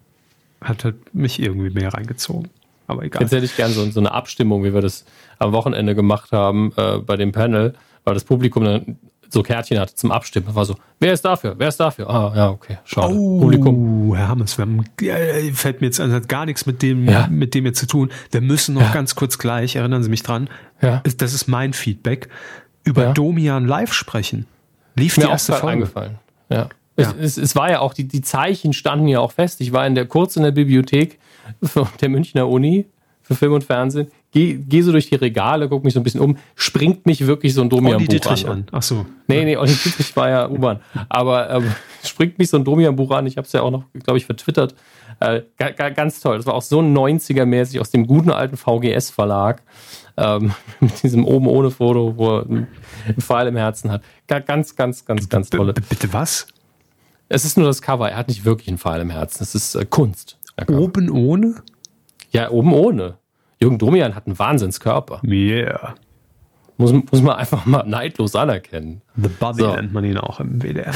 hat halt mich irgendwie mehr reingezogen. Aber egal. Jetzt hätte ich gerne so, so eine Abstimmung, wie wir das am Wochenende gemacht haben äh, bei dem Panel, weil das Publikum dann so Kärtchen hatte zum Abstimmen. War so, wer ist dafür? Wer ist dafür? Ah, ja, okay, schade. Oh, Publikum. Herr Hammes, wir haben, äh, fällt mir jetzt an, hat gar nichts mit dem, ja. mit dem jetzt zu tun. Wir müssen noch ja. ganz kurz gleich, erinnern Sie mich dran, ja. das ist mein Feedback, über. Domian live sprechen. Lief mir die erste Folge. eingefallen. Ja. Ja. Es, es, war ja auch, die, die Zeichen standen ja auch fest. Ich war in der, kurz in der Bibliothek der Münchner Uni für Film und Fernsehen, gehe geh so durch die Regale, guck mich so ein bisschen um, springt mich wirklich so ein Domian-Buch an. an. Ach so. Nee, nee, Olli Dietrich war ja U-Bahn. Aber ähm, [LAUGHS] springt mich so ein Domian-Buch an. Ich habe es ja auch noch, glaube ich, vertwittert. Äh, ganz toll. Das war auch so 90er-mäßig aus dem guten alten VGS-Verlag. Ähm, [LAUGHS] mit diesem oben ohne Foto, wo er einen Pfeil im Herzen hat. Ganz, ganz, ganz, ganz tolle. Bitte was? Es ist nur das Cover. Er hat nicht wirklich einen Pfeil im Herzen. Es ist äh, Kunst. Oben ohne? Ja, oben ohne. Jürgen Domian hat einen Wahnsinnskörper. Yeah. Muss, muss man einfach mal neidlos anerkennen. The Body so. nennt man ihn auch im WDR.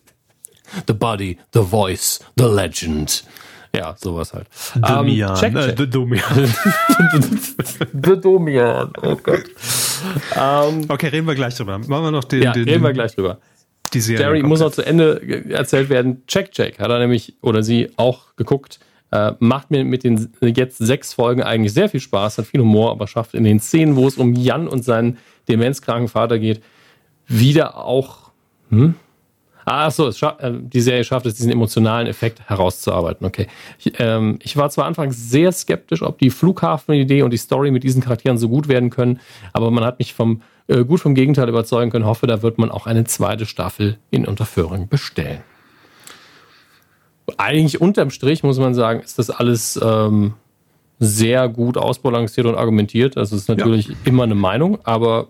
[LAUGHS] the Body, The Voice, The Legend. Ja, sowas halt. Domian. Um, check, check. Äh, the Domian. [LAUGHS] the Domian. Oh Gott. Um, [LAUGHS] okay, reden wir gleich drüber. Machen wir noch den. Ja, den, reden wir gleich drüber. Die Serie Jerry muss noch zu Ende erzählt werden. Check, check. Hat er nämlich oder sie auch geguckt. Äh, macht mir mit den jetzt sechs Folgen eigentlich sehr viel Spaß, hat viel Humor, aber schafft in den Szenen, wo es um Jan und seinen demenzkranken Vater geht, wieder auch. Hm? Ah, so, äh, die Serie schafft es, diesen emotionalen Effekt herauszuarbeiten. Okay. Ich, ähm, ich war zwar anfangs sehr skeptisch, ob die Flughafenidee und die Story mit diesen Charakteren so gut werden können, aber man hat mich vom äh, gut vom Gegenteil überzeugen können. Hoffe, da wird man auch eine zweite Staffel in Unterföhring bestellen. Eigentlich unterm Strich muss man sagen, ist das alles ähm, sehr gut ausbalanciert und argumentiert. Das ist natürlich ja. immer eine Meinung, aber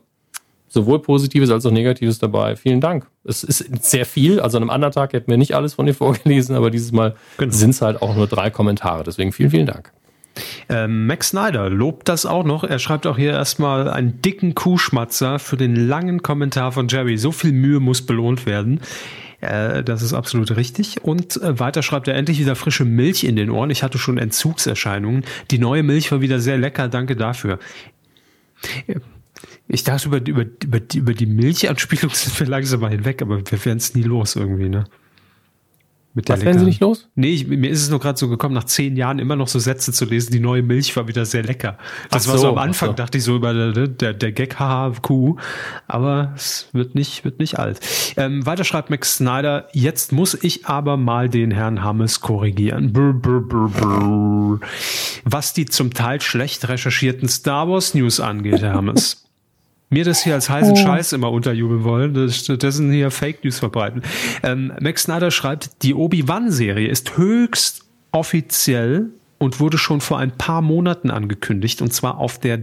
sowohl Positives als auch Negatives dabei. Vielen Dank. Es ist sehr viel. Also an einem anderen Tag hätten wir nicht alles von dir [LAUGHS] vorgelesen, aber dieses Mal genau. sind es halt auch nur drei Kommentare. Deswegen vielen, vielen Dank. Ähm, Max Snyder lobt das auch noch. Er schreibt auch hier erstmal einen dicken Kuhschmatzer für den langen Kommentar von Jerry. So viel Mühe muss belohnt werden. Äh, das ist absolut richtig. Und äh, weiter schreibt er endlich wieder frische Milch in den Ohren. Ich hatte schon Entzugserscheinungen. Die neue Milch war wieder sehr lecker. Danke dafür. Ich dachte, über, über, über, über die Milchanspielung [LAUGHS] sind wir langsam mal hinweg, aber wir werden es nie los irgendwie, ne? Mit Was werden Sie nicht los? Nee, ich, mir ist es nur gerade so gekommen, nach zehn Jahren immer noch so Sätze zu lesen, die neue Milch war wieder sehr lecker. Das ach war so, so am Anfang, so. dachte ich so über der, der, der Gag HHQ, aber es wird nicht, wird nicht alt. Ähm, weiter schreibt Max Snyder, jetzt muss ich aber mal den Herrn Hammes korrigieren. Brr, brr, brr, brr. Was die zum Teil schlecht recherchierten Star Wars News angeht, Herr Hammes mir das hier als heißen oh. Scheiß immer unterjubeln wollen, das stattdessen hier Fake News verbreiten. Ähm, Max Snyder schreibt, die Obi-Wan-Serie ist höchst offiziell und wurde schon vor ein paar Monaten angekündigt, und zwar auf der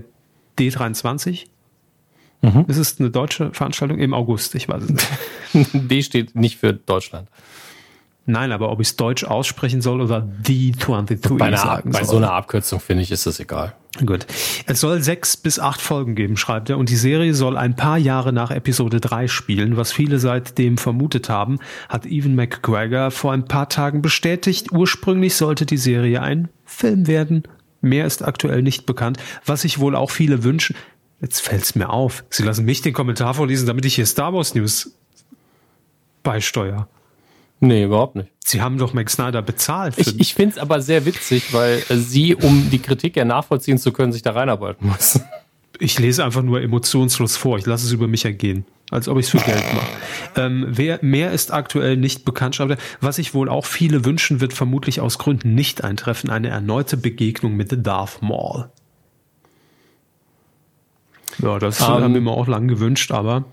D23. Mhm. Ist eine deutsche Veranstaltung im August, ich weiß es nicht. [LAUGHS] D steht nicht für Deutschland. Nein, aber ob ich es deutsch aussprechen soll oder die 22 bei, sagen bei so einer Abkürzung finde ich, ist das egal. Gut. Es soll sechs bis acht Folgen geben, schreibt er, und die Serie soll ein paar Jahre nach Episode 3 spielen, was viele seitdem vermutet haben, hat Evan McGregor vor ein paar Tagen bestätigt. Ursprünglich sollte die Serie ein Film werden. Mehr ist aktuell nicht bekannt, was sich wohl auch viele wünschen. Jetzt fällt's mir auf. Sie lassen mich den Kommentar vorlesen, damit ich hier Star Wars News beisteuere. Nee, überhaupt nicht. Sie haben doch Max Snyder bezahlt. Ich, ich finde es aber sehr witzig, weil äh, sie, um die Kritik ja nachvollziehen zu können, sich da reinarbeiten muss. Ich lese einfach nur emotionslos vor. Ich lasse es über mich ergehen. Als ob ich es für Geld mache. Ähm, wer, mehr ist aktuell nicht bekannt. Was sich wohl auch viele wünschen, wird vermutlich aus Gründen nicht eintreffen. Eine erneute Begegnung mit Darth Maul. Ja, das um, haben wir mir auch lang gewünscht, aber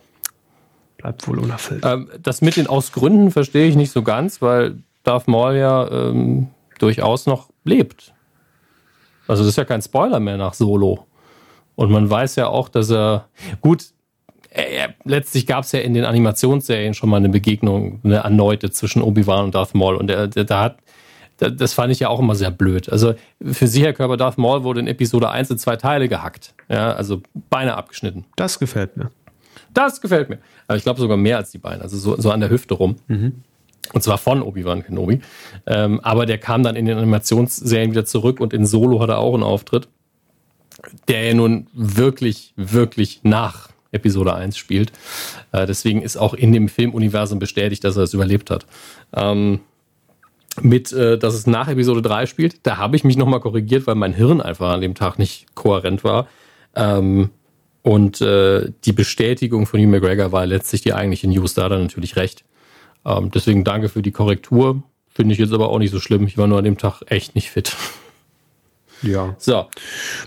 bleibt wohl unerfüllt. Ähm, das mit den Ausgründen verstehe ich nicht so ganz, weil Darth Maul ja ähm, durchaus noch lebt. Also das ist ja kein Spoiler mehr nach Solo. Und man weiß ja auch, dass er gut. Er, letztlich gab es ja in den Animationsserien schon mal eine Begegnung, eine erneute zwischen Obi-Wan und Darth Maul. Und der, der hat das fand ich ja auch immer sehr blöd. Also für Sicherkörper Darth Maul wurde in Episode 1 in zwei Teile gehackt. Ja, also Beine abgeschnitten. Das gefällt mir. Das gefällt mir. Aber ich glaube sogar mehr als die Beine, also so, so an der Hüfte rum. Mhm. Und zwar von Obi-Wan Kenobi. Ähm, aber der kam dann in den Animationsserien wieder zurück und in Solo hat er auch einen Auftritt, der ja nun wirklich, wirklich nach Episode 1 spielt. Äh, deswegen ist auch in dem Filmuniversum bestätigt, dass er es überlebt hat. Ähm, mit, äh, dass es nach Episode 3 spielt, da habe ich mich nochmal korrigiert, weil mein Hirn einfach an dem Tag nicht kohärent war. Ähm, und äh, die Bestätigung von Hugh McGregor war letztlich die eigentliche News. Da hat er natürlich recht. Ähm, deswegen danke für die Korrektur. Finde ich jetzt aber auch nicht so schlimm. Ich war nur an dem Tag echt nicht fit. Ja. So.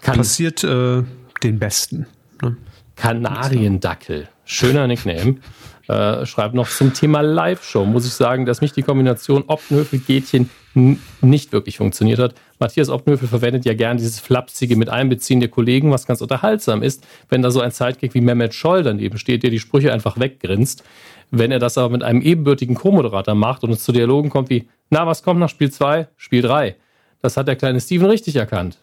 Kann, Passiert äh, den Besten. Ne? Kanariendackel. Schöner Nickname. Äh, schreibt noch zum Thema Live-Show. Muss ich sagen, dass mich die Kombination Optenhöfel-Gätchen nicht wirklich funktioniert hat. Matthias Optenhöfel verwendet ja gern dieses flapsige mit Einbeziehen der Kollegen, was ganz unterhaltsam ist, wenn da so ein Sidekick wie Mehmet Scholl daneben steht, der die Sprüche einfach weggrinst. Wenn er das aber mit einem ebenbürtigen Co-Moderator macht und es zu Dialogen kommt wie, na, was kommt nach Spiel 2? Spiel 3. Das hat der kleine Steven richtig erkannt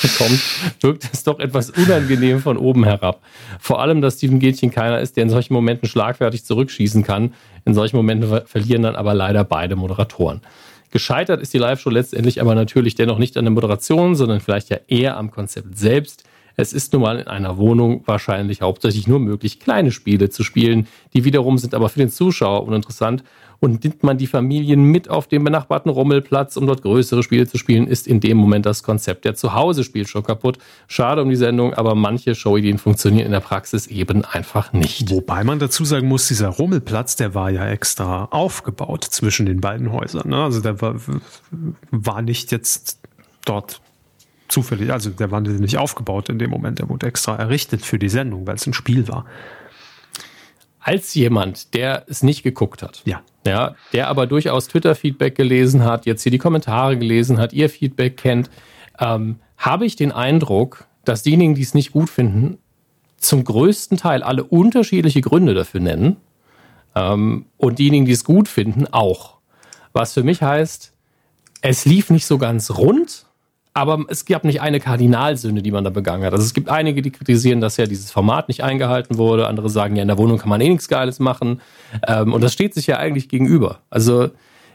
bekommt, wirkt es doch etwas unangenehm von oben herab. Vor allem, dass Steven Gätchen keiner ist, der in solchen Momenten schlagfertig zurückschießen kann. In solchen Momenten verlieren dann aber leider beide Moderatoren. Gescheitert ist die Live-Show letztendlich aber natürlich dennoch nicht an der Moderation, sondern vielleicht ja eher am Konzept selbst. Es ist nun mal in einer Wohnung wahrscheinlich hauptsächlich nur möglich, kleine Spiele zu spielen. Die wiederum sind aber für den Zuschauer uninteressant und nimmt man die Familien mit auf den benachbarten Rummelplatz, um dort größere Spiele zu spielen, ist in dem Moment das Konzept der Zuhause-Spiel schon kaputt. Schade um die Sendung, aber manche Showideen funktionieren in der Praxis eben einfach nicht. Wobei man dazu sagen muss, dieser Rummelplatz, der war ja extra aufgebaut zwischen den beiden Häusern. Ne? Also der war, war nicht jetzt dort zufällig, also der war nicht aufgebaut in dem Moment, der wurde extra errichtet für die Sendung, weil es ein Spiel war als jemand, der es nicht geguckt hat, ja. Ja, der aber durchaus Twitter-Feedback gelesen hat, jetzt hier die Kommentare gelesen hat, ihr Feedback kennt, ähm, habe ich den Eindruck, dass diejenigen, die es nicht gut finden, zum größten Teil alle unterschiedliche Gründe dafür nennen. Ähm, und diejenigen, die es gut finden, auch. Was für mich heißt, es lief nicht so ganz rund, aber es gab nicht eine Kardinalsünde, die man da begangen hat. Also es gibt einige, die kritisieren, dass ja dieses Format nicht eingehalten wurde. Andere sagen, ja, in der Wohnung kann man eh nichts Geiles machen. Ähm, und das steht sich ja eigentlich gegenüber. Also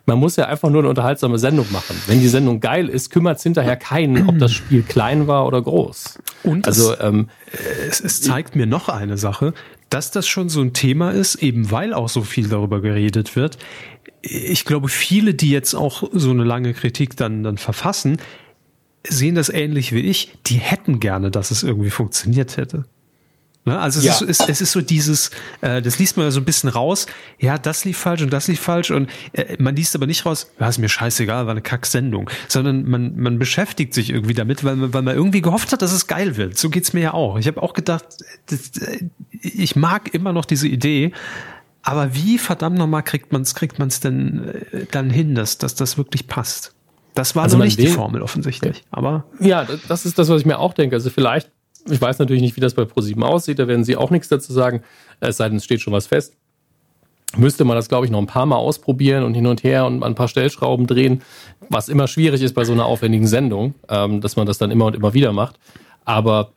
man muss ja einfach nur eine unterhaltsame Sendung machen. Wenn die Sendung geil ist, kümmert es hinterher keinen, ob das Spiel klein war oder groß. Und also, ähm, es, es zeigt mir noch eine Sache, dass das schon so ein Thema ist, eben weil auch so viel darüber geredet wird. Ich glaube, viele, die jetzt auch so eine lange Kritik dann, dann verfassen, sehen das ähnlich wie ich. Die hätten gerne, dass es irgendwie funktioniert hätte. Ne? Also es, ja. ist, es, es, ist so dieses, äh, das liest man ja so ein bisschen raus, ja, das lief falsch und das lief falsch und äh, man liest aber nicht raus, ja, ist mir scheißegal, war eine Kacksendung, sondern man, man beschäftigt sich irgendwie damit, weil man, weil man irgendwie gehofft hat, dass es geil wird. So geht's mir ja auch. Ich habe auch gedacht, das, äh, ich mag immer noch diese Idee, aber wie verdammt nochmal kriegt man es kriegt man's denn äh, dann hin, dass, dass das wirklich passt? Das war also noch nicht die Formel offensichtlich. Aber ja, das ist das, was ich mir auch denke. Also vielleicht, ich weiß natürlich nicht, wie das bei ProSieben aussieht, da werden Sie auch nichts dazu sagen, es sei denn, es steht schon was fest. Müsste man das, glaube ich, noch ein paar Mal ausprobieren und hin und her und ein paar Stellschrauben drehen, was immer schwierig ist bei so einer aufwendigen Sendung, ähm, dass man das dann immer und immer wieder macht. Aber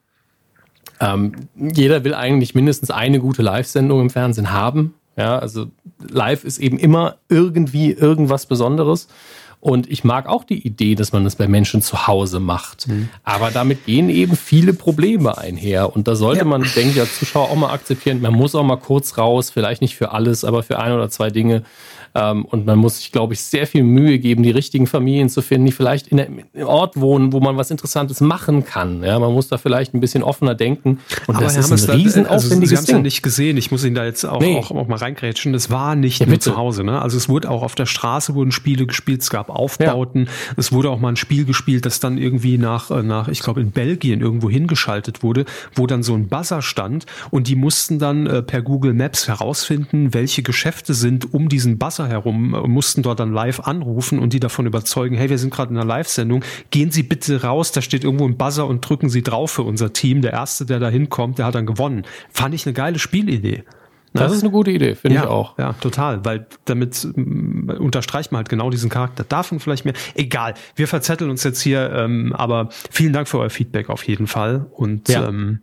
ähm, jeder will eigentlich mindestens eine gute Live-Sendung im Fernsehen haben. Ja, also live ist eben immer irgendwie irgendwas Besonderes. Und ich mag auch die Idee, dass man das bei Menschen zu Hause macht. Mhm. Aber damit gehen eben viele Probleme einher. Und da sollte ja. man, denke ich, als Zuschauer auch mal akzeptieren, man muss auch mal kurz raus, vielleicht nicht für alles, aber für ein oder zwei Dinge. Ähm, und man muss sich, glaube ich, sehr viel Mühe geben, die richtigen Familien zu finden, die vielleicht in einem Ort wohnen, wo man was Interessantes machen kann. Ja, man muss da vielleicht ein bisschen offener denken. Und Aber das ist ein riesen also aufwendiges Sie haben es ja nicht gesehen. Ich muss Ihnen da jetzt auch, nee. auch, auch mal reingrätschen. Es war nicht ja, nur zu Hause. Ne? Also es wurde auch auf der Straße wurden Spiele gespielt. Es gab Aufbauten. Ja. Es wurde auch mal ein Spiel gespielt, das dann irgendwie nach, äh, nach ich glaube in Belgien irgendwo hingeschaltet wurde, wo dann so ein Buzzer stand und die mussten dann äh, per Google Maps herausfinden, welche Geschäfte sind um diesen Buzzer herum, äh, mussten dort dann live anrufen und die davon überzeugen, hey, wir sind gerade in einer Live-Sendung, gehen Sie bitte raus, da steht irgendwo ein Buzzer und drücken Sie drauf für unser Team. Der Erste, der da hinkommt, der hat dann gewonnen. Fand ich eine geile Spielidee. Das ist eine gute Idee, finde ja, ich auch. Ja, total, weil damit ähm, unterstreicht man halt genau diesen Charakter. Davon vielleicht mehr. Egal, wir verzetteln uns jetzt hier, ähm, aber vielen Dank für euer Feedback auf jeden Fall. Und ja. ähm,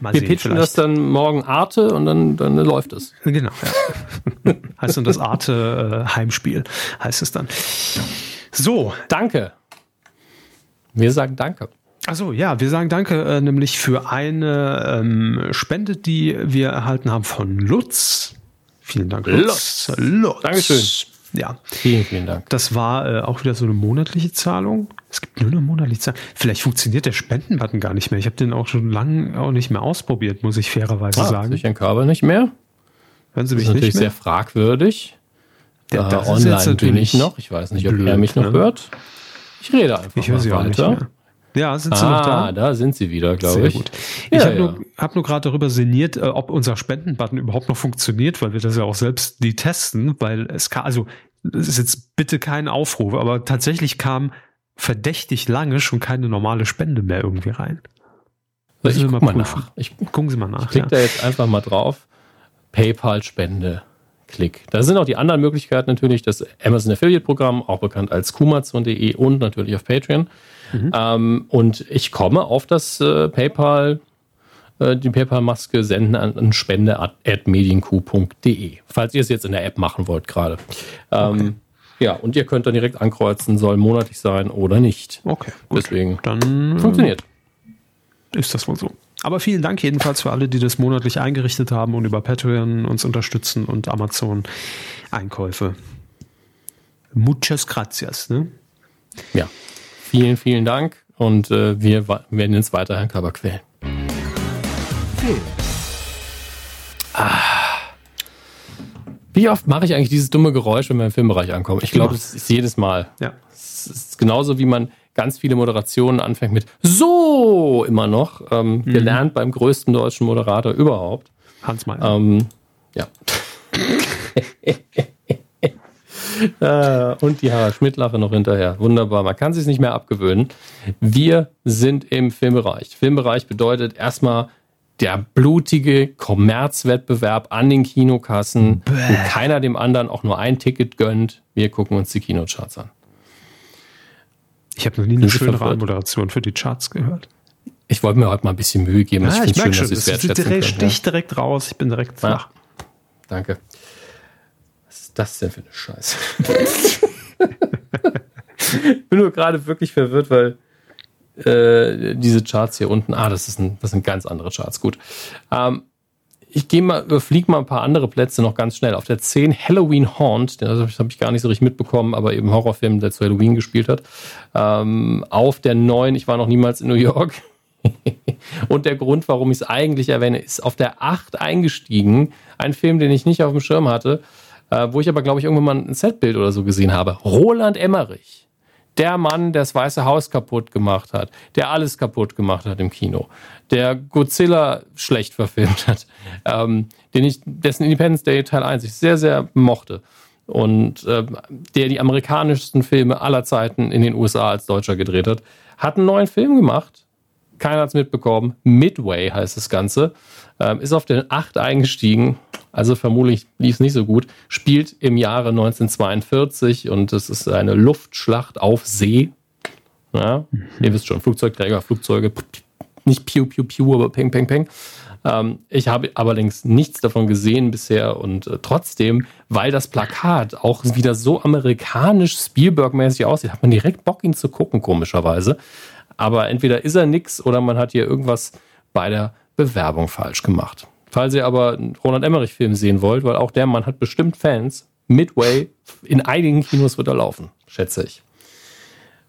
mal wir sehen, pitchen vielleicht. das dann morgen Arte und dann, dann läuft es. Genau, ja. [LAUGHS] heißt dann das Arte äh, Heimspiel, heißt es dann. So. Danke. Wir sagen Danke. Also ja, wir sagen danke äh, nämlich für eine ähm, Spende, die wir erhalten haben von Lutz. Vielen Dank, Lutz. Lutz. Lutz. Dankeschön. Ja. Vielen, vielen Dank. Das war äh, auch wieder so eine monatliche Zahlung. Es gibt nur eine monatliche Zahlung. Vielleicht funktioniert der Spendenbutton gar nicht mehr. Ich habe den auch schon lange auch nicht mehr ausprobiert, muss ich fairerweise ah, sagen. Sich ein Kabel nicht mehr? Hören Sie mich das ist natürlich sehr fragwürdig. Der, äh, online bin ich noch. Ich weiß nicht, ob blöd, er mich noch ne? hört. Ich rede einfach ich höre Sie weiter. Auch nicht mehr. Ja, sind sie ah, noch da? da sind sie wieder, glaube ich. Gut. Ich ja, habe ja. nur, hab nur gerade darüber sinniert, äh, ob unser Spendenbutton überhaupt noch funktioniert, weil wir das ja auch selbst die testen, weil es kann, also es ist jetzt bitte kein Aufruf, aber tatsächlich kam verdächtig lange schon keine normale Spende mehr irgendwie rein. ich guck mal, mal nach. Ich, gucken Sie mal nach. Ich klicke ja. da jetzt einfach mal drauf. PayPal-Spende. Klick. Da sind auch die anderen Möglichkeiten natürlich, das Amazon Affiliate Programm, auch bekannt als kumazon.de und natürlich auf Patreon. Mhm. Ähm, und ich komme auf das äh, PayPal, äh, die PayPal-Maske senden an, an spende.medienq.de, falls ihr es jetzt in der App machen wollt gerade. Ähm, okay. Ja, und ihr könnt dann direkt ankreuzen, soll monatlich sein oder nicht. Okay. Gut. Deswegen dann funktioniert. Ist das wohl so. Aber vielen Dank jedenfalls für alle, die das monatlich eingerichtet haben und über Patreon uns unterstützen und Amazon Einkäufe. Muchas gracias. Ne? Ja. Vielen, vielen Dank und äh, wir werden jetzt weiter Herrn Körber quälen. Film. Ah. Wie oft mache ich eigentlich dieses dumme Geräusch, wenn wir im Filmbereich ankommen? Ich glaube, es ist jedes Mal. Ja. Es ist genauso wie man ganz viele Moderationen anfängt mit so immer noch. Ähm, mhm. Gelernt beim größten deutschen Moderator überhaupt. Hans Meyer. Ähm, ja. [LAUGHS] Äh, und die Harald Schmidt-Lache noch hinterher. Wunderbar. Man kann sich nicht mehr abgewöhnen. Wir sind im Filmbereich. Filmbereich bedeutet erstmal der blutige Kommerzwettbewerb an den Kinokassen, Bäh. wo keiner dem anderen auch nur ein Ticket gönnt. Wir gucken uns die Kinocharts an. Ich habe noch nie eine schöne Moderation für die Charts gehört. Ich wollte mir heute mal ein bisschen Mühe geben. Ja, ich, ich merke schon, dass es direkt, stich direkt raus. Ich bin direkt flach. Ja, danke ist das denn für eine Scheiße? ich bin nur gerade wirklich verwirrt, weil äh, diese Charts hier unten, ah, das, ist ein, das sind ganz andere Charts, gut. Ähm, ich gehe mal, überfliege mal ein paar andere Plätze noch ganz schnell. Auf der 10 Halloween Haunt, das habe ich gar nicht so richtig mitbekommen, aber eben Horrorfilm, der zu Halloween gespielt hat. Ähm, auf der 9, ich war noch niemals in New York. [LAUGHS] Und der Grund, warum ich es eigentlich erwähne, ist auf der 8 eingestiegen. Ein Film, den ich nicht auf dem Schirm hatte äh, wo ich aber, glaube ich, irgendwann mal ein Setbild oder so gesehen habe. Roland Emmerich. Der Mann, der das Weiße Haus kaputt gemacht hat, der alles kaputt gemacht hat im Kino, der Godzilla schlecht verfilmt hat, ähm, den ich, dessen Independence Day Teil 1 ich sehr, sehr mochte und äh, der die amerikanischsten Filme aller Zeiten in den USA als Deutscher gedreht hat, hat einen neuen Film gemacht. Keiner hat es mitbekommen. Midway heißt das Ganze. Ähm, ist auf den 8 eingestiegen also vermutlich lief es nicht so gut, spielt im Jahre 1942 und es ist eine Luftschlacht auf See. Ja. Ihr wisst schon, Flugzeugträger, Flugzeuge, nicht piu, piu, piu, aber peng, peng, peng. Ähm, ich habe allerdings nichts davon gesehen bisher und äh, trotzdem, weil das Plakat auch wieder so amerikanisch Spielberg-mäßig aussieht, hat man direkt Bock, ihn zu gucken, komischerweise. Aber entweder ist er nix oder man hat hier irgendwas bei der Bewerbung falsch gemacht. Falls ihr aber einen Roland Emmerich-Film sehen wollt, weil auch der Mann hat bestimmt Fans, Midway. In einigen Kinos wird er laufen, schätze ich.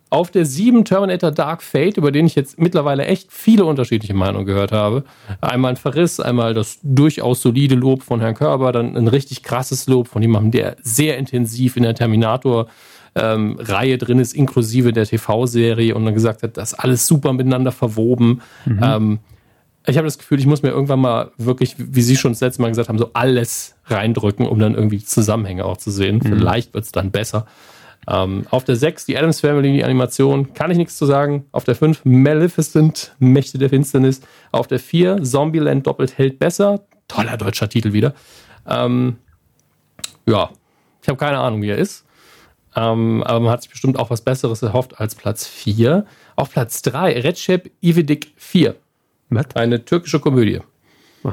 Auf der 7 Terminator Dark Fate, über den ich jetzt mittlerweile echt viele unterschiedliche Meinungen gehört habe. Einmal ein Verriss, einmal das durchaus solide Lob von Herrn Körber, dann ein richtig krasses Lob von jemandem, der sehr intensiv in der Terminator ähm, Reihe drin ist, inklusive der TV-Serie und dann gesagt hat, das ist alles super miteinander verwoben. Mhm. Ähm, ich habe das Gefühl, ich muss mir irgendwann mal wirklich, wie Sie schon das letzte Mal gesagt haben, so alles reindrücken, um dann irgendwie Zusammenhänge auch zu sehen. Mhm. Vielleicht wird es dann besser. Ähm, auf der 6 die Adams Family, die Animation, kann ich nichts zu sagen. Auf der 5 Maleficent, Mächte der Finsternis. Auf der 4 Zombieland doppelt hält besser. Toller deutscher Titel wieder. Ähm, ja, ich habe keine Ahnung, wie er ist. Ähm, aber man hat sich bestimmt auch was Besseres erhofft als Platz 4. Auf Platz 3 Recep Ivedik 4. Was? Eine türkische Komödie. Oh.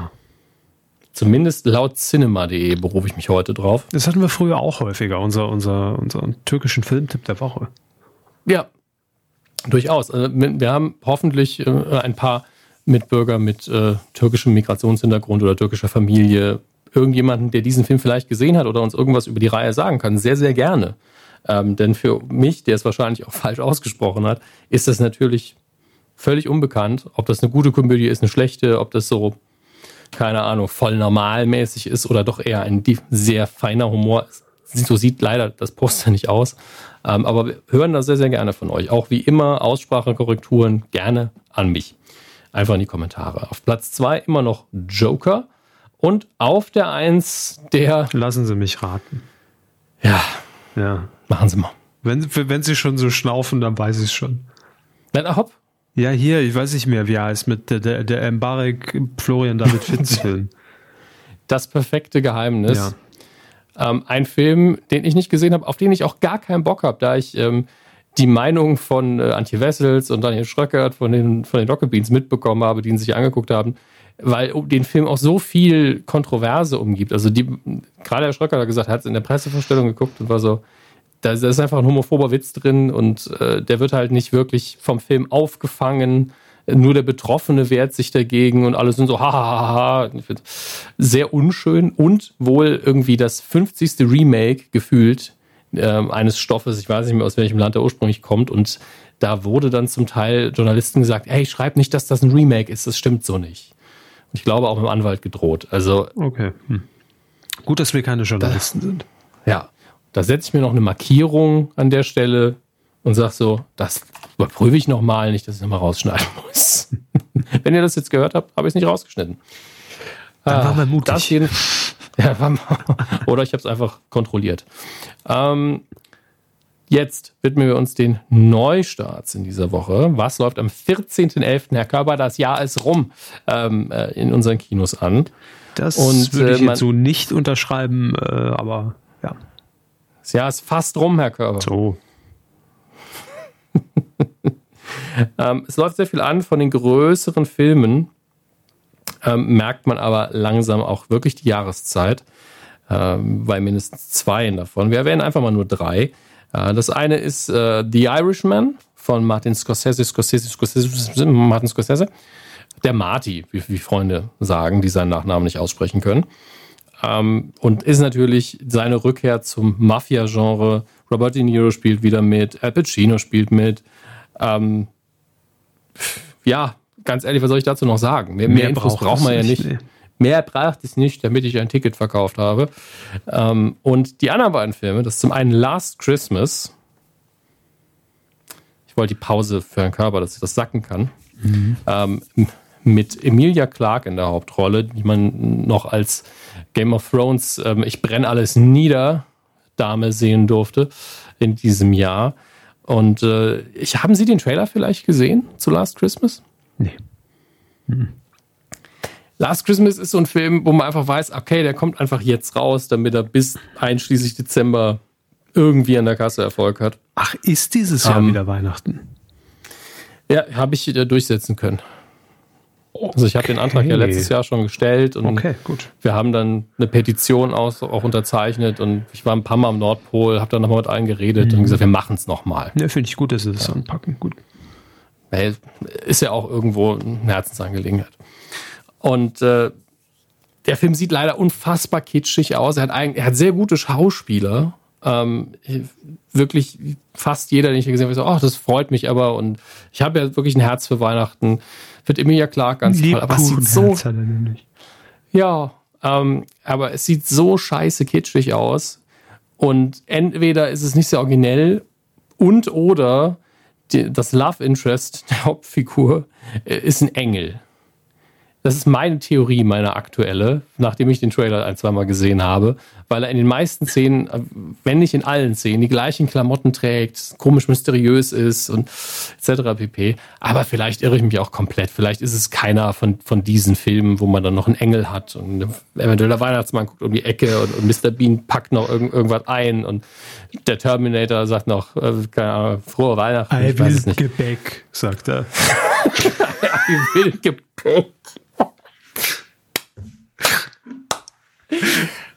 Zumindest laut cinema.de berufe ich mich heute drauf. Das hatten wir früher auch häufiger, unser, unser, unseren türkischen Filmtipp der Woche. Ja, durchaus. Also, wir haben hoffentlich äh, ein paar Mitbürger mit äh, türkischem Migrationshintergrund oder türkischer Familie. Irgendjemanden, der diesen Film vielleicht gesehen hat oder uns irgendwas über die Reihe sagen kann. Sehr, sehr gerne. Ähm, denn für mich, der es wahrscheinlich auch [LAUGHS] falsch ausgesprochen hat, ist das natürlich völlig unbekannt, ob das eine gute Komödie ist, eine schlechte, ob das so keine Ahnung, voll normalmäßig ist oder doch eher ein sehr feiner Humor. So sieht leider das Poster nicht aus. Ähm, aber wir hören das sehr, sehr gerne von euch. Auch wie immer Aussprachekorrekturen gerne an mich. Einfach in die Kommentare. Auf Platz zwei immer noch Joker. Und auf der Eins der. Lassen Sie mich raten. Ja. Ja. Machen Sie mal. Wenn, wenn Sie schon so schnaufen, dann weiß ich es schon. Na, hopp. Ja, hier, ich weiß nicht mehr, wie er heißt, mit der, der, der Mbarek Florian David Fitz Film. [LAUGHS] Das perfekte Geheimnis. Ja. Ähm, ein Film, den ich nicht gesehen habe, auf den ich auch gar keinen Bock habe, da ich ähm, die Meinung von äh, Antje Wessels und Daniel Schröckert von den, von den Doppelbeans mitbekommen habe, die ihn sich angeguckt haben, weil den Film auch so viel Kontroverse umgibt. Also die, gerade Herr Schröckert hat gesagt, er hat es in der Pressevorstellung geguckt und war so, da ist einfach ein homophober Witz drin und äh, der wird halt nicht wirklich vom Film aufgefangen. Nur der Betroffene wehrt sich dagegen und alle sind so, hahaha. Sehr unschön und wohl irgendwie das 50. Remake gefühlt äh, eines Stoffes. Ich weiß nicht mehr, aus welchem Land er ursprünglich kommt. Und da wurde dann zum Teil Journalisten gesagt, hey, schreib nicht, dass das ein Remake ist. Das stimmt so nicht. Und ich glaube auch im Anwalt gedroht. Also. Okay. Hm. Gut, dass wir keine Journalisten da, sind. Ja. Da setze ich mir noch eine Markierung an der Stelle und sage so, das überprüfe ich nochmal, nicht, dass ich nochmal rausschneiden [LAUGHS] muss. Wenn ihr das jetzt gehört habt, habe ich es nicht rausgeschnitten. Dann war man mutig. Das jeden, [LAUGHS] ja, war, oder ich habe es einfach kontrolliert. Ähm, jetzt widmen wir uns den Neustarts in dieser Woche. Was läuft am 14.11. Herr Körber, das Jahr ist rum, ähm, äh, in unseren Kinos an. Das und, würde ich äh, jetzt so nicht unterschreiben, äh, aber. Das Jahr ist fast rum, Herr Körber. So. [LAUGHS] ähm, es läuft sehr viel an von den größeren Filmen. Ähm, merkt man aber langsam auch wirklich die Jahreszeit. Ähm, bei mindestens zwei davon. Wir erwähnen einfach mal nur drei. Äh, das eine ist äh, The Irishman von Martin Scorsese, Scorsese, Scorsese, Martin Scorsese. Der Marty, wie, wie Freunde sagen, die seinen Nachnamen nicht aussprechen können. Ähm, und ist natürlich seine Rückkehr zum Mafia-Genre. Robert De Niro spielt wieder mit, Al Pacino spielt mit. Ähm, ja, ganz ehrlich, was soll ich dazu noch sagen? Mehr, mehr, mehr Infos braucht man ja nicht. Nee. Mehr braucht es nicht, damit ich ein Ticket verkauft habe. Ähm, und die anderen beiden Filme, das ist zum einen Last Christmas. Ich wollte die Pause für Herrn Körper, dass ich das sacken kann. Mhm. Ähm, mit Emilia Clarke in der Hauptrolle, die man noch als Game of Thrones ähm, Ich brenne alles nieder Dame sehen durfte in diesem Jahr. Und äh, ich, haben Sie den Trailer vielleicht gesehen zu Last Christmas? Nee. Hm. Last Christmas ist so ein Film, wo man einfach weiß, okay, der kommt einfach jetzt raus, damit er bis einschließlich Dezember irgendwie an der Kasse Erfolg hat. Ach, ist dieses Jahr ähm, wieder Weihnachten? Ja, habe ich äh, durchsetzen können. Also ich habe den Antrag ja letztes Jahr schon gestellt und okay, wir haben dann eine Petition aus, auch unterzeichnet und ich war ein paar Mal am Nordpol, habe dann nochmal mit allen geredet mhm. und gesagt, wir machen es nochmal. Ja, finde ich gut, dass Sie das ja. anpacken. Gut. Ist ja auch irgendwo eine Herzensangelegenheit. Und äh, der Film sieht leider unfassbar kitschig aus. Er hat, eigentlich, er hat sehr gute Schauspieler. Ähm, wirklich fast jeder, den ich gesehen habe, so, ach, das freut mich aber. Und ich habe ja wirklich ein Herz für Weihnachten. Wird Emilia Clark ganz toll. Aber es sieht so. Ja, ähm, aber es sieht so scheiße kitschig aus. Und entweder ist es nicht sehr originell und oder die, das Love Interest der Hauptfigur äh, ist ein Engel. Das ist meine Theorie, meine aktuelle, nachdem ich den Trailer ein, zweimal gesehen habe, weil er in den meisten Szenen, wenn nicht in allen Szenen, die gleichen Klamotten trägt, komisch mysteriös ist und etc. pp. Aber vielleicht irre ich mich auch komplett. Vielleicht ist es keiner von, von diesen Filmen, wo man dann noch einen Engel hat und eventuell der Weihnachtsmann guckt um die Ecke und, und Mr. Bean packt noch irgend, irgendwas ein und der Terminator sagt noch, äh, keine Ahnung, frohe Weihnachten. [LAUGHS] I will Gebäck, sagt er. I will Gebäck.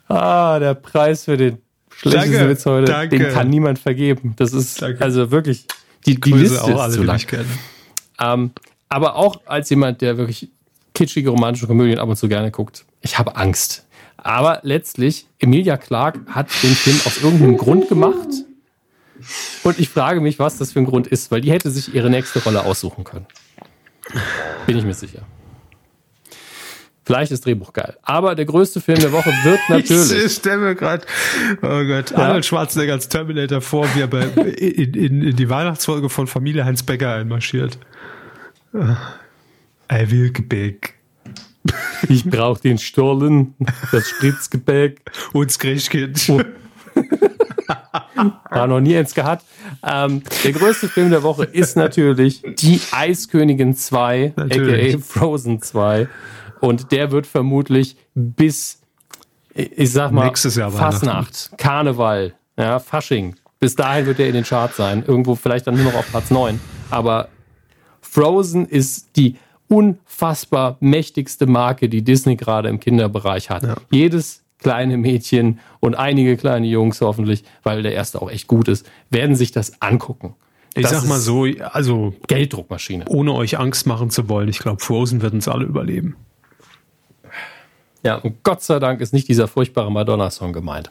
Ah, der Preis für den schlechtesten Witz heute, danke. den kann niemand vergeben. Das ist danke. also wirklich die, die Liste auch alle, ist zu lang. Ähm, aber auch als jemand, der wirklich kitschige romantische Komödien ab und zu gerne guckt, ich habe Angst. Aber letztlich, Emilia Clark hat den Film aus irgendeinem Grund gemacht. Und ich frage mich, was das für ein Grund ist, weil die hätte sich ihre nächste Rolle aussuchen können. Bin ich mir sicher. Vielleicht ist Drehbuch geil. Aber der größte Film der Woche wird [LAUGHS] natürlich. Ich stelle mir gerade, oh Gott, ja. Arnold Schwarzenegger als Terminator vor, wie er bei, [LAUGHS] in, in, in die Weihnachtsfolge von Familie Heinz Becker einmarschiert. I will Gebäck. Ich brauche den Stollen, das Spritzgebäck. Und das Griechkind. [LAUGHS] War noch nie eins gehabt. Ähm, der größte Film der Woche ist natürlich Die Eiskönigin 2, natürlich. aka Frozen 2. Und der wird vermutlich bis, ich sag mal, Fastnacht, Karneval, ja, Fasching. Bis dahin wird er in den Charts sein. Irgendwo vielleicht dann nur noch auf Platz 9. Aber Frozen ist die unfassbar mächtigste Marke, die Disney gerade im Kinderbereich hat. Ja. Jedes kleine Mädchen und einige kleine Jungs hoffentlich, weil der erste auch echt gut ist, werden sich das angucken. Ich das sag mal so, also Gelddruckmaschine. Ohne euch Angst machen zu wollen, ich glaube, Frozen wird uns alle überleben. Ja, und Gott sei Dank ist nicht dieser furchtbare Madonna-Song gemeint.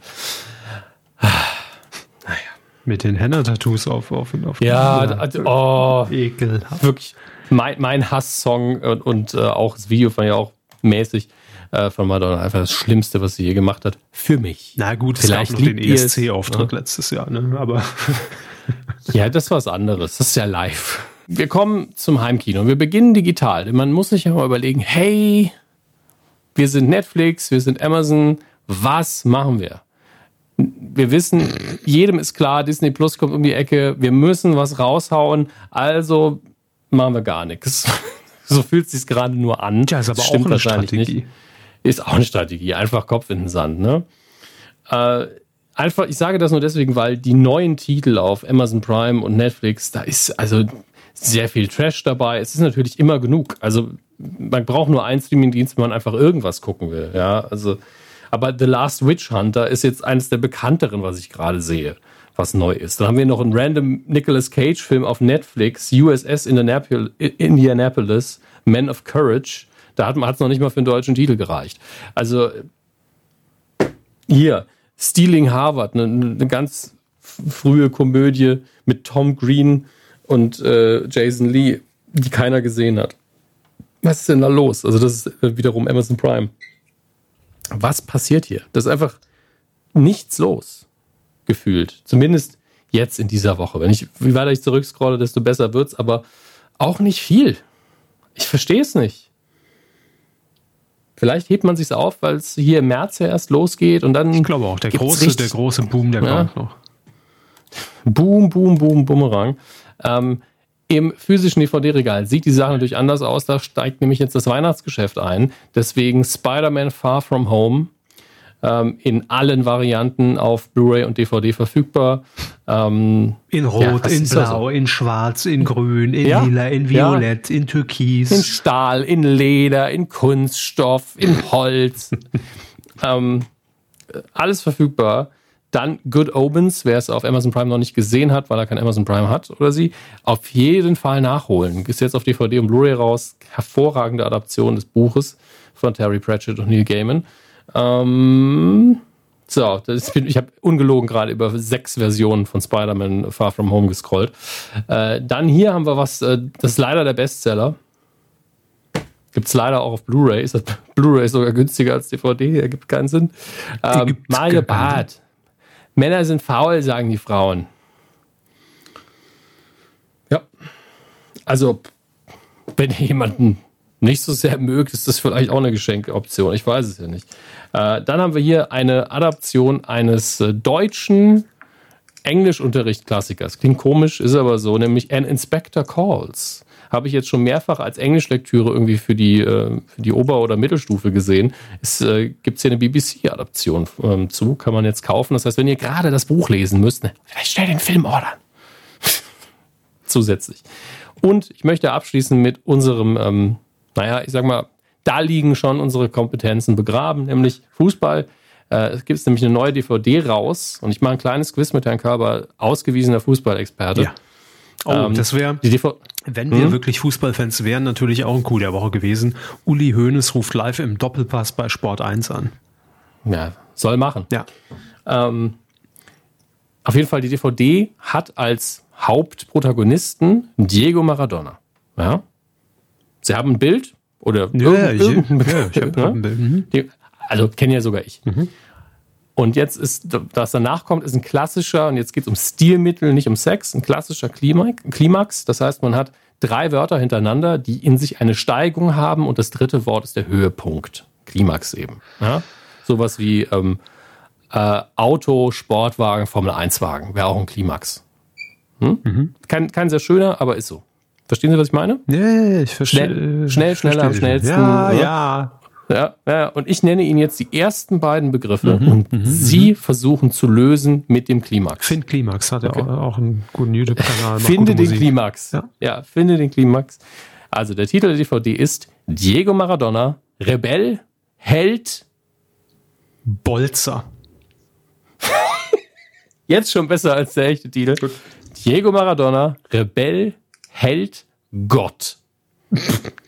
naja. Mit den Henna-Tattoos auf, auf, auf Ja, also, oh, ekelhaft. Wirklich mein, mein Hass-Song und, und äh, auch das Video fand ich auch mäßig äh, von Madonna. Einfach das Schlimmste, was sie je gemacht hat. Für mich. Na gut, vielleicht es gab noch den ESC-Auftritt ja. letztes Jahr, ne? aber. [LAUGHS] ja, das war was anderes. Das ist ja live. Wir kommen zum Heimkino. Wir beginnen digital. Man muss sich ja mal überlegen, hey, wir sind Netflix, wir sind Amazon, was machen wir? Wir wissen, jedem ist klar, Disney Plus kommt um die Ecke, wir müssen was raushauen, also machen wir gar nichts. [LAUGHS] So fühlt es sich gerade nur an. Ja, ist aber Stimmt auch eine Strategie. Nicht. Ist auch eine Strategie, einfach Kopf in den Sand. Ne? Äh, einfach, ich sage das nur deswegen, weil die neuen Titel auf Amazon Prime und Netflix, da ist also sehr viel Trash dabei. Es ist natürlich immer genug. Also man braucht nur einen Streamingdienst, wenn man einfach irgendwas gucken will. Ja, also, aber The Last Witch Hunter ist jetzt eines der bekannteren, was ich gerade sehe, was neu ist. Dann haben wir noch einen random Nicolas Cage Film auf Netflix, USS Indianapolis, Men of Courage. Da hat es noch nicht mal für einen deutschen Titel gereicht. Also hier, Stealing Harvard, eine, eine ganz frühe Komödie mit Tom Green und äh, Jason Lee, die keiner gesehen hat. Was ist denn da los? Also, das ist wiederum Amazon Prime. Was passiert hier? Das ist einfach nichts los, gefühlt. Zumindest jetzt in dieser Woche. Wenn ich, wie weiter ich zurückscrolle, desto besser wird's, aber auch nicht viel. Ich verstehe es nicht. Vielleicht hebt man sich's auf, weil es hier im März ja erst losgeht und dann. Ich glaube auch, der große, der große Boom, der ja. kommt noch. Boom, Boom, Boom, Bumerang. Ähm, im physischen DVD-Regal sieht die Sache natürlich anders aus. Da steigt nämlich jetzt das Weihnachtsgeschäft ein. Deswegen Spider-Man Far From Home ähm, in allen Varianten auf Blu-ray und DVD verfügbar. Ähm, in Rot, ja, in Blau, also? in Schwarz, in Grün, in ja, Lila, in Violett, ja. in Türkis. In Stahl, in Leder, in Kunststoff, in Holz. [LAUGHS] ähm, alles verfügbar. Dann Good Omens, wer es auf Amazon Prime noch nicht gesehen hat, weil er kein Amazon Prime hat oder sie, auf jeden Fall nachholen. Ist jetzt auf DVD und Blu-ray raus. Hervorragende Adaption des Buches von Terry Pratchett und Neil Gaiman. Ähm, so, das, ich habe ungelogen gerade über sechs Versionen von Spider-Man Far From Home gescrollt. Äh, dann hier haben wir was, äh, das ist leider der Bestseller. Gibt es leider auch auf Blu-ray. Ist [LAUGHS] Blu-ray sogar günstiger als DVD? Ergibt keinen Sinn. Ähm, Mario Barth. Männer sind faul, sagen die Frauen. Ja. Also, wenn ihr jemanden nicht so sehr mögt, ist das vielleicht auch eine Geschenkoption. Ich weiß es ja nicht. Äh, dann haben wir hier eine Adaption eines äh, deutschen Englischunterricht-Klassikers. Klingt komisch, ist aber so, nämlich An Inspector Calls habe ich jetzt schon mehrfach als Englischlektüre irgendwie für die, äh, für die Ober- oder Mittelstufe gesehen. Es äh, gibt hier eine BBC-Adaption ähm, zu, kann man jetzt kaufen. Das heißt, wenn ihr gerade das Buch lesen müsst, ne, vielleicht schnell den Film ordern. [LAUGHS] Zusätzlich. Und ich möchte abschließen mit unserem, ähm, naja, ich sag mal, da liegen schon unsere Kompetenzen begraben, nämlich Fußball. Äh, es gibt nämlich eine neue DVD raus und ich mache ein kleines Quiz mit Herrn Körber, ausgewiesener Fußballexperte. Ja. Oh, ähm, das wäre, wenn wir hm? wirklich Fußballfans wären, natürlich auch ein Coup der Woche gewesen. Uli Hoeneß ruft live im Doppelpass bei Sport 1 an. Ja, soll machen. Ja. Ähm, auf jeden Fall, die DVD hat als Hauptprotagonisten Diego Maradona. Ja. Sie haben ein Bild oder ja, irgendein ich, ja, ich ne? ein Bild. Mhm. also kenne ja sogar ich. Mhm. Und jetzt ist, das danach kommt, ist ein klassischer, und jetzt geht es um Stilmittel, nicht um Sex, ein klassischer Klimax. Das heißt, man hat drei Wörter hintereinander, die in sich eine Steigung haben und das dritte Wort ist der Höhepunkt. Klimax eben. Ja? Sowas wie ähm, äh, Auto, Sportwagen, Formel-1-Wagen wäre auch ein Klimax. Hm? Mhm. Kein, kein sehr schöner, aber ist so. Verstehen Sie, was ich meine? Ja, ich verstehe. Schnell, schnell schneller, am schnellsten. Ja, ja. Ja, ja, und ich nenne Ihnen jetzt die ersten beiden Begriffe mhm, und mhm, Sie mhm. versuchen zu lösen mit dem Klimax. Find Klimax hat okay. ja auch einen guten YouTube-Kanal. Finde den Musik. Klimax. Ja. ja, finde den Klimax. Also der Titel der DVD ist Diego Maradona, Rebell, Held, Bolzer. [LAUGHS] jetzt schon besser als der echte Titel. Gut. Diego Maradona, Rebell, Held, Gott. [LAUGHS]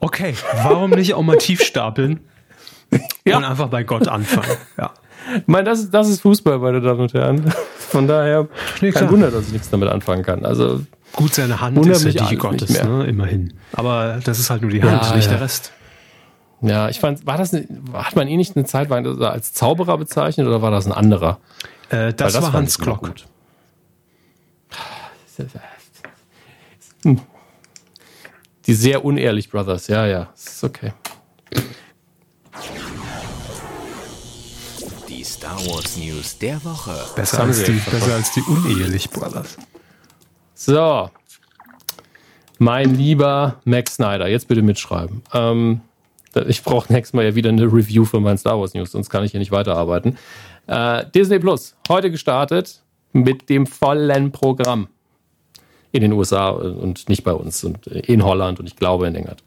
Okay, warum nicht auch mal tief stapeln ja. und einfach bei Gott anfangen? Ja. Ich meine, das ist, das ist Fußball, meine Damen und Herren. Von daher nee, kein Wunder, dass ich nichts damit anfangen kann. Also gut, seine Hand ist ja die Gottes, ne? immerhin. Aber das ist halt nur die Hand, ja, nicht ja. der Rest. Ja, ich fand, war das, eine, hat man ihn nicht eine Zeit lang als Zauberer bezeichnet oder war das ein anderer? Äh, das, das, war Hans Klock. Hm. Die sehr unehrlich Brothers, ja, ja, ist okay. Die Star Wars News der Woche. Besser, als die, besser als die unehelich Brothers. So, mein lieber Max Snyder, jetzt bitte mitschreiben. Ähm, ich brauche nächstes Mal ja wieder eine Review für mein Star Wars News, sonst kann ich hier nicht weiterarbeiten. Äh, Disney Plus, heute gestartet mit dem vollen Programm in den USA und nicht bei uns und in Holland und ich glaube in England.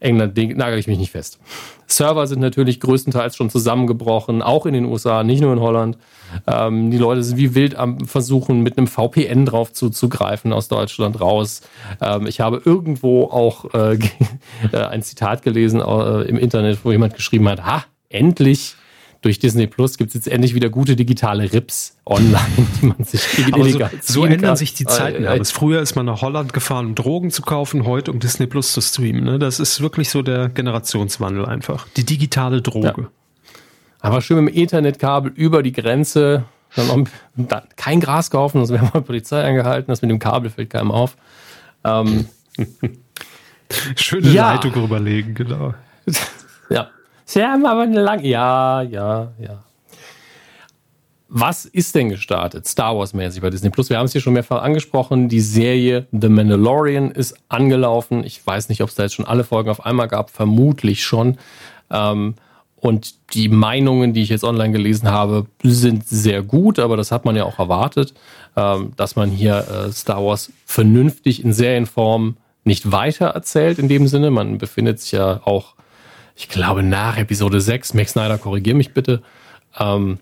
England nagel ich mich nicht fest. Server sind natürlich größtenteils schon zusammengebrochen, auch in den USA, nicht nur in Holland. Ähm, die Leute sind wie wild am Versuchen, mit einem VPN drauf zuzugreifen aus Deutschland raus. Ähm, ich habe irgendwo auch äh, [LAUGHS] äh ein Zitat gelesen äh, im Internet, wo jemand geschrieben hat, ha, endlich durch Disney Plus gibt es jetzt endlich wieder gute digitale Rips online, die man sich [LAUGHS] illegal so, so ändern kann. sich die Zeiten. Äh, äh, früher ist man nach Holland gefahren, um Drogen zu kaufen, heute um Disney Plus zu streamen. Ne? Das ist wirklich so der Generationswandel einfach. Die digitale Droge. Ja. Aber schön mit dem Ethernetkabel über die Grenze. Dann noch kein Gras kaufen, sonst wäre mal Polizei eingehalten. Das mit dem Kabel fällt keinem auf. Ähm, [LAUGHS] Schöne ja. Leitung rüberlegen, genau. [LAUGHS] ja. Sie haben aber eine lange. Ja, ja, ja. Was ist denn gestartet, Star Wars-mäßig bei Disney Plus? Wir haben es hier schon mehrfach angesprochen. Die Serie The Mandalorian ist angelaufen. Ich weiß nicht, ob es da jetzt schon alle Folgen auf einmal gab. Vermutlich schon. Ähm, und die Meinungen, die ich jetzt online gelesen habe, sind sehr gut, aber das hat man ja auch erwartet, ähm, dass man hier äh, Star Wars vernünftig in Serienform nicht weiter erzählt in dem Sinne. Man befindet sich ja auch ich glaube, nach Episode 6, Max Snyder, korrigier mich bitte. Ähm,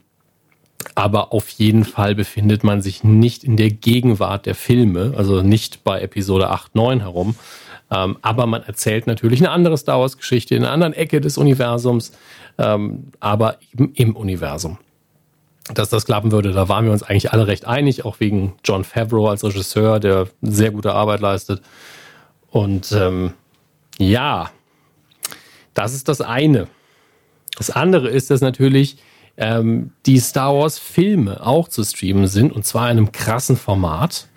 aber auf jeden Fall befindet man sich nicht in der Gegenwart der Filme, also nicht bei Episode 8, 9 herum. Ähm, aber man erzählt natürlich eine andere Star Wars-Geschichte in einer anderen Ecke des Universums, ähm, aber eben im Universum. Dass das klappen würde, da waren wir uns eigentlich alle recht einig, auch wegen John Favreau als Regisseur, der sehr gute Arbeit leistet. Und ähm, ja, das ist das eine. Das andere ist, dass natürlich ähm, die Star Wars Filme auch zu streamen sind und zwar in einem krassen Format.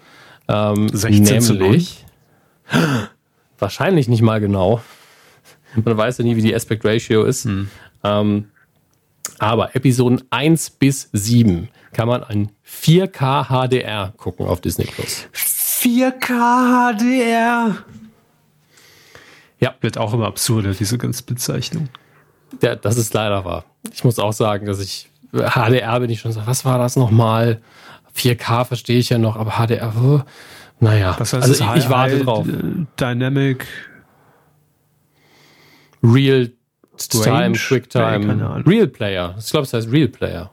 Ähm, 16 nämlich [GASPS] wahrscheinlich nicht mal genau. [LAUGHS] Man weiß ja nie, wie die Aspect Ratio ist. Hm. Ähm, aber Episoden 1 bis 7 kann man ein 4K HDR gucken auf Disney Plus. 4K HDR. Ja. Wird auch immer absurder, diese ganze Bezeichnung. Ja, das ist leider wahr. Ich muss auch sagen, dass ich HDR bin ich schon so, was war das nochmal? 4K verstehe ich ja noch, aber HDR, oh, naja. Das heißt, also ich, ich warte drauf. Dynamic Real Time, QuickTime, Real Player. Ich glaube, es heißt Real Player.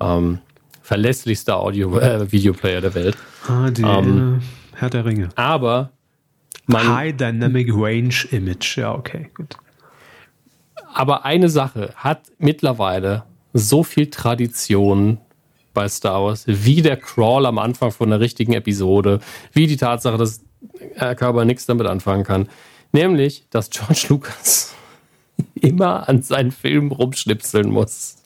Ähm, verlässlichster Audio, äh, Videoplayer der Welt. HD, ähm, Herr der Ringe. Aber High Dynamic Range Image, ja, okay, gut. Aber eine Sache hat mittlerweile so viel Tradition bei Star Wars, wie der Crawl am Anfang von der richtigen Episode, wie die Tatsache, dass Herr Körper nichts damit anfangen kann. Nämlich, dass George [LAUGHS] Lucas immer an seinen Film rumschnipseln muss.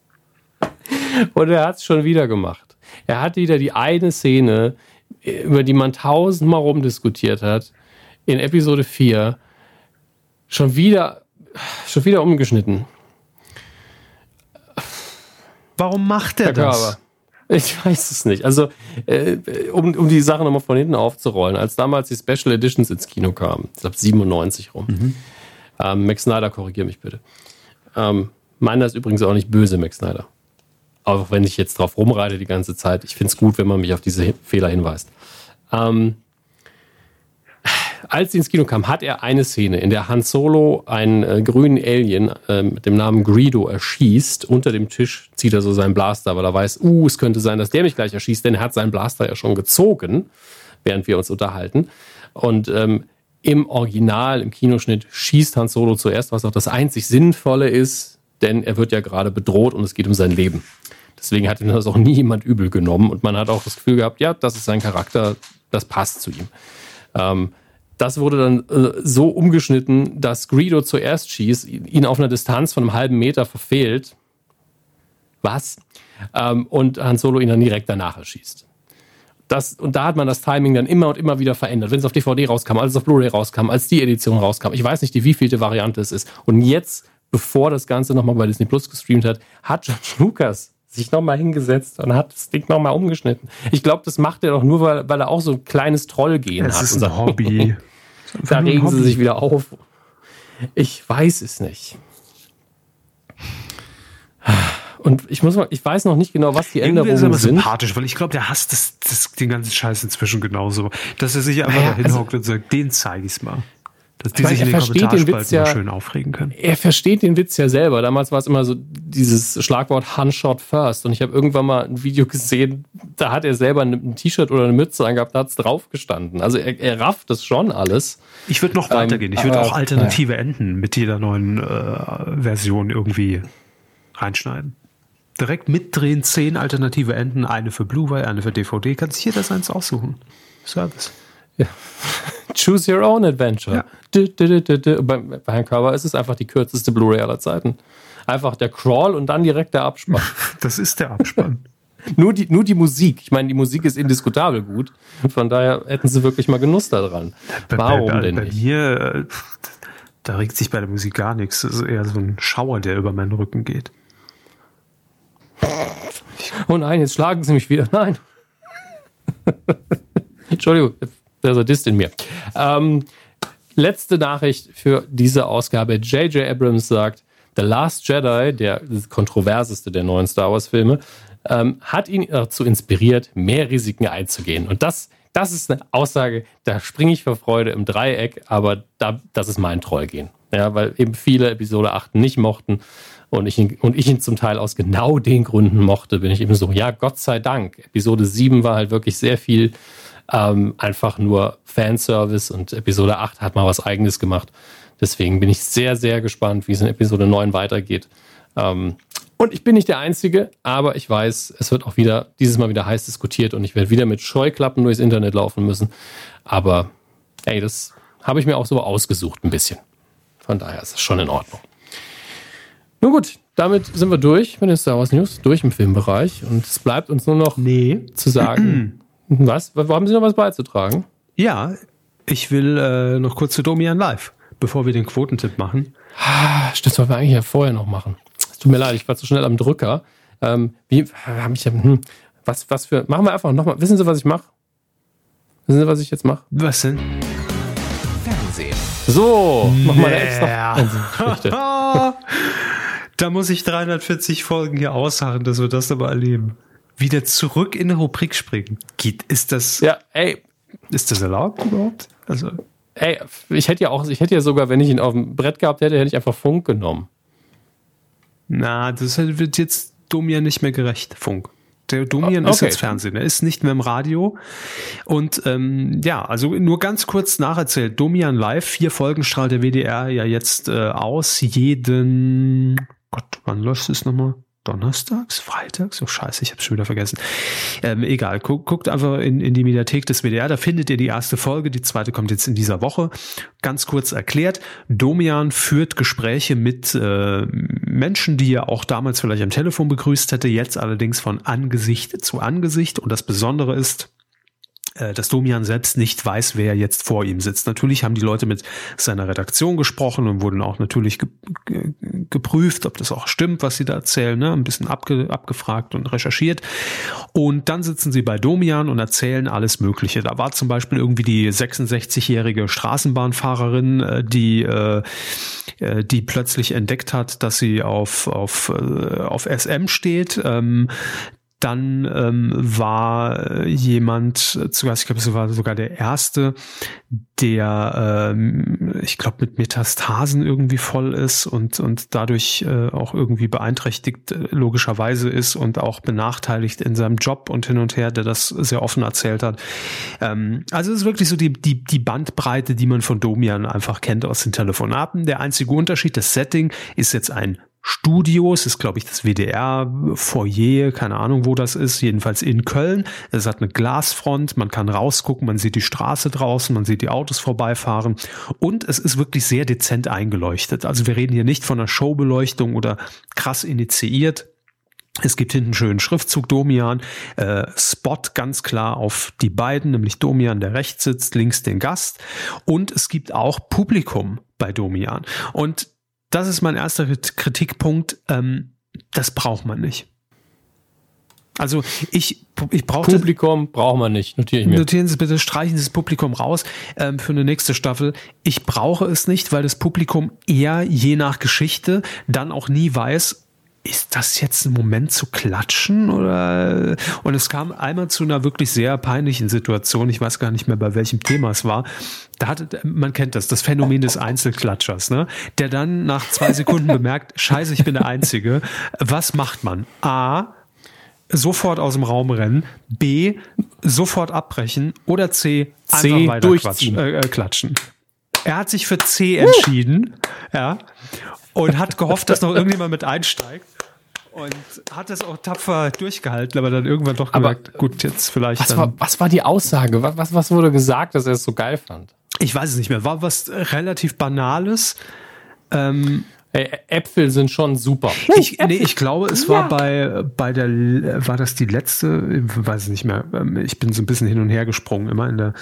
Und er hat es schon wieder gemacht. Er hat wieder die eine Szene, über die man tausendmal rumdiskutiert hat, in Episode 4 schon wieder, schon wieder umgeschnitten. Warum macht er das? Ich weiß es nicht. Also, äh, um, um die Sache nochmal von hinten aufzurollen, als damals die Special Editions ins Kino kamen, ich glaube 97 rum. Mhm. Ähm, Max Snyder, korrigiere mich bitte. Ähm, meiner ist übrigens auch nicht böse, Max Snyder. Auch wenn ich jetzt drauf rumreite die ganze Zeit. Ich finde es gut, wenn man mich auf diese Fehler hinweist. Ähm, als sie ins Kino kam, hat er eine Szene, in der Han Solo einen äh, grünen Alien äh, mit dem Namen Greedo erschießt. Unter dem Tisch zieht er so seinen Blaster, weil er weiß, uh, es könnte sein, dass der mich gleich erschießt, denn er hat seinen Blaster ja schon gezogen, während wir uns unterhalten. Und ähm, im Original, im Kinoschnitt, schießt Han Solo zuerst, was auch das einzig Sinnvolle ist, denn er wird ja gerade bedroht und es geht um sein Leben. Deswegen hat ihn das auch nie jemand übel genommen und man hat auch das Gefühl gehabt, ja, das ist sein Charakter, das passt zu ihm. Ähm, das wurde dann äh, so umgeschnitten, dass Greedo zuerst schießt, ihn auf einer Distanz von einem halben Meter verfehlt. Was? Ähm, und Han Solo ihn dann direkt danach erschießt. Das, und da hat man das Timing dann immer und immer wieder verändert. Wenn es auf DVD rauskam, als es auf Blu-ray rauskam, als die Edition rauskam. Ich weiß nicht, die wievielte Variante es ist. Und jetzt, bevor das Ganze nochmal bei Disney Plus gestreamt hat, hat George Lucas sich nochmal hingesetzt und hat das Ding nochmal umgeschnitten. Ich glaube, das macht er doch nur, weil, weil er auch so ein kleines Trollgehen hat. Das ist ein Hobby. [LAUGHS] da regen sie sich wieder auf. Ich weiß es nicht. Und ich muss mal, ich weiß noch nicht genau, was die Änderungen sind. ist er sind. sympathisch, weil ich glaube, der hasst das, das, den ganzen Scheiß inzwischen genauso. Dass er sich einfach naja, da hinhockt also, und sagt, den zeige ich's mal. Dass die sich in den Kommentarspalten ja, schön aufregen können. Er versteht den Witz ja selber. Damals war es immer so dieses Schlagwort Handshot First. Und ich habe irgendwann mal ein Video gesehen, da hat er selber ein T-Shirt oder eine Mütze angehabt, da hat es drauf gestanden. Also er, er rafft das schon alles. Ich würde noch weitergehen. ich würde auch alternative ja. Enden mit jeder neuen äh, Version irgendwie reinschneiden. Direkt mitdrehen, zehn alternative Enden, eine für Blu-ray, eine für DVD. Kann sich jeder seins aussuchen. Service. Ja. [LAUGHS] Choose your own adventure. Ja. Du, du, du, bei, bei Herrn Körber ist es einfach die kürzeste Blu-ray aller Zeiten. Einfach der Crawl und dann direkt der Abspann. [LAUGHS] Das ist der Abspann. [LAUGHS] nur, die, nur die Musik. Ich meine, die Musik ist indiskutabel gut. Von daher hätten sie wirklich mal Genuss daran. Warum bei, bei, denn bei nicht? Mir, äh, da regt sich bei der Musik gar nichts. Das ist eher so ein Schauer, der über meinen Rücken geht. Oh nein, jetzt schlagen sie mich wieder. Nein. Entschuldigung, der Sadist in mir. Ähm, letzte Nachricht für diese Ausgabe. J.J. Abrams sagt, The Last Jedi, der kontroverseste der neuen Star Wars-Filme, ähm, hat ihn dazu inspiriert, mehr Risiken einzugehen. Und das, das ist eine Aussage, da springe ich vor Freude im Dreieck, aber da, das ist mein Trollgehen. Ja, weil eben viele Episode 8 nicht mochten und ich, und ich ihn zum Teil aus genau den Gründen mochte, bin ich eben so, ja, Gott sei Dank. Episode 7 war halt wirklich sehr viel ähm, einfach nur Fanservice und Episode 8 hat mal was eigenes gemacht. Deswegen bin ich sehr, sehr gespannt, wie es in Episode 9 weitergeht. Ähm, und ich bin nicht der Einzige, aber ich weiß, es wird auch wieder, dieses Mal wieder heiß diskutiert und ich werde wieder mit Scheuklappen durchs Internet laufen müssen. Aber ey, das habe ich mir auch so ausgesucht ein bisschen. Von daher ist es schon in Ordnung. Nun gut, damit sind wir durch mit den Star Wars News, durch im Filmbereich. Und es bleibt uns nur noch nee. zu sagen. [CLEARS THROAT] was? Haben Sie noch was beizutragen? Ja, ich will äh, noch kurz zu Domian Live, bevor wir den Quotentipp machen. Ah, das sollten wir eigentlich ja vorher noch machen. Es tut mir leid, ich war zu schnell am Drücker. Ähm, wie habe ich hm, was, was für. Machen wir einfach nochmal. Wissen Sie, was ich mache? Wissen Sie, was ich jetzt mache? Was denn? Fernsehen. So, mach mal eine extra. [LAUGHS] Da muss ich 340 Folgen hier ausharren, dass wir das aber erleben. Wieder zurück in eine Rubrik springen. Geht, ist das. Ja, ey. Ist das erlaubt überhaupt? Also. Ey, ich hätte ja auch, ich hätte ja sogar, wenn ich ihn auf dem Brett gehabt hätte, hätte ich einfach Funk genommen. Na, das wird jetzt Domian nicht mehr gerecht, Funk. Der Domian okay. ist jetzt Fernsehen, er ist nicht mehr im Radio. Und ähm, ja, also nur ganz kurz nacherzählt. Domian Live, vier Folgen strahlt der WDR ja jetzt äh, aus. Jeden Gott, wann läuft es nochmal? Donnerstags, Freitags? Oh scheiße, ich hab's schon wieder vergessen. Ähm, egal, guckt, guckt einfach in, in die Mediathek des WDR, da findet ihr die erste Folge, die zweite kommt jetzt in dieser Woche. Ganz kurz erklärt, Domian führt Gespräche mit äh, Menschen, die er auch damals vielleicht am Telefon begrüßt hätte, jetzt allerdings von Angesicht zu Angesicht. Und das Besondere ist, dass Domian selbst nicht weiß, wer jetzt vor ihm sitzt. Natürlich haben die Leute mit seiner Redaktion gesprochen und wurden auch natürlich ge ge geprüft, ob das auch stimmt, was sie da erzählen, ne? ein bisschen abge abgefragt und recherchiert. Und dann sitzen sie bei Domian und erzählen alles Mögliche. Da war zum Beispiel irgendwie die 66-jährige Straßenbahnfahrerin, äh, die, äh, die plötzlich entdeckt hat, dass sie auf, auf, auf SM steht. Ähm, dann ähm, war jemand zu Gast, ich glaube, es war sogar der erste, der, ähm, ich glaube, mit Metastasen irgendwie voll ist und, und dadurch äh, auch irgendwie beeinträchtigt äh, logischerweise ist und auch benachteiligt in seinem Job und hin und her, der das sehr offen erzählt hat. Ähm, also es ist wirklich so die, die, die Bandbreite, die man von Domian einfach kennt aus den Telefonaten. Der einzige Unterschied, das Setting ist jetzt ein Studios, ist glaube ich das WDR Foyer, keine Ahnung wo das ist, jedenfalls in Köln. Es hat eine Glasfront, man kann rausgucken, man sieht die Straße draußen, man sieht die Autos vorbeifahren und es ist wirklich sehr dezent eingeleuchtet. Also wir reden hier nicht von einer Showbeleuchtung oder krass initiiert. Es gibt hinten schönen Schriftzug Domian, äh, Spot ganz klar auf die beiden, nämlich Domian, der rechts sitzt, links den Gast. Und es gibt auch Publikum bei Domian. Und das ist mein erster Kritikpunkt. Ähm, das braucht man nicht. Also ich, ich brauche Publikum braucht man nicht. Notiere ich mir. Notieren Sie bitte, streichen Sie das Publikum raus ähm, für eine nächste Staffel. Ich brauche es nicht, weil das Publikum eher je nach Geschichte dann auch nie weiß, ist das jetzt ein Moment zu klatschen oder und es kam einmal zu einer wirklich sehr peinlichen Situation ich weiß gar nicht mehr bei welchem Thema es war. Da hat man kennt das das Phänomen des Einzelklatschers ne? Der dann nach zwei Sekunden [LAUGHS] bemerkt Scheiße ich bin der Einzige. Was macht man? A sofort aus dem Raum rennen. B sofort abbrechen. Oder c, C einfach weiter quatschen, äh, klatschen. Er hat sich für C entschieden ja und hat gehofft, dass noch irgendjemand mit einsteigt. Und hat es auch tapfer durchgehalten, aber dann irgendwann doch gemerkt, aber, gut, jetzt vielleicht. Was war, was war die Aussage? Was, was wurde gesagt, dass er es so geil fand? Ich weiß es nicht mehr. War was relativ Banales. Ähm, Ey, Äpfel sind schon super. Ich, nee, ich glaube, es war bei, bei der, war das die letzte? Ich weiß es nicht mehr. Ähm, ich bin so ein bisschen hin und her gesprungen immer in der,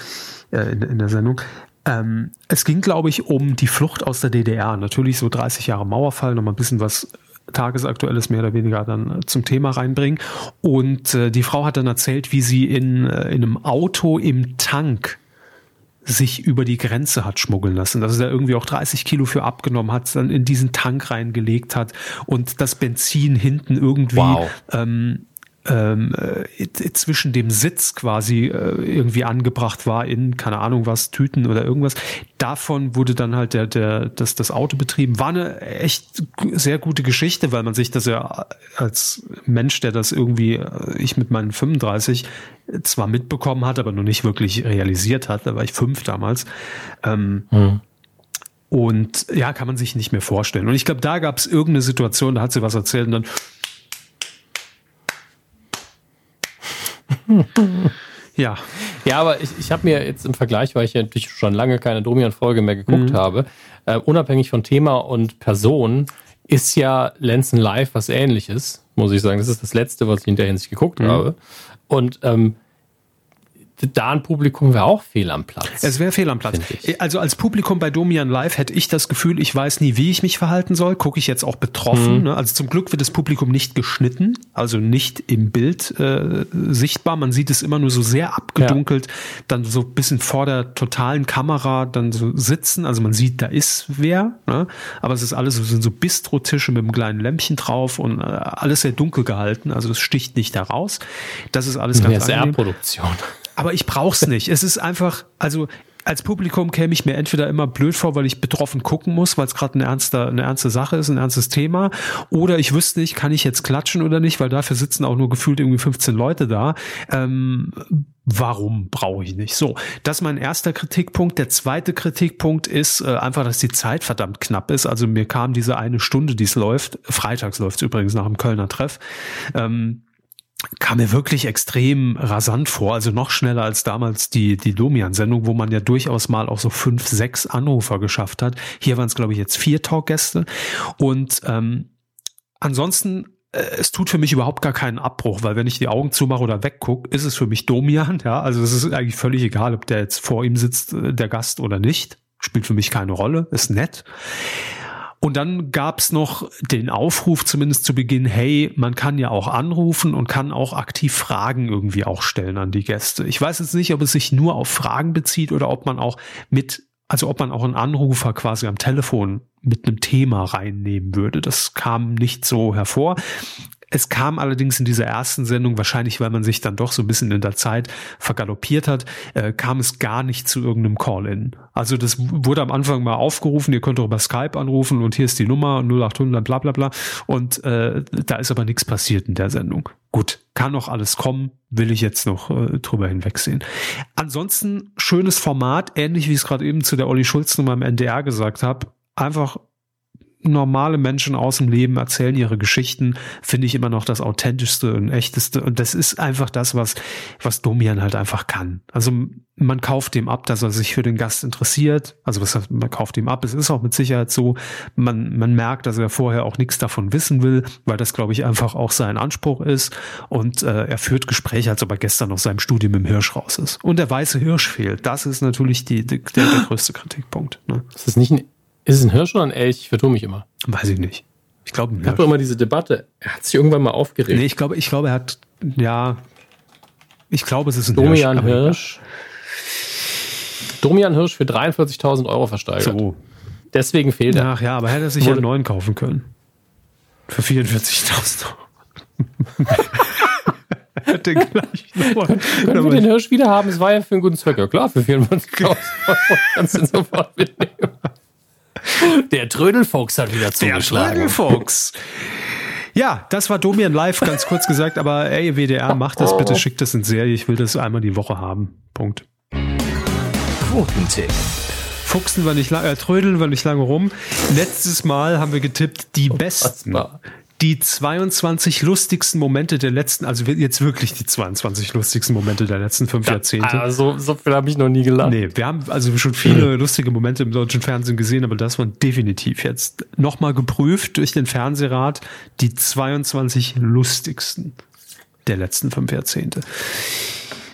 äh, in, in der Sendung. Ähm, es ging, glaube ich, um die Flucht aus der DDR. Natürlich so 30 Jahre Mauerfall, nochmal ein bisschen was Tagesaktuelles mehr oder weniger dann zum Thema reinbringen. Und äh, die Frau hat dann erzählt, wie sie in, äh, in einem Auto im Tank sich über die Grenze hat schmuggeln lassen, dass er irgendwie auch 30 Kilo für abgenommen hat, dann in diesen Tank reingelegt hat und das Benzin hinten irgendwie wow. ähm, ähm, äh, zwischen dem Sitz quasi äh, irgendwie angebracht war in, keine Ahnung was, Tüten oder irgendwas. Davon wurde dann halt der, der, das, das Auto betrieben. War eine echt sehr gute Geschichte, weil man sich das ja als Mensch, der das irgendwie, äh, ich mit meinen 35 zwar mitbekommen hat, aber noch nicht wirklich realisiert hat, da war ich fünf damals. Ähm, hm. Und ja, kann man sich nicht mehr vorstellen. Und ich glaube, da gab es irgendeine Situation, da hat sie was erzählt und dann [LAUGHS] ja. Ja, aber ich, ich habe mir jetzt im Vergleich, weil ich ja natürlich schon lange keine Domian-Folge mehr geguckt mhm. habe, äh, unabhängig von Thema und Person, ist ja Lenzen Live was ähnliches, muss ich sagen. Das ist das Letzte, was ich in der Hinsicht geguckt mhm. habe. Und ähm, da ein Publikum wäre auch fehl am Platz. Es wäre fehl am Platz. Also als Publikum bei Domian Live hätte ich das Gefühl, ich weiß nie, wie ich mich verhalten soll. Gucke ich jetzt auch betroffen. Mhm. Ne? Also zum Glück wird das Publikum nicht geschnitten, also nicht im Bild äh, sichtbar. Man sieht es immer nur so sehr abgedunkelt, ja. dann so ein bisschen vor der totalen Kamera dann so sitzen. Also man sieht, da ist wer. Ne? Aber es ist alles so, sind so Bistrotische mit einem kleinen Lämpchen drauf und äh, alles sehr dunkel gehalten. Also es sticht nicht heraus. Das ist alles ganz ja, Produktion aber ich brauch's nicht. Es ist einfach, also als Publikum käme ich mir entweder immer blöd vor, weil ich betroffen gucken muss, weil es gerade eine ernste, eine ernste Sache ist, ein ernstes Thema. Oder ich wüsste nicht, kann ich jetzt klatschen oder nicht, weil dafür sitzen auch nur gefühlt irgendwie 15 Leute da. Ähm, warum brauche ich nicht? So, das ist mein erster Kritikpunkt. Der zweite Kritikpunkt ist äh, einfach, dass die Zeit verdammt knapp ist. Also mir kam diese eine Stunde, die es läuft, freitags läuft übrigens nach dem Kölner Treff. Ähm, kam mir wirklich extrem rasant vor, also noch schneller als damals die, die Domian-Sendung, wo man ja durchaus mal auch so fünf, sechs Anrufer geschafft hat. Hier waren es, glaube ich, jetzt vier Talkgäste. Und ähm, ansonsten äh, es tut für mich überhaupt gar keinen Abbruch, weil wenn ich die Augen zumache oder weggucke, ist es für mich Domian, [LAUGHS] ja. Also es ist eigentlich völlig egal, ob der jetzt vor ihm sitzt, äh, der Gast oder nicht. Spielt für mich keine Rolle, ist nett. Und dann gab's noch den Aufruf zumindest zu Beginn, hey, man kann ja auch anrufen und kann auch aktiv Fragen irgendwie auch stellen an die Gäste. Ich weiß jetzt nicht, ob es sich nur auf Fragen bezieht oder ob man auch mit, also ob man auch einen Anrufer quasi am Telefon mit einem Thema reinnehmen würde. Das kam nicht so hervor. Es kam allerdings in dieser ersten Sendung, wahrscheinlich weil man sich dann doch so ein bisschen in der Zeit vergaloppiert hat, äh, kam es gar nicht zu irgendeinem Call-In. Also das wurde am Anfang mal aufgerufen, ihr könnt auch über Skype anrufen und hier ist die Nummer 0800 bla bla bla und äh, da ist aber nichts passiert in der Sendung. Gut, kann noch alles kommen, will ich jetzt noch äh, drüber hinwegsehen. Ansonsten schönes Format, ähnlich wie ich es gerade eben zu der Olli Schulz Nummer im NDR gesagt habe. Einfach normale Menschen aus dem Leben erzählen ihre Geschichten, finde ich immer noch das authentischste und echteste. Und das ist einfach das, was, was Domian halt einfach kann. Also man kauft ihm ab, dass er sich für den Gast interessiert. Also was man kauft ihm ab. Es ist auch mit Sicherheit so. Man, man merkt, dass er vorher auch nichts davon wissen will, weil das, glaube ich, einfach auch sein Anspruch ist. Und äh, er führt Gespräche, als ob er gestern aus seinem Studium im Hirsch raus ist. Und der weiße Hirsch fehlt. Das ist natürlich die, die der, der größte Kritikpunkt. Ne? Das ist nicht ein ist es ein Hirsch oder ein Elch? Ich vertue mich immer. Weiß ich nicht. Ich glaube, Ich habe doch immer diese Debatte. Er hat sich irgendwann mal aufgeregt. Nee, ich glaube, ich glaube, er hat, ja, ich glaube, es ist ein Domian Hirsch. Hirsch. Domian Hirsch für 43.000 Euro versteigert. So. Deswegen fehlt er. Ach ja, aber hätte er sich ja einen neuen kaufen können. Für 44.000 Euro. [LAUGHS] den gleichen Können, können wir den Hirsch wieder haben? Es war ja für einen guten Zweck. Ja klar, für 44.000 Euro [LAUGHS] kannst du ihn sofort mitnehmen. [LAUGHS] Der Trödelfuchs hat wieder zugeschlagen. Der Trödelfuchs. Ja, das war Domian live, ganz kurz gesagt, aber ey, WDR, macht das bitte, schickt das in Serie. Ich will das einmal die Woche haben. Punkt. Quotentipp. Fuchsen wir nicht lange, äh, trödeln wir nicht lange rum. Letztes Mal haben wir getippt, die besten, die 22 lustigsten Momente der letzten, also jetzt wirklich die 22 lustigsten Momente der letzten fünf ja, Jahrzehnte. Also so viel habe ich noch nie gelacht. Nee, wir haben also schon viele lustige Momente im deutschen Fernsehen gesehen, aber das war definitiv jetzt nochmal geprüft durch den Fernsehrat die 22 lustigsten der letzten fünf Jahrzehnte.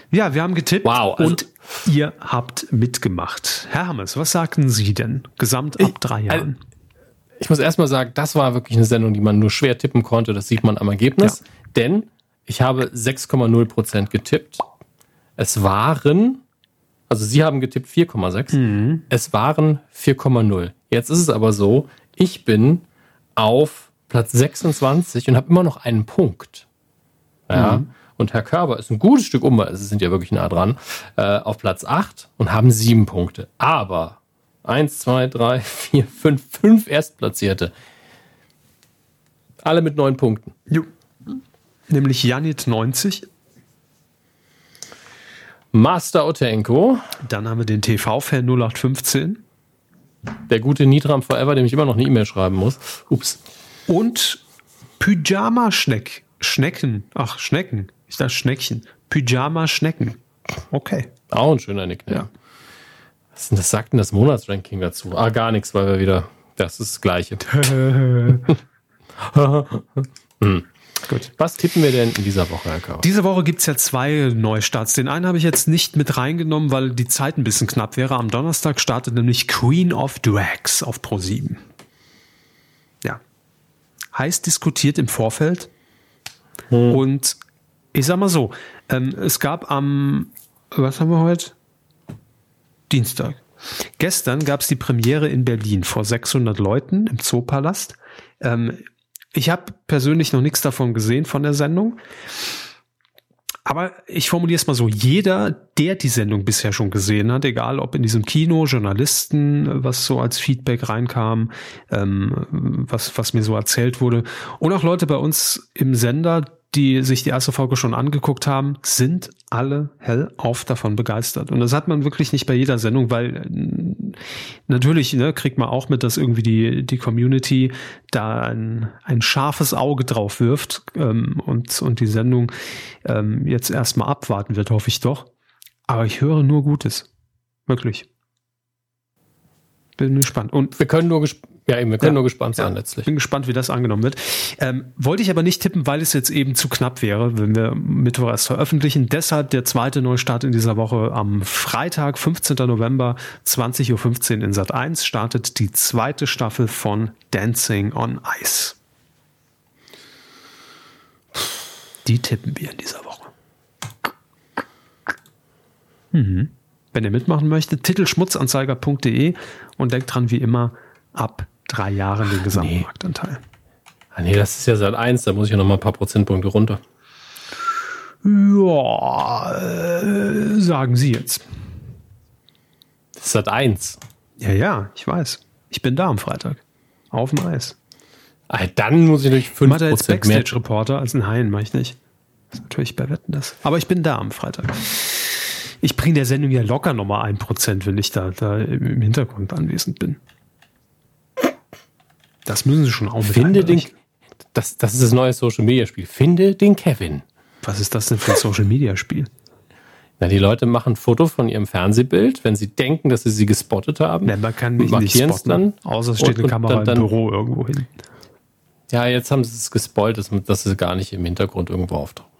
Ja, wir haben getippt wow, also und ihr habt mitgemacht. Herr Hammes, was sagten Sie denn gesamt ab drei Jahren? ich muss erstmal sagen, das war wirklich eine Sendung, die man nur schwer tippen konnte. Das sieht man am Ergebnis. Ja. Denn ich habe 6,0% getippt. Es waren, also Sie haben getippt 4,6. Mhm. Es waren 4,0. Jetzt ist es aber so, ich bin auf Platz 26 und habe immer noch einen Punkt. Ja. Mhm. Und Herr Körber ist ein gutes Stück um, sie sind ja wirklich nah dran, äh, auf Platz 8 und haben sieben Punkte. Aber 1, 2, 3, 4, 5, 5 Erstplatzierte. Alle mit neun Punkten. Jo. Nämlich Janit 90. Master Otenko. Dann haben wir den TV-Fan 0815. Der gute Nitram Forever, dem ich immer noch eine E-Mail schreiben muss. Ups. Und Pyjama-Schneck. Schnecken. Ach, Schnecken. Ich dachte Schneckchen. Pyjama-Schnecken. Okay. Auch ein schöner Nickname. Ja. Was, das sagt denn das Monatsranking dazu? Ah, gar nichts, weil wir wieder. Das ist das Gleiche. [LAUGHS] hm. Gut. Was tippen wir denn in dieser Woche, Herr Kauer? Diese Woche gibt es ja zwei Neustarts. Den einen habe ich jetzt nicht mit reingenommen, weil die Zeit ein bisschen knapp wäre. Am Donnerstag startet nämlich Queen of Drags auf Pro7. Ja. Heiß diskutiert im Vorfeld. Hm. Und ich sag mal so, ähm, es gab am, was haben wir heute? Dienstag. Gestern gab es die Premiere in Berlin vor 600 Leuten im Zoopalast. Ähm, ich habe persönlich noch nichts davon gesehen von der Sendung. Aber ich formuliere es mal so, jeder, der die Sendung bisher schon gesehen hat, egal ob in diesem Kino, Journalisten, was so als Feedback reinkam, ähm, was, was mir so erzählt wurde, und auch Leute bei uns im Sender, die sich die erste Folge schon angeguckt haben, sind alle hellauf davon begeistert. Und das hat man wirklich nicht bei jeder Sendung, weil äh, natürlich ne, kriegt man auch mit, dass irgendwie die, die Community da ein, ein scharfes Auge drauf wirft ähm, und, und die Sendung ähm, jetzt erstmal abwarten wird, hoffe ich doch. Aber ich höre nur Gutes. Wirklich. Bin gespannt. Und wir können nur gespannt ja, eben, wir können ja, nur gespannt sein ja, letztlich. Bin gespannt, wie das angenommen wird. Ähm, wollte ich aber nicht tippen, weil es jetzt eben zu knapp wäre, wenn wir Mittwoch erst veröffentlichen. Deshalb der zweite Neustart in dieser Woche am Freitag, 15. November, 20.15 Uhr in Sat 1 startet die zweite Staffel von Dancing on Ice. Die tippen wir in dieser Woche. Mhm. Wenn ihr mitmachen möchtet, titelschmutzanzeiger.de und denkt dran, wie immer, ab drei Jahren den Gesamtmarktanteil. Ah, nee, das ist ja seit eins, da muss ich ja noch mal ein paar Prozentpunkte runter. Ja, äh, sagen Sie jetzt. Das ist seit eins. Ja, ja, ich weiß. Ich bin da am Freitag. Auf dem Eis. Ah, dann muss ich natürlich 5% Macht er jetzt Backstage-Reporter als ein Haien, mache ich nicht. Das ist natürlich bei Wetten das. Aber ich bin da am Freitag. Ich bringe der Sendung ja locker nochmal ein Prozent, wenn ich da, da im Hintergrund anwesend bin. Das müssen sie schon auch Finde den, das, das ist das neue Social Media Spiel. Finde den Kevin. Was ist das denn für ein Social Media Spiel? Na, die Leute machen ein Foto von ihrem Fernsehbild, wenn sie denken, dass sie sie gespottet haben. Ja, man kann mich nicht spotten, dann, außer es steht und, eine Kamera dann, im Büro irgendwo hin. Ja, jetzt haben sie es gespoilt, dass, dass sie gar nicht im Hintergrund irgendwo auftauchen.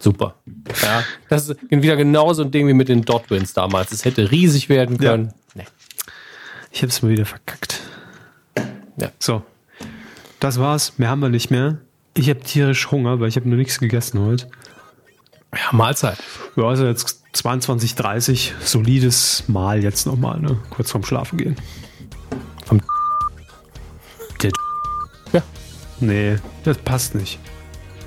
Super. Ja, das ist wieder genauso ein Ding wie mit den Dotwins damals. Es hätte riesig werden können. Ja. Nee. Ich habe es mal wieder verkackt. Ja. So. Das war's. Mehr haben wir nicht mehr. Ich habe tierisch Hunger, weil ich habe nur nichts gegessen heute. Ja, Mahlzeit. Ja, also jetzt 22:30 solides Mahl jetzt nochmal, ne? Kurz vorm Schlafen gehen. Vom Der Ja. Nee, das passt nicht.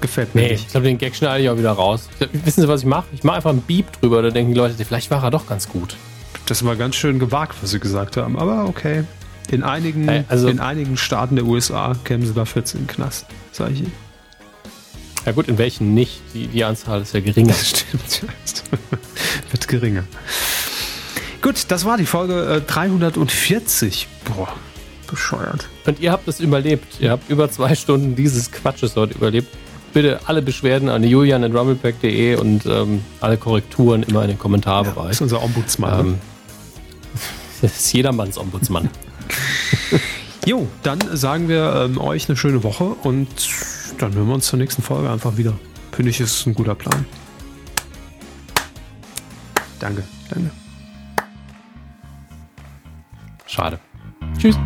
Gefällt mir nee, nicht. Ich glaube, den Gag schneide ich auch wieder raus. Wissen Sie, was ich mache? Ich mache einfach einen Beep drüber, da denken die Leute, vielleicht war er doch ganz gut. Das war ganz schön gewagt, was Sie gesagt haben, aber okay. In einigen, also, in einigen Staaten der USA kämen sie dafür in den Knast, sage ich Ihnen. Ja gut, in welchen nicht? Die, die Anzahl ist ja geringer. [LAUGHS] Das stimmt. [LAUGHS] Wird geringer. Gut, das war die Folge äh, 340. Boah, bescheuert. Und ihr habt es überlebt. Ihr habt über zwei Stunden dieses Quatsches dort überlebt. Bitte alle Beschwerden an julian.rumblepack.de und ähm, alle Korrekturen immer in den Kommentarbereich. Ja, das ist unser Ombudsmann. Ähm, [LAUGHS] das ist jedermanns Ombudsmann. [LAUGHS] jo, dann sagen wir ähm, euch eine schöne Woche und dann hören wir uns zur nächsten Folge einfach wieder. Finde ich, ist ein guter Plan. Danke, danke. Schade. Tschüss.